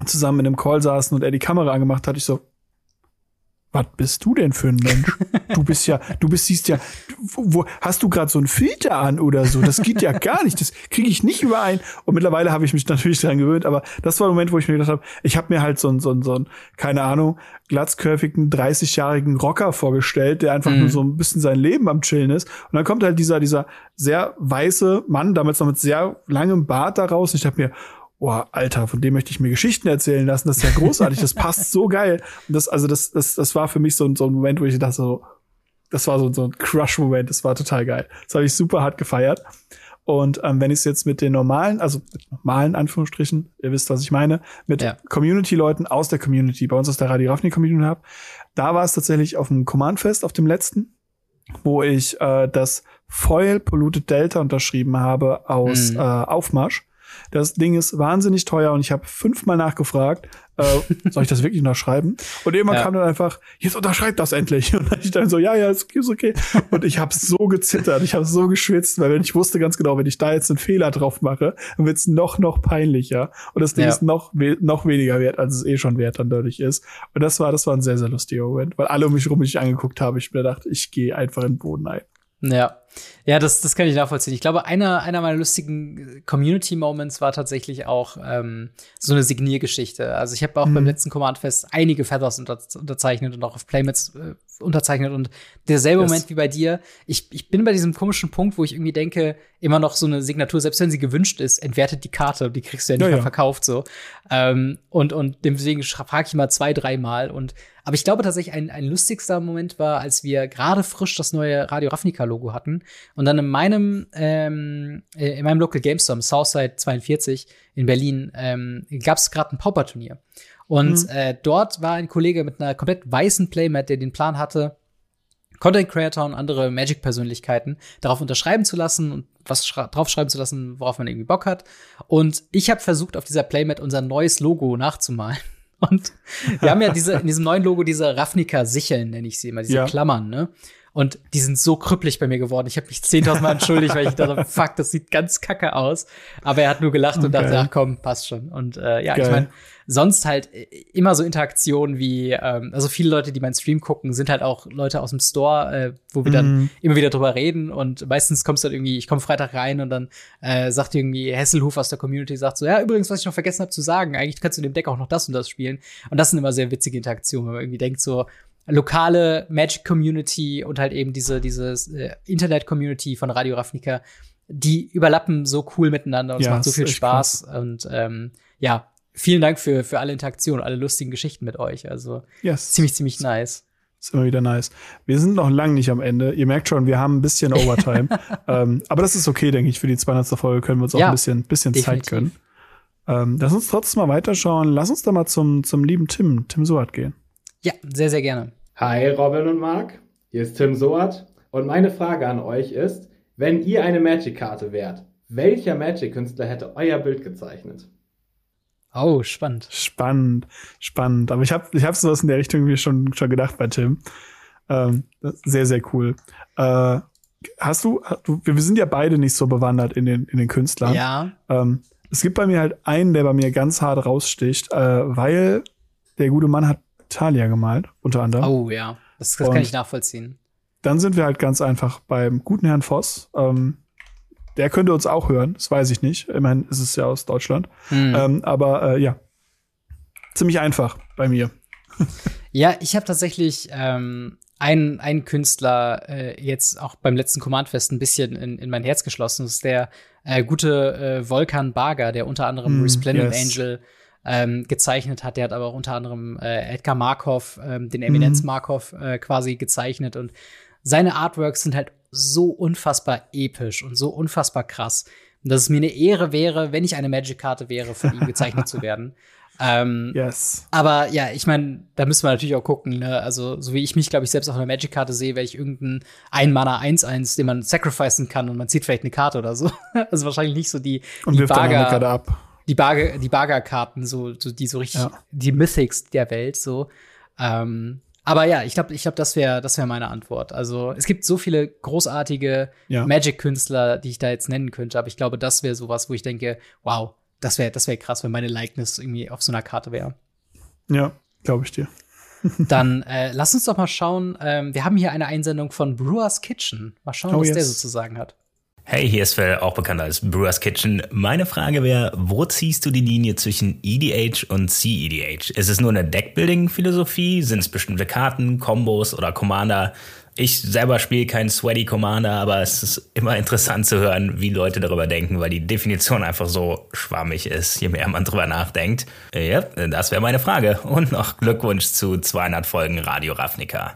zusammen in einem Call saßen und er die Kamera angemacht hat, ich so, was bist du denn für ein Mensch? Du bist ja, du bist, siehst ja, wo, hast du gerade so ein Filter an oder so? Das geht ja gar nicht. Das kriege ich nicht überein. Und mittlerweile habe ich mich natürlich dran gewöhnt, aber das war der Moment, wo ich mir gedacht habe, ich habe mir halt so ein, so ein, so ein, keine Ahnung, glatzkörfigen, 30-jährigen Rocker vorgestellt, der einfach mhm. nur so ein bisschen sein Leben am Chillen ist. Und dann kommt halt dieser, dieser sehr weiße Mann, damals noch mit sehr langem Bart da raus. Und ich dachte mir, oh, Alter, von dem möchte ich mir Geschichten erzählen lassen. Das ist ja großartig, das passt so geil. Und das, also das, das, das war für mich so, so ein Moment, wo ich dachte so, das war so, so ein Crush-Moment, das war total geil. Das habe ich super hart gefeiert. Und ähm, wenn ich es jetzt mit den normalen, also mit normalen Anführungsstrichen, ihr wisst, was ich meine, mit ja. Community-Leuten aus der Community, bei uns aus der Radio Ravni Community habe, da war es tatsächlich auf dem Command-Fest, auf dem letzten, wo ich äh, das Foil Polluted Delta unterschrieben habe aus mhm. äh, Aufmarsch. Das Ding ist wahnsinnig teuer und ich habe fünfmal nachgefragt, äh, soll ich das wirklich unterschreiben? Und irgendwann ja. kam dann einfach, jetzt unterschreibt das endlich. Und ich dann so, ja, ja, ist, ist okay. Und ich habe so gezittert, ich habe so geschwitzt, weil ich wusste ganz genau, wenn ich da jetzt einen Fehler drauf mache, dann wird's noch, noch peinlicher. Und das Ding ja. ist noch, noch weniger wert, als es eh schon wert dann dadurch ist. Und das war, das war ein sehr, sehr lustiger Moment, weil alle um mich rum mich angeguckt haben. Ich mir gedacht, ich gehe einfach in den Boden ein. Ja. Ja, das, das kann ich nachvollziehen. Ich glaube, einer, einer meiner lustigen Community-Moments war tatsächlich auch ähm, so eine Signiergeschichte. Also ich habe auch mhm. beim letzten Command-Fest einige Feathers unter, unterzeichnet und auch auf Playmates äh, unterzeichnet. Und derselbe yes. Moment wie bei dir, ich, ich bin bei diesem komischen Punkt, wo ich irgendwie denke, immer noch so eine Signatur, selbst wenn sie gewünscht ist, entwertet die Karte, die kriegst du ja nicht ja, mehr ja. verkauft so. Ähm, und, und deswegen frage ich mal zwei, dreimal. Und aber ich glaube tatsächlich, ein, ein lustigster Moment war, als wir gerade frisch das neue Radio Ravnica-Logo hatten und dann in meinem, ähm, äh, in meinem Local GameStorm, Southside 42 in Berlin, ähm, gab es gerade ein Pauper-Turnier. Und mhm. äh, dort war ein Kollege mit einer komplett weißen Playmat, der den Plan hatte, Content Creator und andere Magic-Persönlichkeiten darauf unterschreiben zu lassen und was draufschreiben zu lassen, worauf man irgendwie Bock hat. Und ich habe versucht, auf dieser Playmat unser neues Logo nachzumalen. Und wir haben ja diese, in diesem neuen Logo diese Ravnica-Sicheln, nenne ich sie immer, diese ja. Klammern, ne? Und die sind so krüppelig bei mir geworden. Ich habe mich 10.000 Mal entschuldigt, weil ich dachte, fuck, das sieht ganz kacke aus. Aber er hat nur gelacht okay. und dachte, ach komm, passt schon. Und äh, ja, Geil. ich meine, sonst halt immer so Interaktionen wie, ähm, also viele Leute, die meinen Stream gucken, sind halt auch Leute aus dem Store, äh, wo wir mm. dann mhm. immer wieder drüber reden und meistens kommst du dann irgendwie, ich komme Freitag rein und dann äh, sagt irgendwie Hesselhof aus der Community, sagt so, ja, übrigens, was ich noch vergessen habe zu sagen, eigentlich kannst du in dem Deck auch noch das und das spielen. Und das sind immer sehr witzige Interaktionen, wenn man irgendwie denkt so, lokale Magic-Community und halt eben diese, diese äh, Internet-Community von Radio Ravnica, die überlappen so cool miteinander und ja, es macht so viel Spaß. Krass. Und ähm, ja, vielen Dank für, für alle Interaktionen, alle lustigen Geschichten mit euch. Also yes. ziemlich, ziemlich nice. Ist immer wieder nice. Wir sind noch lang nicht am Ende. Ihr merkt schon, wir haben ein bisschen Overtime. ähm, aber das ist okay, denke ich. Für die 200. Folge können wir uns auch ja, ein bisschen, bisschen Zeit gönnen. Ähm, lass uns trotzdem mal weiterschauen. Lass uns da mal zum, zum lieben Tim, Tim Soat gehen. Ja, sehr, sehr gerne. Hi Robin und Marc, hier ist Tim Soat und meine Frage an euch ist, wenn ihr eine Magic-Karte wärt, welcher Magic-Künstler hätte euer Bild gezeichnet? Oh, spannend. Spannend, spannend. Aber ich habe ich hab sowas in der Richtung wie schon, schon gedacht bei Tim. Ähm, sehr, sehr cool. Äh, hast du, du, wir sind ja beide nicht so bewandert in den, in den Künstlern. Ja. Ähm, es gibt bei mir halt einen, der bei mir ganz hart raussticht, äh, weil der gute Mann hat Talia gemalt, unter anderem. Oh ja, das, das kann ich nachvollziehen. Dann sind wir halt ganz einfach beim guten Herrn Voss. Ähm, der könnte uns auch hören, das weiß ich nicht. Immerhin ist es ja aus Deutschland. Hm. Ähm, aber äh, ja, ziemlich einfach bei mir. ja, ich habe tatsächlich ähm, einen, einen Künstler äh, jetzt auch beim letzten Command-Fest ein bisschen in, in mein Herz geschlossen. Das ist der äh, gute äh, Volkan Barger, der unter anderem mm, Resplendent yes. Angel ähm, gezeichnet hat. Der hat aber auch unter anderem äh, Edgar Markov, ähm, den Eminenz mhm. Markov äh, quasi gezeichnet. Und seine Artworks sind halt so unfassbar episch und so unfassbar krass, dass es mir eine Ehre wäre, wenn ich eine Magic-Karte wäre, von ihm gezeichnet zu werden. Ähm, yes. Aber ja, ich meine, da müssen wir natürlich auch gucken. Ne? Also, so wie ich mich, glaube ich, selbst auf einer Magic-Karte sehe, wäre ich irgendein Ein-Mana 1-1, den man sacrificen kann und man zieht vielleicht eine Karte oder so. also wahrscheinlich nicht so die, und die wirft Barger, ab die Barger, die Barger-Karten, so, so, die so richtig, ja. die Mythics der Welt, so. Ähm, aber ja, ich glaube, ich glaube, das wäre, das wäre meine Antwort. Also es gibt so viele großartige ja. Magic-Künstler, die ich da jetzt nennen könnte, aber ich glaube, das wäre sowas, wo ich denke, wow, das wäre, das wäre krass, wenn meine Likeness irgendwie auf so einer Karte wäre. Ja, glaube ich dir. Dann äh, lass uns doch mal schauen. Ähm, wir haben hier eine Einsendung von Brewers Kitchen. Mal schauen, oh, was yes. der sozusagen hat. Hey, hier ist Phil, auch bekannt als Brewers Kitchen. Meine Frage wäre, wo ziehst du die Linie zwischen EDH und CEDH? Ist es nur eine Deckbuilding-Philosophie? Sind es bestimmte Karten, Combos oder Commander? Ich selber spiele keinen Sweaty Commander, aber es ist immer interessant zu hören, wie Leute darüber denken, weil die Definition einfach so schwammig ist, je mehr man drüber nachdenkt. Ja, das wäre meine Frage. Und noch Glückwunsch zu 200 Folgen Radio Ravnica.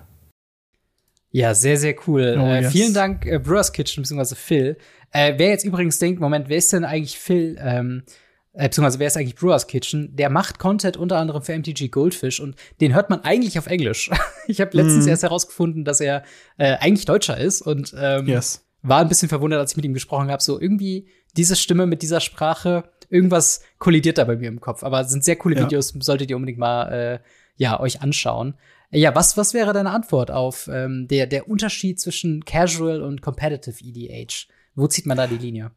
Ja, sehr, sehr cool. Oh, äh, yes. Vielen Dank, äh, Brewers Kitchen, beziehungsweise Phil. Äh, wer jetzt übrigens denkt, Moment, wer ist denn eigentlich Phil? Ähm, äh, beziehungsweise wer ist eigentlich Brewers Kitchen? Der macht Content unter anderem für MTG Goldfish und den hört man eigentlich auf Englisch. ich habe letztens mm. erst herausgefunden, dass er äh, eigentlich Deutscher ist und ähm, yes. war ein bisschen verwundert, als ich mit ihm gesprochen habe. So irgendwie diese Stimme mit dieser Sprache, irgendwas kollidiert da bei mir im Kopf. Aber sind sehr coole ja. Videos, solltet ihr unbedingt mal äh, ja euch anschauen. Ja, was, was wäre deine Antwort auf ähm, der, der Unterschied zwischen Casual und Competitive EDH? Wo zieht man da die Linie?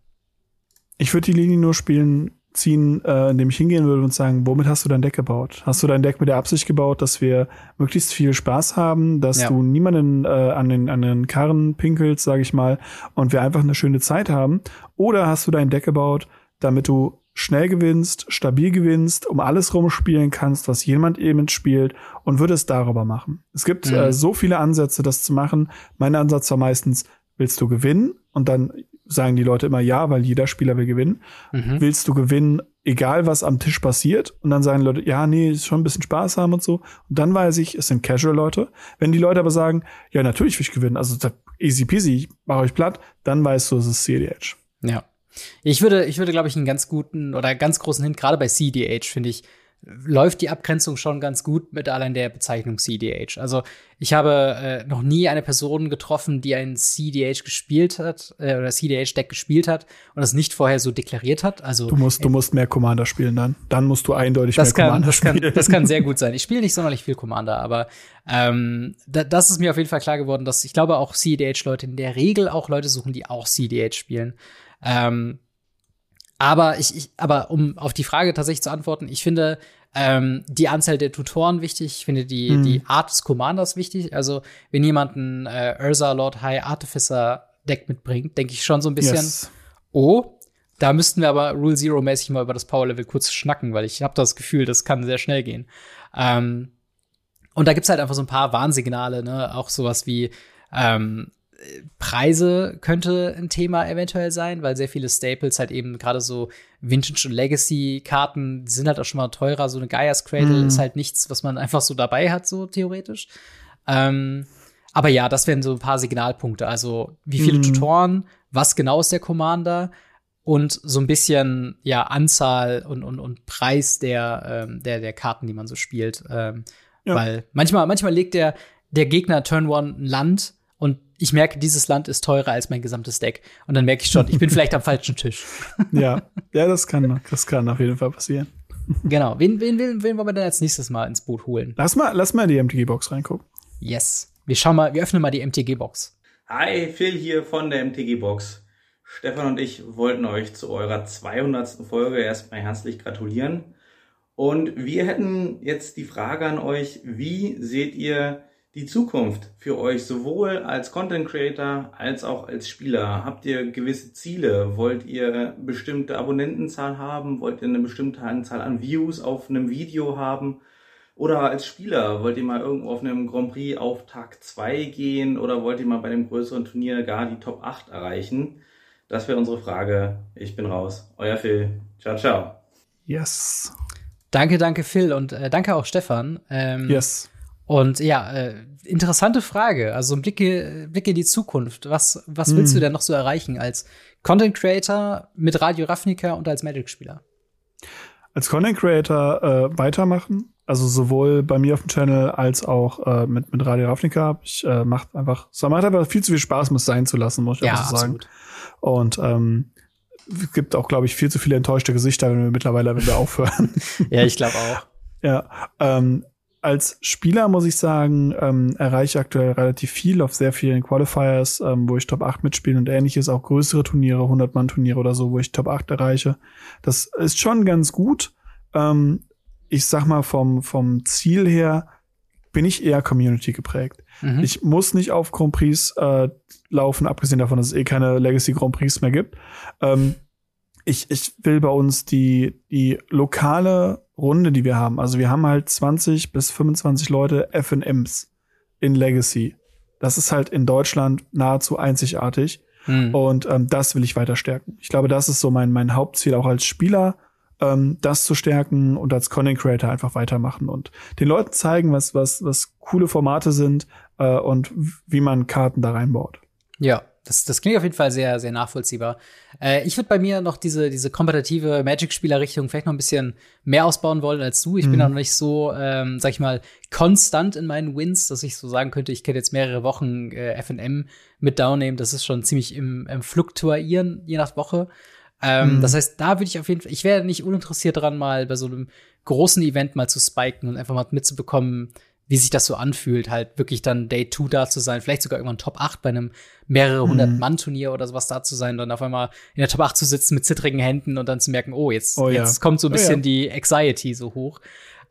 Ich würde die Linie nur spielen, ziehen, äh, indem ich hingehen würde und sagen, womit hast du dein Deck gebaut? Hast du dein Deck mit der Absicht gebaut, dass wir möglichst viel Spaß haben, dass ja. du niemanden äh, an, den, an den Karren pinkelst, sage ich mal, und wir einfach eine schöne Zeit haben? Oder hast du dein Deck gebaut, damit du schnell gewinnst, stabil gewinnst, um alles rumspielen kannst, was jemand eben spielt und würdest darüber machen. Es gibt mhm. äh, so viele Ansätze, das zu machen. Mein Ansatz war meistens, willst du gewinnen? Und dann sagen die Leute immer ja, weil jeder Spieler will gewinnen. Mhm. Willst du gewinnen, egal was am Tisch passiert? Und dann sagen die Leute, ja, nee, ist schon ein bisschen Spaß haben und so. Und dann weiß ich, es sind Casual-Leute. Wenn die Leute aber sagen, ja, natürlich will ich gewinnen, also easy peasy, ich mache euch platt, dann weißt du, es ist CDH. Ja. Ich würde, ich würde, glaube ich, einen ganz guten oder ganz großen Hint, gerade bei CDH, finde ich, läuft die Abgrenzung schon ganz gut mit allein der Bezeichnung CDH. Also ich habe äh, noch nie eine Person getroffen, die ein CDH gespielt hat äh, oder CDH-Deck gespielt hat und das nicht vorher so deklariert hat. Also du musst, du musst mehr Commander spielen dann. Dann musst du eindeutig mehr kann, Commander das spielen. Kann, das kann sehr gut sein. Ich spiele nicht sonderlich viel Commander, aber ähm, da, das ist mir auf jeden Fall klar geworden, dass ich glaube auch CDH-Leute in der Regel auch Leute suchen, die auch CDH spielen. Ähm, aber ich, ich, aber um auf die Frage tatsächlich zu antworten, ich finde ähm, die Anzahl der Tutoren wichtig, ich finde die, Mhm. die Art des Commanders wichtig. Also, wenn jemand ein äh, Ursa Lord High Artificer Deck mitbringt, denke ich schon so ein bisschen, Yes. oh, da müssten wir aber Rule Zero mäßig mal über das Power Level kurz schnacken, weil ich habe das Gefühl, das kann sehr schnell gehen. Ähm, und da gibt's halt einfach so ein paar Warnsignale, ne? Auch sowas wie ähm, Preise könnte ein Thema eventuell sein, weil sehr viele Staples halt eben gerade so Vintage und Legacy Karten, die sind halt auch schon mal teurer. So eine Gaia's Cradle Mhm. ist halt nichts, was man einfach so dabei hat, so theoretisch. Ähm, aber ja, das wären so ein paar Signalpunkte. Also wie viele Mhm. Tutoren, was genau ist der Commander und so ein bisschen ja Anzahl und, und, und Preis der, ähm, der, der Karten, die man so spielt. Ähm, Ja. Weil manchmal, manchmal legt der, der Gegner Turn One ein Land ich merke, dieses Land ist teurer als mein gesamtes Deck. Und dann merke ich schon, ich bin vielleicht am falschen Tisch. ja, ja, das kann, das kann auf jeden Fall passieren. Genau. Wen, wen, wen, wen wollen wir denn als nächstes mal ins Boot holen? Lass mal, lass mal in die MTG-Box reingucken. Yes. Wir schauen mal, wir öffnen mal die MTG-Box. Hi, Phil hier von der MTG-Box. Stefan und ich wollten euch zu eurer 200. Folge erstmal herzlich gratulieren. Und wir hätten jetzt die Frage an euch, wie seht ihr die Zukunft für euch sowohl als Content Creator als auch als Spieler? Habt ihr gewisse Ziele? Wollt ihr bestimmte Abonnentenzahl haben? Wollt ihr eine bestimmte Anzahl an Views auf einem Video haben? Oder als Spieler, wollt ihr mal irgendwo auf einem Grand Prix auf Tag 2 gehen oder wollt ihr mal bei einem größeren Turnier gar die Top 8 erreichen? Das wäre unsere Frage. Ich bin raus. Euer Phil. Ciao, ciao. Yes. Danke, danke, Phil. Und äh, danke auch, Stefan. Ähm, Yes. Und ja, äh, interessante Frage. Also ein Blick, äh, Blick in die Zukunft. Was, was willst Hm. du denn noch so erreichen als Content Creator mit Radio Ravnica und als Magic-Spieler? Als Content Creator äh, weitermachen. Also sowohl bei mir auf dem Channel als auch äh, mit, mit Radio Ravnica. Ich äh, macht einfach, es macht einfach viel zu viel Spaß, muss sein zu lassen, muss ich Ja, einfach so sagen. absolut. Und ähm, es gibt auch, glaube ich, viel zu viele enttäuschte Gesichter, wenn wir mittlerweile, wenn wir aufhören. Ja, ich glaube auch. Ja, ähm, als Spieler muss ich sagen, ähm, erreiche ich aktuell relativ viel auf sehr vielen Qualifiers, ähm, wo ich Top 8 mitspiele und ähnliches, auch größere Turniere, 100-Mann-Turniere oder so, wo ich Top 8 erreiche. Das ist schon ganz gut. Ähm, ich sag mal, vom, vom Ziel her bin ich eher Community geprägt. Mhm. Ich muss nicht auf Grand Prix äh, laufen, abgesehen davon, dass es eh keine Legacy Grand Prix mehr gibt. Ähm, ich, ich will bei uns die, die lokale Runde, die wir haben. Also wir haben halt 20 bis 25 Leute FNMs in Legacy. Das ist halt in Deutschland nahezu einzigartig. Hm. Und ähm, das will ich weiter stärken. Ich glaube, das ist so mein, mein Hauptziel auch als Spieler, ähm, das zu stärken und als Content Creator einfach weitermachen und den Leuten zeigen, was, was, was coole Formate sind äh, und wie man Karten da reinbaut. Ja, das, das klingt auf jeden Fall sehr, sehr nachvollziehbar. Äh, ich würde bei mir noch diese, diese kompetitive Magic-Spieler-Richtung vielleicht noch ein bisschen mehr ausbauen wollen als du. Ich bin Mhm. auch noch nicht so, ähm, sag ich mal, konstant in meinen Wins, dass ich so sagen könnte, ich könnte jetzt mehrere Wochen äh, FNM mit downnehmen. Das ist schon ziemlich im, im Fluktuieren, je nach Woche. Ähm, Mhm. Das heißt, da würde ich auf jeden Fall, ich wäre nicht uninteressiert dran, mal bei so einem großen Event mal zu spiken und einfach mal mitzubekommen, wie sich das so anfühlt, halt wirklich dann Day 2 da zu sein, vielleicht sogar irgendwann Top 8 bei einem mehrere hundert Mhm. Mann Turnier oder sowas da zu sein, dann auf einmal in der Top 8 zu sitzen mit zittrigen Händen und dann zu merken, oh, jetzt, Oh ja. jetzt kommt so ein Oh bisschen ja. die Anxiety so hoch,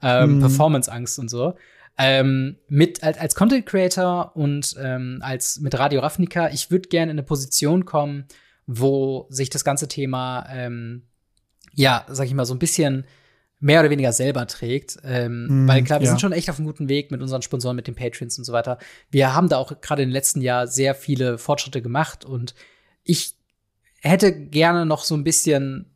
ähm, Mhm. Performance-Angst und so. Ähm, mit als, als Content Creator und ähm, als mit Radio Ravnica, ich würde gerne in eine Position kommen, wo sich das ganze Thema ähm, ja, sag ich mal, so ein bisschen mehr oder weniger selber trägt. Ähm, Mm, weil klar, wir ja. sind schon echt auf einem guten Weg mit unseren Sponsoren, mit den Patrons und so weiter. Wir haben da auch gerade im letzten Jahr sehr viele Fortschritte gemacht und ich hätte gerne noch so ein bisschen,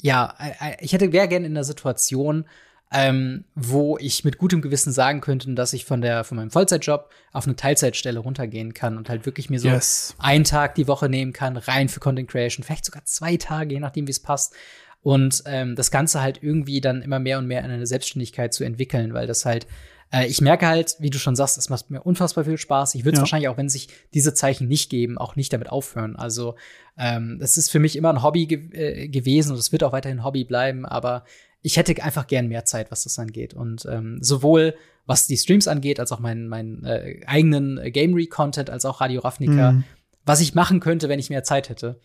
ja, äh, äh, ich hätte wäre gerne in der Situation, ähm, wo ich mit gutem Gewissen sagen könnte, dass ich von der von meinem Vollzeitjob auf eine Teilzeitstelle runtergehen kann und halt wirklich mir so Yes. einen Tag die Woche nehmen kann, rein für Content Creation, vielleicht sogar zwei Tage, je nachdem, wie es passt. Und ähm, das Ganze halt irgendwie dann immer mehr und mehr in eine Selbstständigkeit zu entwickeln, weil das halt äh, ich merke halt, wie du schon sagst, es macht mir unfassbar viel Spaß. Ich würde es ja. wahrscheinlich auch, wenn sich diese Zeichen nicht geben, auch nicht damit aufhören. Also ähm, das ist für mich immer ein Hobby ge äh, gewesen und es wird auch weiterhin ein Hobby bleiben, aber ich hätte einfach gern mehr Zeit, was das angeht. Und ähm, sowohl was die Streams angeht, als auch meinen mein, äh, eigenen Gamery-Content, als auch Radio Ravnica, mhm. was ich machen könnte, wenn ich mehr Zeit hätte.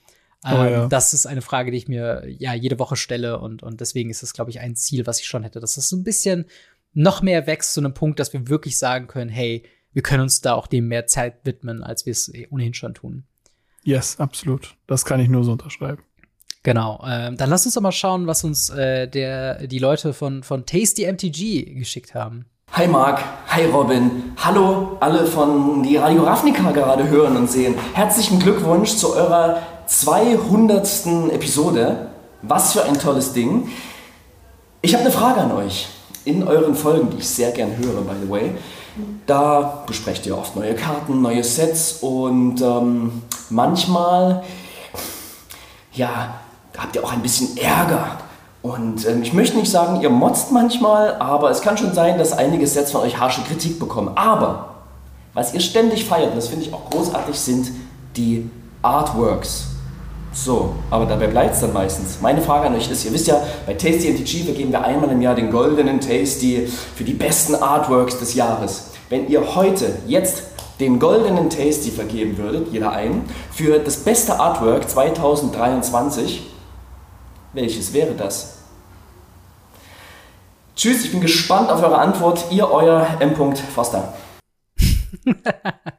Oh, ähm, ja. Das ist eine Frage, die ich mir ja jede Woche stelle und, und deswegen ist es, glaube ich, ein Ziel, was ich schon hätte, dass das so ein bisschen noch mehr wächst zu einem Punkt, dass wir wirklich sagen können, hey, wir können uns da auch dem mehr Zeit widmen, als wir es eh ohnehin schon tun. Yes, absolut. Das kann ich nur so unterschreiben. Genau. Ähm, dann lass uns doch mal schauen, was uns äh, der, die Leute von, von Tasty MTG geschickt haben. Hi Marc, hi Robin, hallo alle von die Radio Ravnica gerade hören und sehen. Herzlichen Glückwunsch zu eurer 200. Episode. Was für ein tolles Ding. Ich habe eine Frage an euch. In euren Folgen, die ich sehr gern höre, by the way, da besprecht ihr oft neue Karten, neue Sets und ähm, manchmal, ja, habt ihr auch ein bisschen Ärger. Und ähm, ich möchte nicht sagen, ihr motzt manchmal, aber es kann schon sein, dass einige Sets von euch harsche Kritik bekommen. Aber was ihr ständig feiert, und das finde ich auch großartig, sind die Artworks. So, aber dabei bleibt es dann meistens. Meine Frage an euch ist, ihr wisst ja, bei Tasty MTG vergeben wir einmal im Jahr den goldenen Tasty für die besten Artworks des Jahres. Wenn ihr heute, jetzt den goldenen Tasty vergeben würdet, jeder einen, für das beste Artwork 2023, welches wäre das? Tschüss, ich bin gespannt auf eure Antwort. Ihr, euer M. Foster.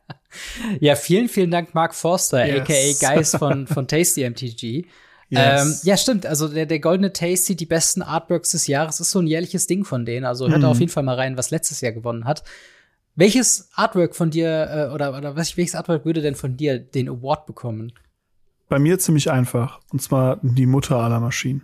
ja, vielen, vielen Dank, Mark Forster, yes. aka Geist von, von Tasty MTG. Yes. Ähm, ja, stimmt. Also der, der goldene Tasty, die besten Artworks des Jahres, ist so ein jährliches Ding von denen. Also hört mhm. auf jeden Fall mal rein, was letztes Jahr gewonnen hat. Welches Artwork von dir äh, oder, oder was, welches Artwork würde denn von dir den Award bekommen? Bei mir ziemlich einfach. Und zwar die Mutter aller Maschinen.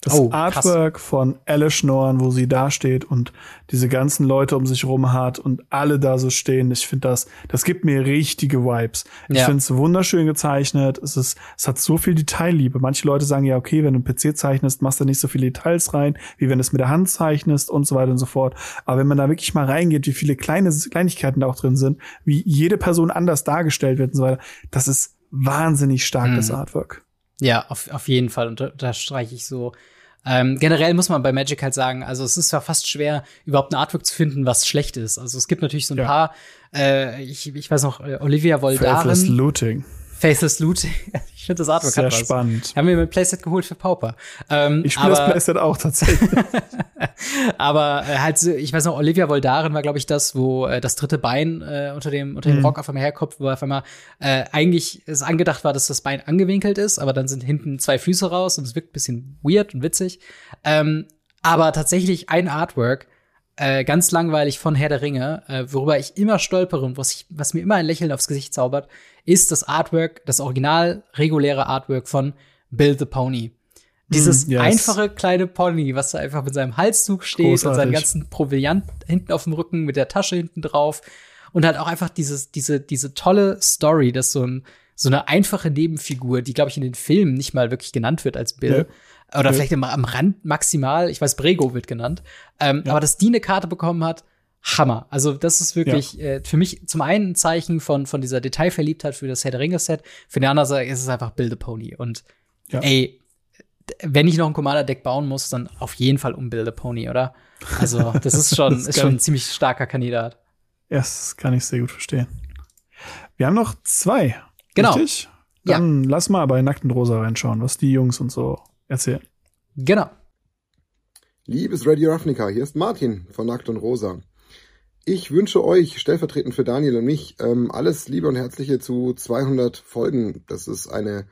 Das oh, Artwork krass. von Alice Norn, wo sie da steht und diese ganzen Leute um sich rum hat und alle da so stehen. Ich finde das, das gibt mir richtige Vibes. Ich ja. finde es wunderschön gezeichnet. Es ist, es hat so viel Detailliebe. Manche Leute sagen ja, okay, wenn du einen PC zeichnest, machst du nicht so viele Details rein, wie wenn du es mit der Hand zeichnest und so weiter und so fort. Aber wenn man da wirklich mal reingeht, wie viele kleine Kleinigkeiten da auch drin sind, wie jede Person anders dargestellt wird und so weiter, das ist wahnsinnig stark, mhm. das Artwork. Ja, auf, auf jeden Fall. Und da streiche ich so. Ähm, generell muss man bei Magic halt sagen, also es ist ja fast schwer, überhaupt ein Artwork zu finden, was schlecht ist. Also es gibt natürlich so ein ja. paar, äh, ich, ich weiß noch, äh, Olivia Voldaren. Looting. Faceless Looting. ich finde das Artwork Sehr hat was. spannend. Haben wir mit Playset geholt für Pauper. Ähm, ich spiele das Playset auch tatsächlich. aber äh, halt, ich weiß noch, Olivia Voldaren war, glaube ich, das, wo äh, das dritte Bein äh, unter dem unter dem mhm. Rock auf einmal herkommt, wo auf einmal äh, eigentlich es angedacht war, dass das Bein angewinkelt ist, aber dann sind hinten zwei Füße raus und es wirkt ein bisschen weird und witzig. Ähm, aber tatsächlich ein Artwork, äh, ganz langweilig von Herr der Ringe, äh, worüber ich immer stolpere und was, ich, was mir immer ein Lächeln aufs Gesicht zaubert, ist das Artwork, das original reguläre Artwork von Bill the Pony. Dieses mm, yes. einfache kleine Pony, was da einfach mit seinem Halszug steht Großartig. und seinen ganzen Proviant hinten auf dem Rücken mit der Tasche hinten drauf und halt auch einfach dieses, diese, diese tolle Story, dass so ein, so eine einfache Nebenfigur, die, glaube ich, in den Filmen nicht mal wirklich genannt wird als Bill. Ja. Oder ja. vielleicht immer am Rand maximal, ich weiß, Brego wird genannt. Ähm, ja. Aber dass die eine Karte bekommen hat, Hammer. Also das ist wirklich ja. äh, für mich zum einen ein Zeichen von, von dieser Detailverliebtheit für das Herr der Ringe-Set. Für die andere Seite ist es einfach Build a Pony. Und ey, wenn ich noch ein Commander-Deck bauen muss, dann auf jeden Fall um Build a Pony, oder? Also das ist schon, das ist schon ein ziemlich starker Kandidat. Ja, das kann ich sehr gut verstehen. Wir haben noch zwei. Genau. Richtig? Dann ja. lass mal bei Nackten Rosa reinschauen, was die Jungs und so erzählen. Genau. Liebes Radio Ravnica, hier ist Martin von Nackt und Rosa. Ich wünsche euch, stellvertretend für Daniel und mich, ähm, alles Liebe und Herzliche zu 200 Folgen. Das ist eine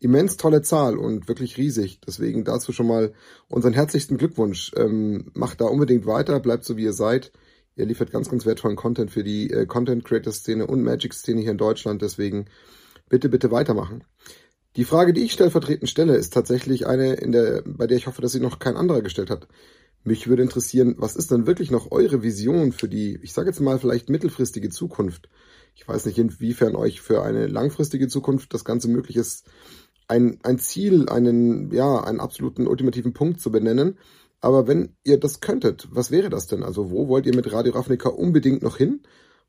immens tolle Zahl und wirklich riesig. Deswegen dazu schon mal unseren herzlichsten Glückwunsch. Ähm, macht da unbedingt weiter, bleibt so wie ihr seid. Ihr liefert ganz, ganz wertvollen Content für die äh, Content Creator Szene und Magic Szene hier in Deutschland. Deswegen bitte, bitte weitermachen. Die Frage, die ich stellvertretend stelle, ist tatsächlich eine, in der, bei der ich hoffe, dass sie noch kein anderer gestellt hat. Mich würde interessieren, was ist denn wirklich noch eure Vision für die, ich sage jetzt mal vielleicht mittelfristige Zukunft? Ich weiß nicht, inwiefern euch für eine langfristige Zukunft das Ganze möglich ist, ein, ein Ziel, einen, ja, einen absoluten ultimativen Punkt zu benennen. Aber wenn ihr das könntet, was wäre das denn? Also wo wollt ihr mit Radio Ravnica unbedingt noch hin?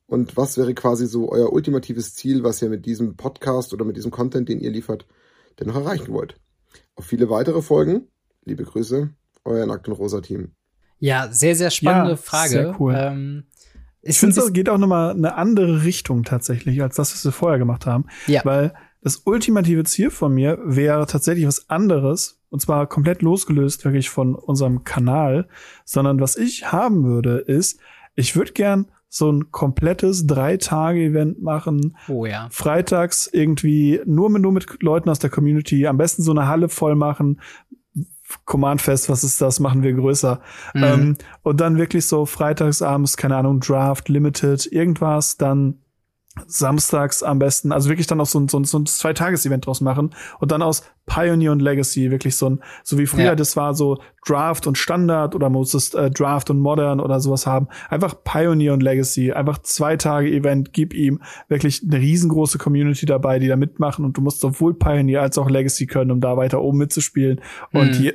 Und was wäre quasi so euer ultimatives Ziel, was ihr mit diesem Podcast oder mit diesem Content, den ihr liefert, denn noch erreichen wollt? Auf viele weitere Folgen. Liebe Grüße, euer Nackt und Rosa Team. Ja, sehr, sehr spannende ja, Frage. Sehr cool. Ähm, ich finde, das geht auch nochmal eine andere Richtung tatsächlich, als das, was wir vorher gemacht haben. Ja. Weil das ultimative Ziel von mir wäre tatsächlich was anderes, und zwar komplett losgelöst wirklich von unserem Kanal, sondern was ich haben würde, ist, ich würde gern so ein komplettes Drei-Tage-Event machen. Oh ja. Freitags irgendwie nur mit, nur mit Leuten aus der Community, am besten so eine Halle voll machen, Command Fest, was ist das, machen wir größer. Mhm. Ähm, und dann wirklich so freitagsabends, keine Ahnung, Draft, Limited, irgendwas, dann samstags am besten, also wirklich dann auch so ein, so ein, so ein Zwei-Tages-Event draus machen und dann aus Pioneer und Legacy wirklich so ein, so wie früher ja. das war, so Draft und Standard oder muss es äh, Draft und Modern oder sowas haben. Einfach Pioneer und Legacy, einfach zwei Tage Event, gib ihm wirklich eine riesengroße Community dabei, die da mitmachen und du musst sowohl Pioneer als auch Legacy können, um da weiter oben mitzuspielen. Mhm. Und die,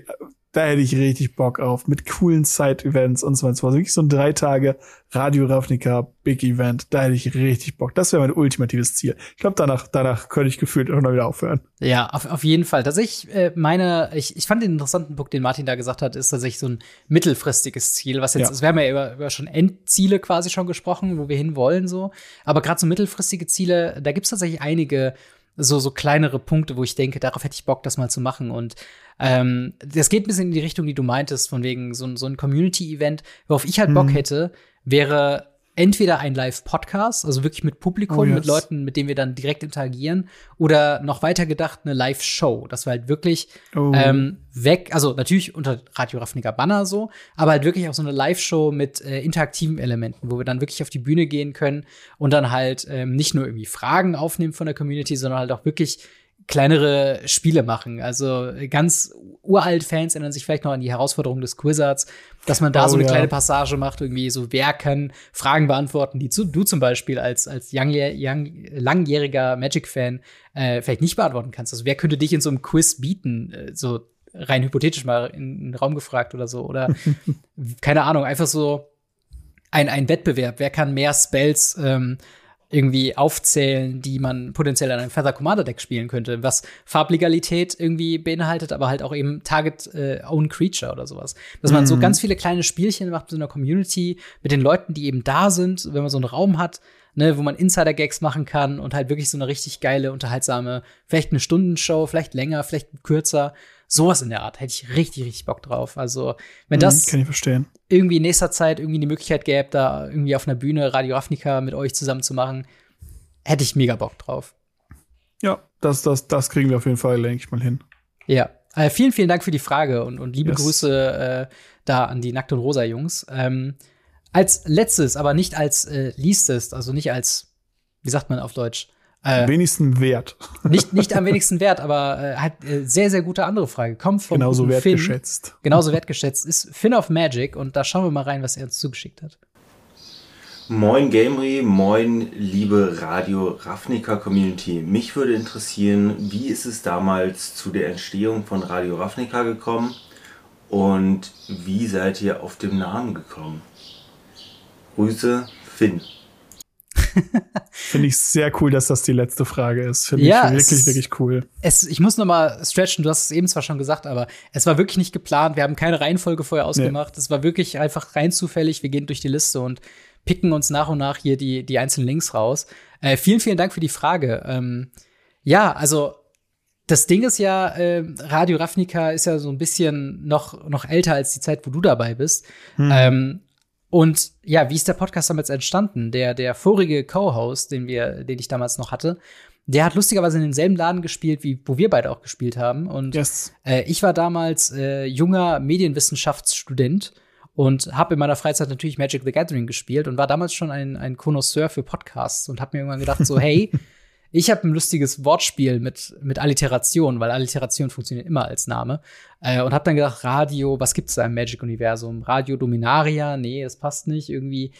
da hätte ich richtig Bock auf, mit coolen Side-Events und so weiter. War wirklich so ein drei Tage Radio Ravnica Big Event. Da hätte ich richtig Bock. Das wäre mein ultimatives Ziel. Ich glaube, danach, danach könnte ich gefühlt irgendwann wieder aufhören. Ja, auf, auf jeden Fall. Tatsächlich, äh, meine, ich, ich fand den interessanten Punkt, den Martin da gesagt hat, ist tatsächlich so ein mittelfristiges Ziel, was jetzt, ja. wir haben ja über, über schon Endziele quasi schon gesprochen, wo wir hinwollen, so. Aber gerade so mittelfristige Ziele, da gibt's tatsächlich einige, so, so kleinere Punkte, wo ich denke, darauf hätte ich Bock, das mal zu machen. Und ähm, das geht ein bisschen in die Richtung, die du meintest, von wegen so, so ein Community-Event. Worauf ich halt Bock mhm. hätte, wäre entweder ein Live-Podcast, also wirklich mit Publikum, oh, yes. mit Leuten, mit denen wir dann direkt interagieren, oder noch weiter gedacht eine Live-Show. Das war halt wirklich oh. ähm, weg, also natürlich unter Radio Ravnica Banner so, aber halt wirklich auch so eine Live-Show mit äh, interaktiven Elementen, wo wir dann wirklich auf die Bühne gehen können und dann halt ähm, nicht nur irgendwie Fragen aufnehmen von der Community, sondern halt auch wirklich kleinere Spiele machen. Also ganz uralt Fans erinnern sich vielleicht noch an die Herausforderung des Quizzards, dass man da oh, so eine ja. kleine Passage macht, irgendwie so, wer kann Fragen beantworten, die zu, du zum Beispiel als, als young, young, langjähriger Magic-Fan äh, vielleicht nicht beantworten kannst. Also wer könnte dich in so einem Quiz bieten, äh, so rein hypothetisch mal in, in den Raum gefragt oder so. Oder keine Ahnung, einfach so ein, ein Wettbewerb. Wer kann mehr Spells ähm, irgendwie aufzählen, die man potenziell an einem Feather Commander Deck spielen könnte, was Farblegalität irgendwie beinhaltet, aber halt auch eben Target äh, Own Creature oder sowas. Dass man so mhm. ganz viele kleine Spielchen macht mit so einer Community, mit den Leuten, die eben da sind, wenn man so einen Raum hat, ne, wo man Insider-Gags machen kann und halt wirklich so eine richtig geile, unterhaltsame, vielleicht eine Stundenshow, vielleicht länger, vielleicht kürzer, Sowas in der Art hätte ich richtig, richtig Bock drauf. Also, wenn mhm, das kann ich verstehen. irgendwie in nächster Zeit irgendwie die Möglichkeit gäbe, da irgendwie auf einer Bühne Radio Ravnica mit euch zusammen zu machen, hätte ich mega Bock drauf. Ja, das, das, das kriegen wir auf jeden Fall, denke ich mal hin. Ja. Äh, vielen, vielen Dank für die Frage und, und liebe yes. Grüße äh, da an die Nackt und Rosa Jungs. Ähm, als letztes, aber nicht als äh, leastest, also nicht als, wie sagt man auf Deutsch, äh, am wenigsten wert. Nicht, nicht am wenigsten wert, aber äh, hat äh, sehr, sehr gute andere Frage. Kommt von Genauso wertgeschätzt. Finn, genauso wertgeschätzt ist Finn of Magic und da schauen wir mal rein, was er uns zugeschickt hat. Moin Gamery, moin liebe Radio Ravnica Community. Mich würde interessieren, wie ist es damals zu der Entstehung von Radio Ravnica gekommen und wie seid ihr auf den Namen gekommen? Grüße, Finn. Finde ich sehr cool, dass das die letzte Frage ist. Finde ja, ich wirklich, wirklich cool. Es, ich muss noch mal stretchen, du hast es eben zwar schon gesagt, aber es war wirklich nicht geplant. Wir haben keine Reihenfolge vorher ausgemacht. Es war wirklich einfach rein zufällig. Wir gehen durch die Liste und picken uns nach und nach hier die, die einzelnen Links raus. Äh, vielen, vielen Dank für die Frage. Ähm, ja, also das Ding ist ja, äh, Radio Ravnica ist ja so ein bisschen noch, noch älter als die Zeit, wo du dabei bist. Hm. Ähm, und ja, wie ist der Podcast damals entstanden? Der, der vorige Co-Host, den wir, den ich damals noch hatte, der hat lustigerweise in demselben Laden gespielt, wie wo wir beide auch gespielt haben. Und yes. äh, ich war damals äh, junger Medienwissenschaftsstudent und habe in meiner Freizeit natürlich Magic the Gathering gespielt und war damals schon ein, ein Connoisseur für Podcasts und habe mir irgendwann gedacht, so, hey, ich habe ein lustiges Wortspiel mit, mit Alliteration, weil Alliteration funktioniert immer als Name. Äh, und habe dann gedacht, Radio, was gibt's da im Magic-Universum? Radio Dominaria? Nee, das passt nicht. Irgendwie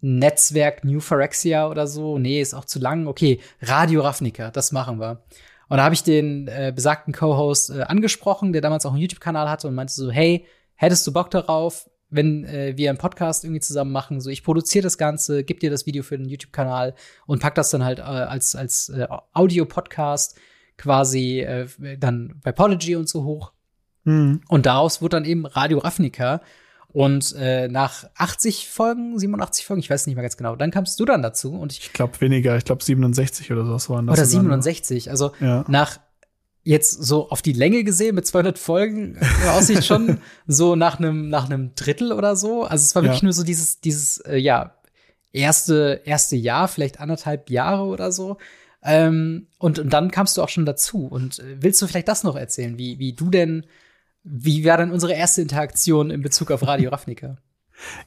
Netzwerk New Phyrexia oder so? Nee, ist auch zu lang. Okay, Radio Ravnica, das machen wir. Und da habe ich den äh, besagten Co-Host äh, angesprochen, der damals auch einen YouTube-Kanal hatte und meinte so, hey, hättest du Bock darauf, wenn äh, wir einen Podcast irgendwie zusammen machen? So, ich produziere das Ganze, gib dir das Video für den YouTube-Kanal und pack das dann halt äh, als, als äh, Audio-Podcast quasi äh, dann bei Podigy und so hoch. Mhm. Und daraus wurde dann eben Radio Ravnica. Und äh, nach 80 Folgen, 87 Folgen, ich weiß nicht mehr ganz genau, dann kamst du dann dazu und ich, ich glaube weniger, ich glaube 67 oder so waren das. Oder 67, also ja. nach jetzt so auf die Länge gesehen mit 200 Folgen äh, aussieht schon so nach einem nach einem Drittel oder so. Also es war wirklich ja. nur so dieses dieses äh, ja erste erste Jahr, vielleicht anderthalb Jahre oder so. Ähm, und, und dann kamst du auch schon dazu. Und äh, willst du vielleicht das noch erzählen, wie wie du denn wie war denn unsere erste Interaktion in Bezug auf Radio Ravnica?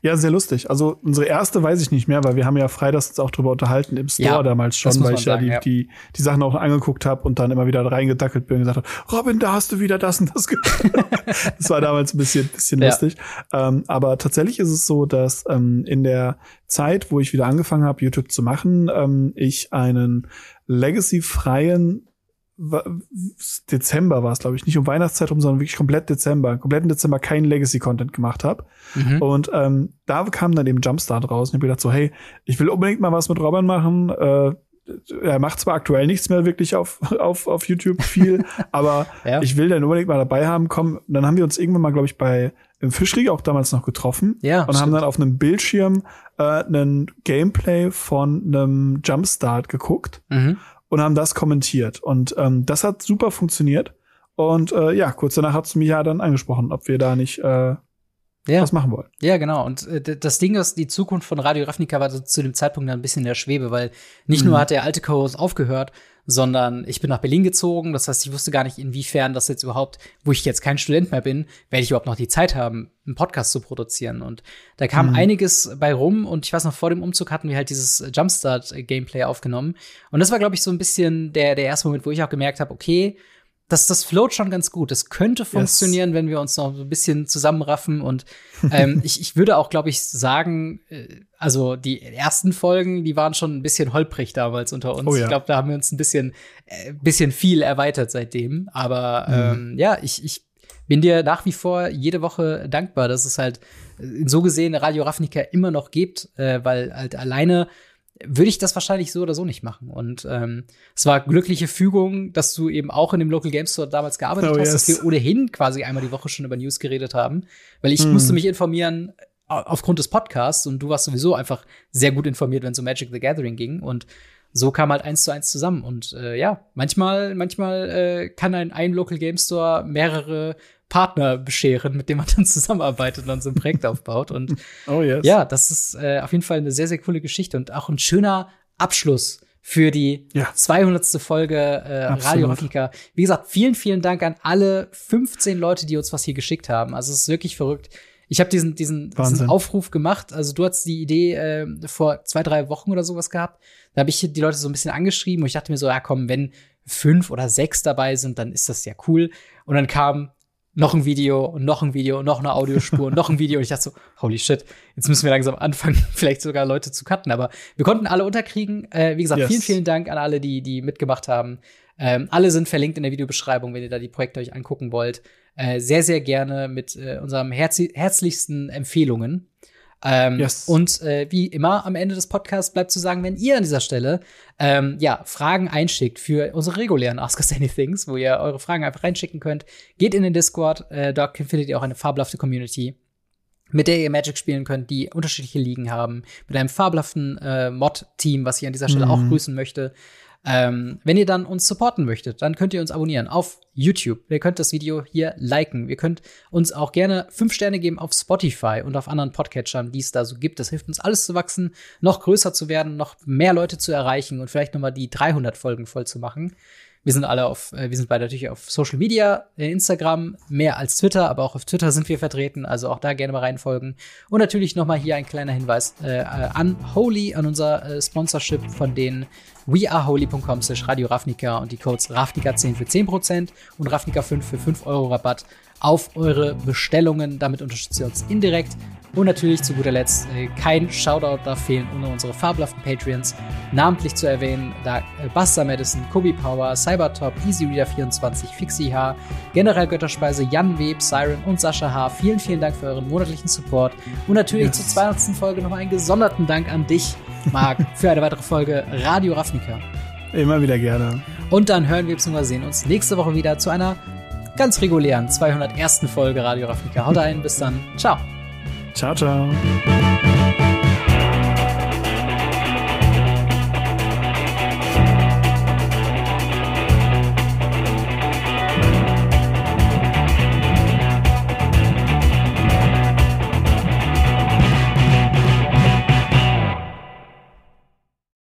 Ja, sehr lustig. Also unsere erste weiß ich nicht mehr, weil wir haben ja freitags uns auch drüber unterhalten im Store ja, damals schon, weil ich sagen, ja die, die, die Sachen auch angeguckt habe und dann immer wieder reingedackelt bin und gesagt habe, Robin, da hast du wieder das und das Das war damals ein bisschen, bisschen ja. lustig. Ähm, aber tatsächlich ist es so, dass ähm, in der Zeit, wo ich wieder angefangen habe, YouTube zu machen, ähm, ich einen legacy-freien Dezember war es, glaube ich, nicht um Weihnachtszeit rum, sondern wirklich komplett Dezember, kompletten Dezember kein Legacy-Content gemacht habe. Mhm. Und ähm, da kam dann eben Jumpstart raus und ich habe gedacht so, hey, ich will unbedingt mal was mit Robin machen. Äh, er macht zwar aktuell nichts mehr wirklich auf, auf, auf YouTube viel, aber ja. ich will den unbedingt mal dabei haben. Komm, dann haben wir uns irgendwann mal, glaube ich, bei im Fischrieg auch damals noch getroffen ja, und stimmt. haben dann auf einem Bildschirm äh, einen Gameplay von einem Jumpstart geguckt. Mhm und haben das kommentiert. Und ähm, das hat super funktioniert. Und äh, ja, kurz danach hat es mich ja dann angesprochen, ob wir da nicht äh, ja. was machen wollen. Ja, genau. Und äh, das Ding ist, die Zukunft von Radio Ravnica war so zu dem Zeitpunkt dann ein bisschen in der Schwebe, weil nicht mhm. nur hat der alte Co-Host aufgehört, sondern ich bin nach Berlin gezogen. Das heißt, ich wusste gar nicht, inwiefern das jetzt überhaupt, wo ich jetzt kein Student mehr bin, werde ich überhaupt noch die Zeit haben, einen Podcast zu produzieren. Und da kam mhm. einiges bei rum. Und ich weiß noch, vor dem Umzug hatten wir halt dieses Jumpstart-Gameplay aufgenommen. Und das war, glaube ich, so ein bisschen der, der erste Moment, wo ich auch gemerkt habe, okay, das, das float schon ganz gut. Das könnte funktionieren, yes. wenn wir uns noch so ein bisschen zusammenraffen. Und ähm, ich, ich würde auch, glaube ich, sagen, äh, also die ersten Folgen, die waren schon ein bisschen holprig damals unter uns. Oh, ja. Ich glaube, da haben wir uns ein bisschen, äh, bisschen viel erweitert seitdem. Aber mhm. ähm, ja, ich, ich bin dir nach wie vor jede Woche dankbar, dass es halt äh, so gesehen Radio Ravnica immer noch gibt, äh, weil halt alleine würde ich das wahrscheinlich so oder so nicht machen. Und ähm, es war glückliche Fügung, dass du eben auch in dem Local Game Store damals gearbeitet oh, hast, yes. dass wir ohnehin quasi einmal die Woche schon über News geredet haben, weil ich hm. musste mich informieren aufgrund des Podcasts und du warst sowieso einfach sehr gut informiert, wenn es um Magic the Gathering ging und so kam halt eins zu eins zusammen. Und äh, ja, manchmal, manchmal äh, kann ein, ein Local Game Store mehrere Partner bescheren, mit dem man dann zusammenarbeitet und dann so ein Projekt aufbaut. Und oh yes. ja, das ist äh, auf jeden Fall eine sehr, sehr coole Geschichte und auch ein schöner Abschluss für die ja. 200. Folge äh, Radio Afrika. Wie gesagt, vielen, vielen Dank an alle 15 Leute, die uns was hier geschickt haben. Also es ist wirklich verrückt. Ich habe diesen, diesen, diesen Aufruf gemacht. Also du hast die Idee äh, vor zwei, drei Wochen oder sowas gehabt. Da habe ich die Leute so ein bisschen angeschrieben und ich dachte mir so, ja komm, wenn fünf oder sechs dabei sind, dann ist das ja cool. Und dann kam noch ein Video und noch ein Video und noch eine Audiospur und noch ein Video. Und ich dachte so, holy shit, jetzt müssen wir langsam anfangen, vielleicht sogar Leute zu cutten. Aber wir konnten alle unterkriegen. Äh, wie gesagt, yes. vielen, vielen Dank an alle, die, die mitgemacht haben. Ähm, alle sind verlinkt in der Videobeschreibung, wenn ihr da die Projekte euch angucken wollt. Äh, sehr, sehr gerne mit äh, unserem herz herzlichsten Empfehlungen. Ähm, yes. Und äh, wie immer am Ende des Podcasts bleibt zu sagen, wenn ihr an dieser Stelle ähm, ja Fragen einschickt für unsere regulären Ask Us Anythings, wo ihr eure Fragen einfach reinschicken könnt, geht in den Discord. Äh, dort findet ihr auch eine fabelhafte Community mit der ihr Magic spielen könnt, die unterschiedliche Ligen haben, mit einem fabelhaften äh, Mod-Team, was ich an dieser Stelle mhm. auch grüßen möchte. Ähm, wenn ihr dann uns supporten möchtet, dann könnt ihr uns abonnieren auf YouTube. Ihr könnt das Video hier liken. Ihr könnt uns auch gerne fünf Sterne geben auf Spotify und auf anderen Podcatchern, die es da so gibt. Das hilft uns alles zu wachsen, noch größer zu werden, noch mehr Leute zu erreichen und vielleicht noch mal die 300 Folgen voll zu machen. Wir sind alle auf, äh, wir sind beide natürlich auf Social Media, äh, Instagram, mehr als Twitter, aber auch auf Twitter sind wir vertreten, also auch da gerne mal reinfolgen. Und natürlich nochmal hier ein kleiner Hinweis äh, an Holy, an unser äh, Sponsorship von denen weareholy.com slash Radio Ravnica und die Codes Ravnica10 für 10% und Ravnica5 für 5 Euro Rabatt auf eure Bestellungen. Damit unterstützt ihr uns indirekt Und natürlich zu guter Letzt äh, kein Shoutout darf fehlen, ohne unsere fabelhaften Patreons namentlich zu erwähnen. Da äh, Buster Madison, Kobe Power, Cybertop, EasyReader24, Fixie H, General Götterspeise, Jan Web, Siren und Sascha H. Vielen, vielen Dank für euren monatlichen Support. Und natürlich yes. zur 200. Folge noch einen gesonderten Dank an dich, Marc, für eine weitere Folge Radio Ravnica. Immer wieder gerne. Und dann hören wir bzw. sehen uns nächste Woche wieder zu einer ganz regulären 201. Folge Radio Ravnica. Haut rein, bis dann. Ciao. Ciao, ciao.